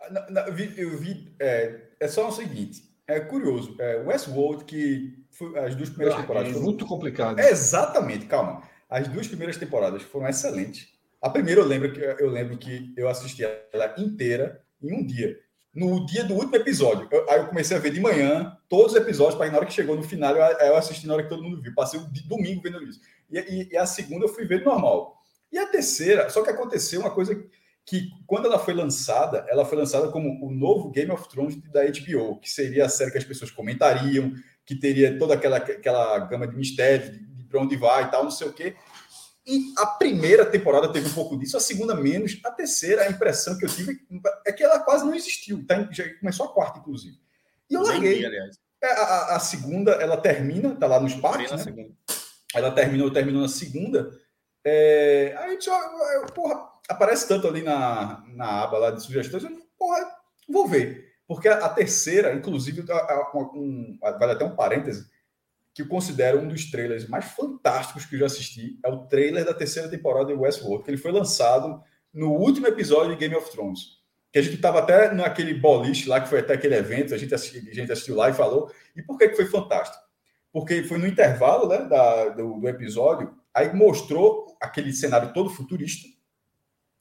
[SPEAKER 3] Eu vi, eu vi é, é só o seguinte. É curioso. É, Westworld, que foi, as duas primeiras ah, temporadas. É
[SPEAKER 2] foram... muito complicado.
[SPEAKER 3] É, exatamente, calma. As duas primeiras temporadas foram excelentes. A primeira eu lembro que eu lembro que eu assisti ela inteira em um dia. No dia do último episódio. Eu, aí eu comecei a ver de manhã todos os episódios, para na hora que chegou no final, eu, eu assisti na hora que todo mundo viu. Passei o domingo vendo isso. E, e, e, a segunda eu fui ver normal. E a terceira, só que aconteceu uma coisa que, quando ela foi lançada, ela foi lançada como o novo Game of Thrones da HBO, que seria a série que as pessoas comentariam, que teria toda aquela, aquela gama de mistérios, de, de para onde vai e tal, não sei o quê. E a primeira temporada teve um pouco disso, a segunda menos, a terceira, a impressão que eu tive é que ela quase não existiu. Tá, já começou a quarta, inclusive. E eu larguei. É, a, a, a, segunda, ela termina, tá lá nos parques, né? Ela terminou, terminou na segunda. É, aí só, porra, aparece tanto ali na, na aba lá de sugestões, eu, porra, vou ver. Porque a, a terceira, inclusive, um, vale até um parêntese, que eu considero um dos trailers mais fantásticos que eu já assisti, é o trailer da terceira temporada de Westworld, que ele foi lançado no último episódio de Game of Thrones. Que a gente estava até naquele boliche lá, que foi até aquele evento, a gente, assistiu, a gente assistiu lá e falou. E por que, que foi fantástico? Porque foi no intervalo né, da, do, do, episódio, aí mostrou aquele cenário todo futurista,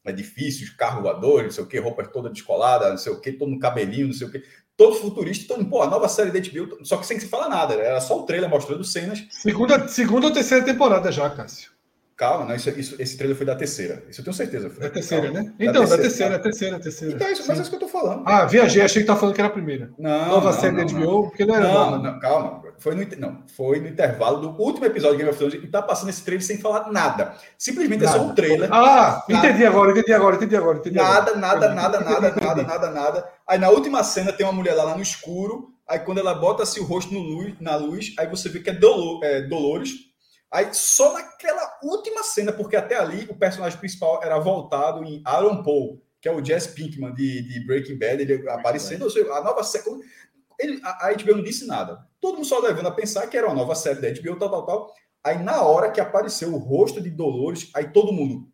[SPEAKER 3] edifícios, carro voador, não sei o que, roupa toda descolada, não sei o que, todo no cabelinho, não sei o que, todo futurista, todo, pô, a nova série da HBO, só que sem se falar nada, era só o trailer mostrando cenas.
[SPEAKER 2] Segunda, segunda ou terceira temporada já, Cássio.
[SPEAKER 3] Calma, não, isso, isso, esse trailer foi da terceira. Isso eu tenho certeza.
[SPEAKER 2] Foi. Da terceira, Calma. né? Então, da terceira, da terceira, terceira.
[SPEAKER 3] Então, é isso, mas é isso que eu tô falando.
[SPEAKER 2] Ah, viajei, achei que tá falando que era a primeira.
[SPEAKER 3] Não.
[SPEAKER 2] Nova não, série da HBO, porque não era.
[SPEAKER 3] Não, nova. não, calma. Foi no, não, foi no intervalo do último episódio de Game of Thrones e tá passando esse trailer sem falar nada. Simplesmente nada. é só um trailer.
[SPEAKER 2] Ah, nada. entendi agora, entendi agora, entendi agora. Entendi
[SPEAKER 3] nada,
[SPEAKER 2] agora.
[SPEAKER 3] nada, nada, nada, nada, nada, nada. Aí na última cena tem uma mulher lá, lá no escuro. Aí quando ela bota assim, o rosto no luz, na luz, aí você vê que é, Dolor, é Dolores Aí só naquela última cena, porque até ali o personagem principal era voltado em Aaron Paul, que é o Jesse Pinkman de, de Breaking Bad, ele aparecendo, ou seja, a nova. Ele, a, a HBO não disse nada. Todo mundo só levando a pensar que era uma nova série da HBO, tal, tal, tal. Aí na hora que apareceu o rosto de Dolores, aí todo mundo.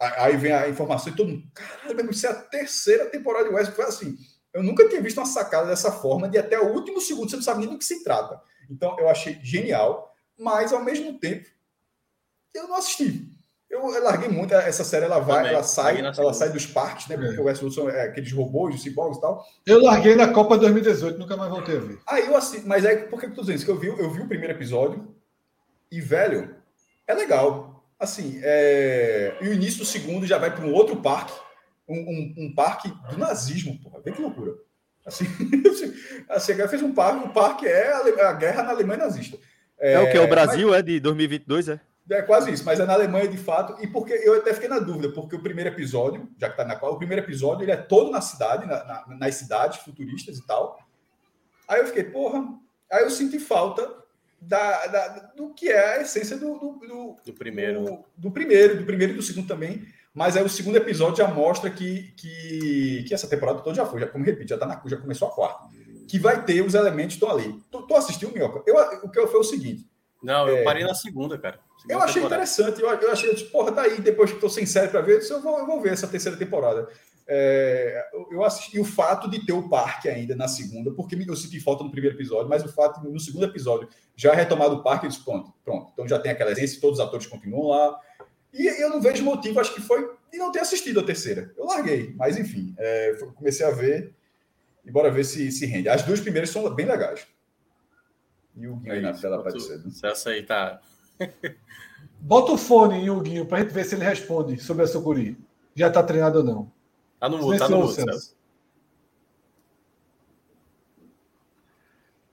[SPEAKER 3] Aí vem a informação e todo mundo. Caralho, isso é a terceira temporada de West. Foi assim. Eu nunca tinha visto uma sacada dessa forma, de até o último segundo, você não sabe nem do que se trata. Então eu achei genial mas ao mesmo tempo eu não assisti. Eu, larguei muito essa série, ela vai, Também, ela sai, ela sai dos parques, né? Porque é. o Westworld são é, aqueles robôs, os ciborgues e tal.
[SPEAKER 2] Eu larguei na Copa 2018, nunca mais voltei a ver.
[SPEAKER 3] Aí eu assim, mas aí por que eu tô dizendo isso? Que eu vi, eu vi o primeiro episódio e, velho, é legal. Assim, é... e o início do segundo já vai para um outro parque, um, um, um, parque do nazismo, porra. Vê que loucura. Assim, assim fez um parque, o parque é a, a guerra na Alemanha nazista.
[SPEAKER 1] É, é o que? O Brasil mas... é de 2022, é?
[SPEAKER 3] É quase isso, mas é na Alemanha de fato. E porque eu até fiquei na dúvida, porque o primeiro episódio, já que tá na qual, o primeiro episódio ele é todo na cidade, na, na, nas cidades futuristas e tal. Aí eu fiquei, porra. Aí eu senti falta da, da do que é a essência do, do, do,
[SPEAKER 5] do primeiro.
[SPEAKER 3] Do, do, primeiro, do primeiro e do segundo também. Mas aí o segundo episódio já mostra que, que, que essa temporada toda já foi, já, como repito, já, tá na, já começou a quarta. Que vai ter os elementos estão ali. Tu, tu assistiu, Minhoca? Eu, o que eu foi o seguinte.
[SPEAKER 5] Não, eu é, parei na segunda, cara.
[SPEAKER 3] Eu achei temporada. interessante. Eu, eu achei, tipo, porra, tá aí, depois que estou sem série para ver, eu, disse, eu, vou, eu vou ver essa terceira temporada. É, eu assisti o fato de ter o parque ainda na segunda, porque eu senti falta no primeiro episódio, mas o fato de no segundo episódio já retomado o parque, eu disse, pronto, pronto. Então já tem aquela essência, todos os atores continuam lá. E eu não vejo motivo, acho que foi de não ter assistido a terceira. Eu larguei, mas enfim, é, comecei a ver e bora ver se, se rende. As duas primeiras são bem legais.
[SPEAKER 5] E o Guinho aí na tela aparecendo. Essa aí tá.
[SPEAKER 2] Bota o fone, Huguinho, para a gente ver se ele responde sobre a Sucuri. Já está treinado ou não.
[SPEAKER 5] Tá no mudo, tá no mudo, Celso.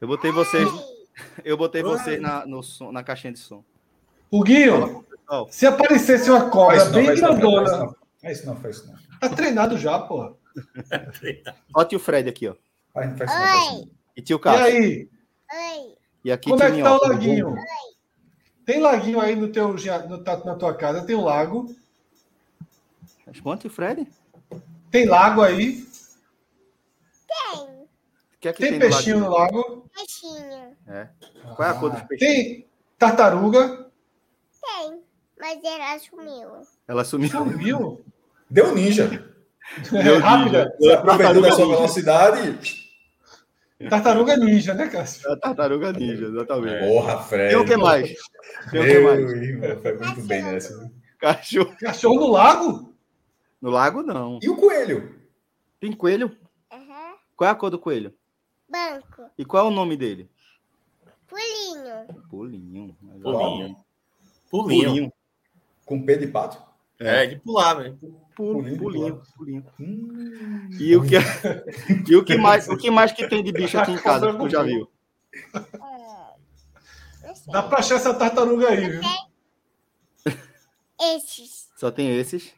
[SPEAKER 1] Eu botei vocês. Eu botei vocês na, no som, na caixinha de som.
[SPEAKER 2] Huguinho, se aparecesse uma cobra bem
[SPEAKER 3] grandona. Faz isso não, faz isso não.
[SPEAKER 2] Tá treinado já, pô.
[SPEAKER 1] Ó, tio Fred aqui, ó.
[SPEAKER 3] Faz, faz isso não,
[SPEAKER 2] E tio Carlos. E aí?
[SPEAKER 1] Oi. E aqui
[SPEAKER 2] Como é que tá o laguinho? Tem laguinho aí no teu, no, na tua casa? Tem um lago?
[SPEAKER 1] Responde, Fred.
[SPEAKER 2] Tem lago aí?
[SPEAKER 9] Tem.
[SPEAKER 2] Que é que tem, tem peixinho no lago?
[SPEAKER 9] Peixinho.
[SPEAKER 1] É. Qual é a cor dos
[SPEAKER 2] peixinhos? Tem tartaruga?
[SPEAKER 9] Tem, mas ela sumiu.
[SPEAKER 1] Ela sumiu?
[SPEAKER 2] Sumiu?
[SPEAKER 3] Deu ninja.
[SPEAKER 2] Deu rápida.
[SPEAKER 3] Você aproveitou da sua velocidade
[SPEAKER 2] Tartaruga ninja, né, Cássio?
[SPEAKER 1] É tartaruga ninja, exatamente.
[SPEAKER 3] Porra, Fred.
[SPEAKER 1] E o que mais?
[SPEAKER 3] Tem o que mais? Irmão, foi muito bem nessa.
[SPEAKER 2] Cachorro. Cachorro no lago?
[SPEAKER 1] No lago, não.
[SPEAKER 3] E o coelho?
[SPEAKER 1] Tem coelho?
[SPEAKER 9] Uhum.
[SPEAKER 1] Qual é a cor do coelho?
[SPEAKER 9] Branco.
[SPEAKER 1] E qual é o nome dele?
[SPEAKER 9] Pulinho.
[SPEAKER 1] Pulinho.
[SPEAKER 5] Pulinho.
[SPEAKER 3] Pulinho. Pulinho. Com pé de pato?
[SPEAKER 5] É, de pular, velho.
[SPEAKER 1] Pulinho, pulinho, pulinho. Hum, e, o que, e o que mais, o que mais que tem de bicho aqui em casa que tu já viu?
[SPEAKER 2] É, Dá pra achar essa tartaruga aí, viu?
[SPEAKER 9] Esses.
[SPEAKER 1] Só tem esses?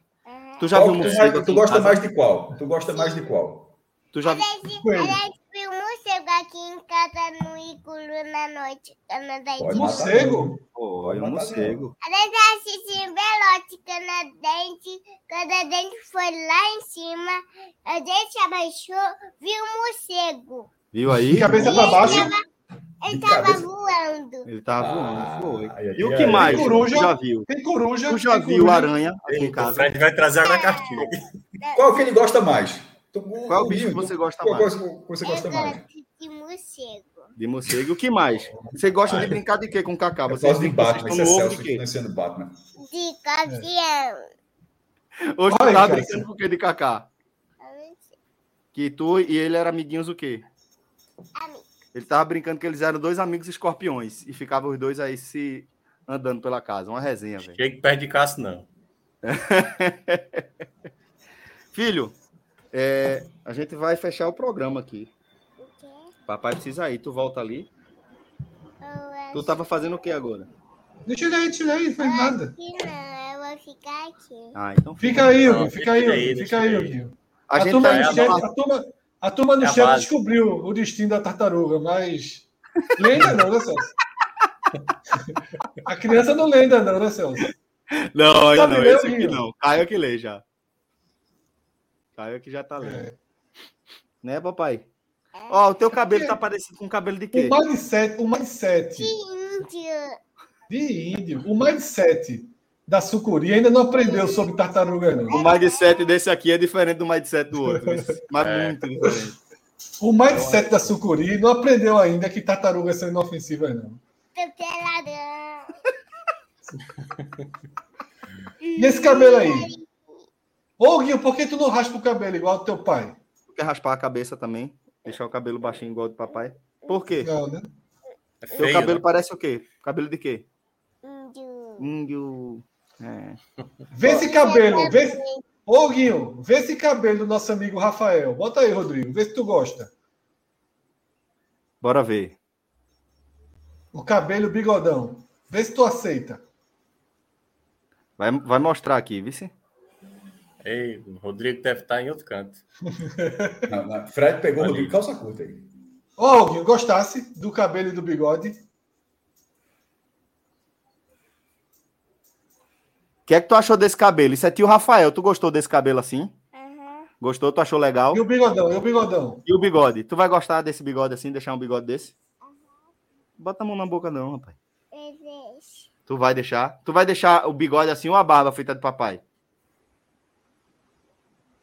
[SPEAKER 3] Tu já qual, viu morcego? Tu, tu gosta mais de qual? Tu gosta mais de qual?
[SPEAKER 1] Tu já
[SPEAKER 9] viu? Viu morcego aqui em casa Igulu na noite.
[SPEAKER 2] Pode morcego?
[SPEAKER 1] Olha, um morcego.
[SPEAKER 9] Aliás, eu assisti Velote Canadente. Quando a dente foi lá em cima, a dente abaixou, viu um morcego.
[SPEAKER 1] Viu aí?
[SPEAKER 2] De cabeça para baixo?
[SPEAKER 9] Ele tava voando.
[SPEAKER 1] Ele tava ah, voando, foi. E o que mais?
[SPEAKER 2] Tem coruja,
[SPEAKER 1] já viu?
[SPEAKER 2] Tem coruja.
[SPEAKER 1] Tu já viu coruja. aranha aqui em casa? O
[SPEAKER 5] Fred vai trazer a cartilha.
[SPEAKER 3] Qual que ele gosta mais?
[SPEAKER 1] Qual o bicho que você gosta mais?
[SPEAKER 3] Qual você gosta mais?
[SPEAKER 9] De morcego.
[SPEAKER 1] De morcego. O que mais? Você gosta de brincar de quê com o Cacá?
[SPEAKER 3] Você gosta de Batman. Você é Celso de Batman.
[SPEAKER 9] De campeão.
[SPEAKER 1] Hoje tu tá brincando com o quê de Cacá? Que tu e ele eram amiguinhos o quê?
[SPEAKER 9] Amigo.
[SPEAKER 1] Ele tava brincando que eles eram dois amigos escorpiões e ficavam os dois aí se andando pela casa. Uma resenha, velho.
[SPEAKER 5] Chega perto de caça, não.
[SPEAKER 1] Filho, é, a gente vai fechar o programa aqui. Papai precisa ir. Tu volta ali. Tu tava fazendo o que agora?
[SPEAKER 2] Deixa ele aí, tira aí, não faz nada.
[SPEAKER 9] Aqui não, eu vou ficar aqui.
[SPEAKER 1] Ah, então
[SPEAKER 2] fica aí, Hugo, fica aí, fica aí, Hugo. A, a, turma tá... chat, a, turma, a turma no é chat descobriu o destino da tartaruga, mas. Lenda não, né, Celso? a criança não lenda, não, né, Celso?
[SPEAKER 1] Não, ainda não, esse aqui não. Caio que lê já. Caio que já tá lendo. É. Né, papai? Ó, o teu cabelo tá parecido com o cabelo de quê?
[SPEAKER 2] O mindset, o mindset.
[SPEAKER 9] De índio.
[SPEAKER 2] De índio. O mindset da sucuri ainda não aprendeu sobre tartaruga, não.
[SPEAKER 1] O mindset desse aqui é diferente do mindset do outro. Mas é. muito diferente.
[SPEAKER 2] O mindset da sucuri não aprendeu ainda que tartarugas são inofensivas, não. E esse cabelo aí? Ô, Guinho, por que tu não raspa o cabelo igual ao teu pai?
[SPEAKER 1] Tu quer raspar a cabeça também? Deixar o cabelo baixinho igual do papai? Por quê? Não, né? É feio, Teu cabelo né? parece o quê? Cabelo de quê? Índio. Índio. É.
[SPEAKER 2] Vê esse cabelo. Vê... Ô, Guinho, vê esse cabelo do nosso amigo Rafael. Bota aí, Rodrigo. Vê se tu gosta.
[SPEAKER 1] Bora ver.
[SPEAKER 2] O cabelo bigodão. Vê se tu aceita.
[SPEAKER 1] Vai, vai mostrar aqui, vice.
[SPEAKER 5] Ei, o Rodrigo deve estar em outro canto.
[SPEAKER 3] Não, não. Fred pegou o Rodrigo calça curta aí.
[SPEAKER 2] Ô, Alguém gostasse do cabelo e do bigode? O
[SPEAKER 1] que é que tu achou desse cabelo? Isso é tio Rafael. Tu gostou desse cabelo assim? Uhum. Gostou? Tu achou legal?
[SPEAKER 2] E o bigodão? E o bigodão?
[SPEAKER 1] E o bigode? Tu vai gostar desse bigode assim? Deixar um bigode desse? Uhum. Bota a mão na boca não, rapaz. Tu vai deixar? Tu vai deixar o bigode assim ou a barba feita de papai?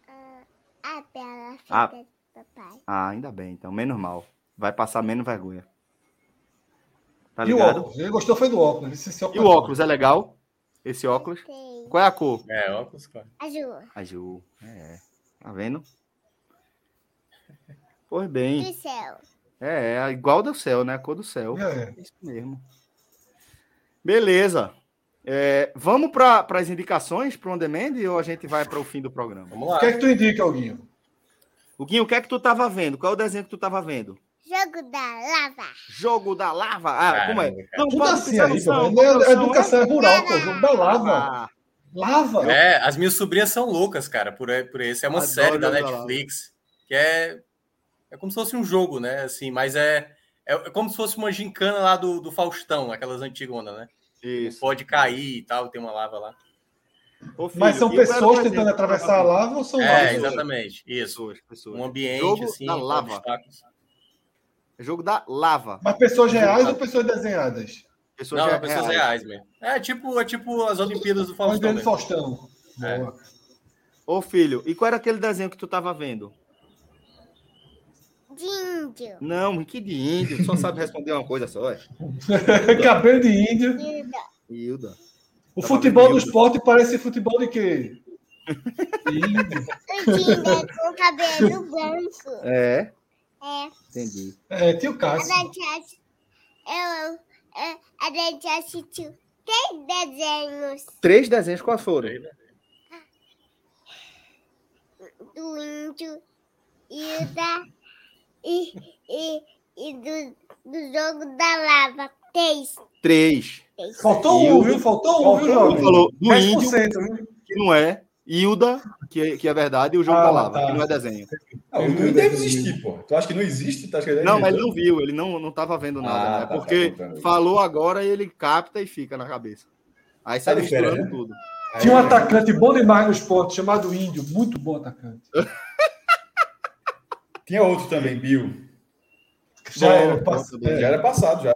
[SPEAKER 9] Uh, a barba feita
[SPEAKER 1] ah. Ah, ainda bem, então. Menos mal. Vai passar menos vergonha.
[SPEAKER 2] Tá ligado? E o óculos? Ele gostou foi do óculos. Esse
[SPEAKER 1] óculos e o óculos é legal? Esse óculos? Qual é a cor?
[SPEAKER 5] É, óculos,
[SPEAKER 9] cara. Azul.
[SPEAKER 1] Azul. É. Tá vendo? Pois bem.
[SPEAKER 9] Do céu.
[SPEAKER 1] É, é igual do céu, né? A cor do céu. É. é isso mesmo. Beleza. É, vamos para as indicações para o On Demand ou a gente vai para o fim do programa?
[SPEAKER 2] Vamos lá. O que é que tu indica, Guinho?
[SPEAKER 1] O Guinho, o que é que tu estava vendo? Qual é o desenho que tu estava vendo?
[SPEAKER 9] Jogo da lava.
[SPEAKER 1] Jogo da lava? Ah, como é?
[SPEAKER 2] Não, Tudo assim aí. É, educação é rural, pô. Jogo da lava. Ah. Lava.
[SPEAKER 5] É, as minhas sobrinhas são loucas, cara, por, por esse. É uma Adoro série da Netflix que é, é como se fosse um jogo, né? Assim, mas é, é, é como se fosse uma gincana lá do, do Faustão, aquelas antigonas, né? Isso. Pode cair e tal, tem uma lava lá.
[SPEAKER 2] Ô, filho, Mas são pessoas tentando atravessar a lava ou são
[SPEAKER 5] É, exatamente. Isso. Pessoas, pessoas. Um ambiente
[SPEAKER 1] jogo
[SPEAKER 5] assim,
[SPEAKER 1] da lava. É jogo da lava.
[SPEAKER 2] Mas pessoas reais ou pessoas desenhadas?
[SPEAKER 5] Pessoas Não, reais. pessoas reais mesmo. É tipo, é tipo as Olimpíadas do Faustão.
[SPEAKER 2] Faustão. É.
[SPEAKER 1] Ô, filho, e qual era aquele desenho que tu tava vendo?
[SPEAKER 9] De índio.
[SPEAKER 1] Não, que de índio? Só sabe responder uma coisa só. É.
[SPEAKER 2] Cabelo de índio.
[SPEAKER 9] Hilda.
[SPEAKER 1] Hilda.
[SPEAKER 2] O tá futebol do esporte parece futebol de quê?
[SPEAKER 9] índio. é com cabelo branco.
[SPEAKER 1] É?
[SPEAKER 9] É.
[SPEAKER 1] Entendi.
[SPEAKER 2] É, tio Cássio.
[SPEAKER 9] A gente, eu, a gente assistiu três desenhos.
[SPEAKER 1] Três desenhos? Quais foram?
[SPEAKER 9] Do índio, Hilda e, e, e do, do jogo da lava. Três.
[SPEAKER 1] Três.
[SPEAKER 2] Faltou um, viu? Faltou um, viu, João?
[SPEAKER 1] Falou do índio, que não é. Hilda, que é, que é verdade, e o jogo ah, da lava, tá. que não é desenho.
[SPEAKER 3] Não, o não deve existir, pô. Tu acha que não existe? Tá
[SPEAKER 1] não, mas ele não viu, ele não, não tava vendo nada, ah, né? Tá, Porque tá falou agora e ele capta e fica na cabeça. Aí sai tá misturando né? tudo.
[SPEAKER 2] Tinha um atacante bom demais no esporte, chamado Índio. Muito bom atacante.
[SPEAKER 3] Tinha outro também, Bill.
[SPEAKER 2] Já era passado.
[SPEAKER 3] É. Já era passado, já.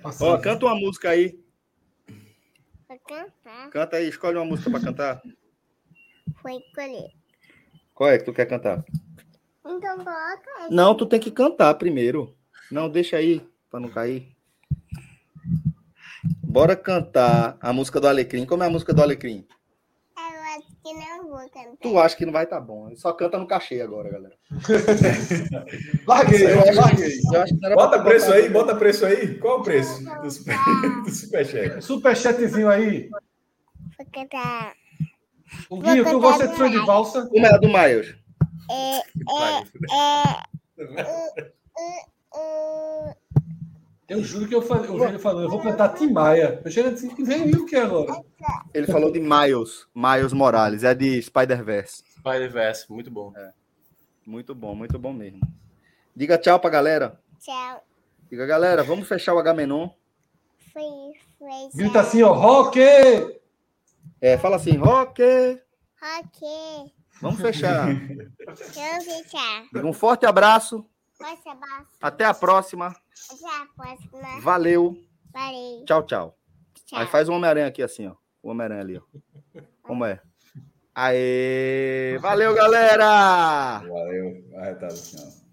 [SPEAKER 1] Passado. Ó, canta uma música aí. Pra cantar. Canta aí, escolhe uma música para cantar.
[SPEAKER 9] Foi escolher.
[SPEAKER 1] Qual é que tu quer cantar?
[SPEAKER 9] Então coloca aí.
[SPEAKER 1] Não, tu tem que cantar primeiro. Não, deixa aí, para não cair. Bora cantar a música do Alecrim. Como é a música do Alecrim?
[SPEAKER 9] que não vou cantar.
[SPEAKER 1] Tu acha que não vai estar tá bom. Só canta no cachê agora, galera.
[SPEAKER 2] larguei, eu larguei.
[SPEAKER 3] Eu acho que bota preço aí, bota preço aí. Qual o preço do, super, do superchat?
[SPEAKER 2] Superchatzinho aí.
[SPEAKER 9] Vou cantar.
[SPEAKER 2] O Guinho, tu gosta de som de valsa?
[SPEAKER 1] Como é a do Miles?
[SPEAKER 9] É, é,
[SPEAKER 2] é, eu juro que eu falei, vi ele falando, eu vou cantar Tim Maia. Eu cheguei assim, vem o que agora?
[SPEAKER 1] Ele falou de Miles, Miles Morales, é de Spider-Verse.
[SPEAKER 5] Spider-Verse, muito bom.
[SPEAKER 1] É. Muito bom, muito bom mesmo. Diga tchau pra galera.
[SPEAKER 9] Tchau.
[SPEAKER 1] Diga, galera, vamos fechar o Agamenon.
[SPEAKER 9] Foi, foi.
[SPEAKER 2] Grita assim, ó, rock!
[SPEAKER 1] É, fala assim, rock!
[SPEAKER 9] Rock!
[SPEAKER 1] Vamos fechar.
[SPEAKER 9] Vamos fechar.
[SPEAKER 1] Um
[SPEAKER 9] forte abraço.
[SPEAKER 1] Até a próxima.
[SPEAKER 9] Até a próxima.
[SPEAKER 1] Valeu.
[SPEAKER 9] Valeu.
[SPEAKER 1] Tchau, tchau. tchau. Aí faz o Homem-Aranha aqui assim, ó. O Homem-Aranha ali, ó. Como é? Aê! Valeu, galera!
[SPEAKER 3] Valeu. Arretado, senhor.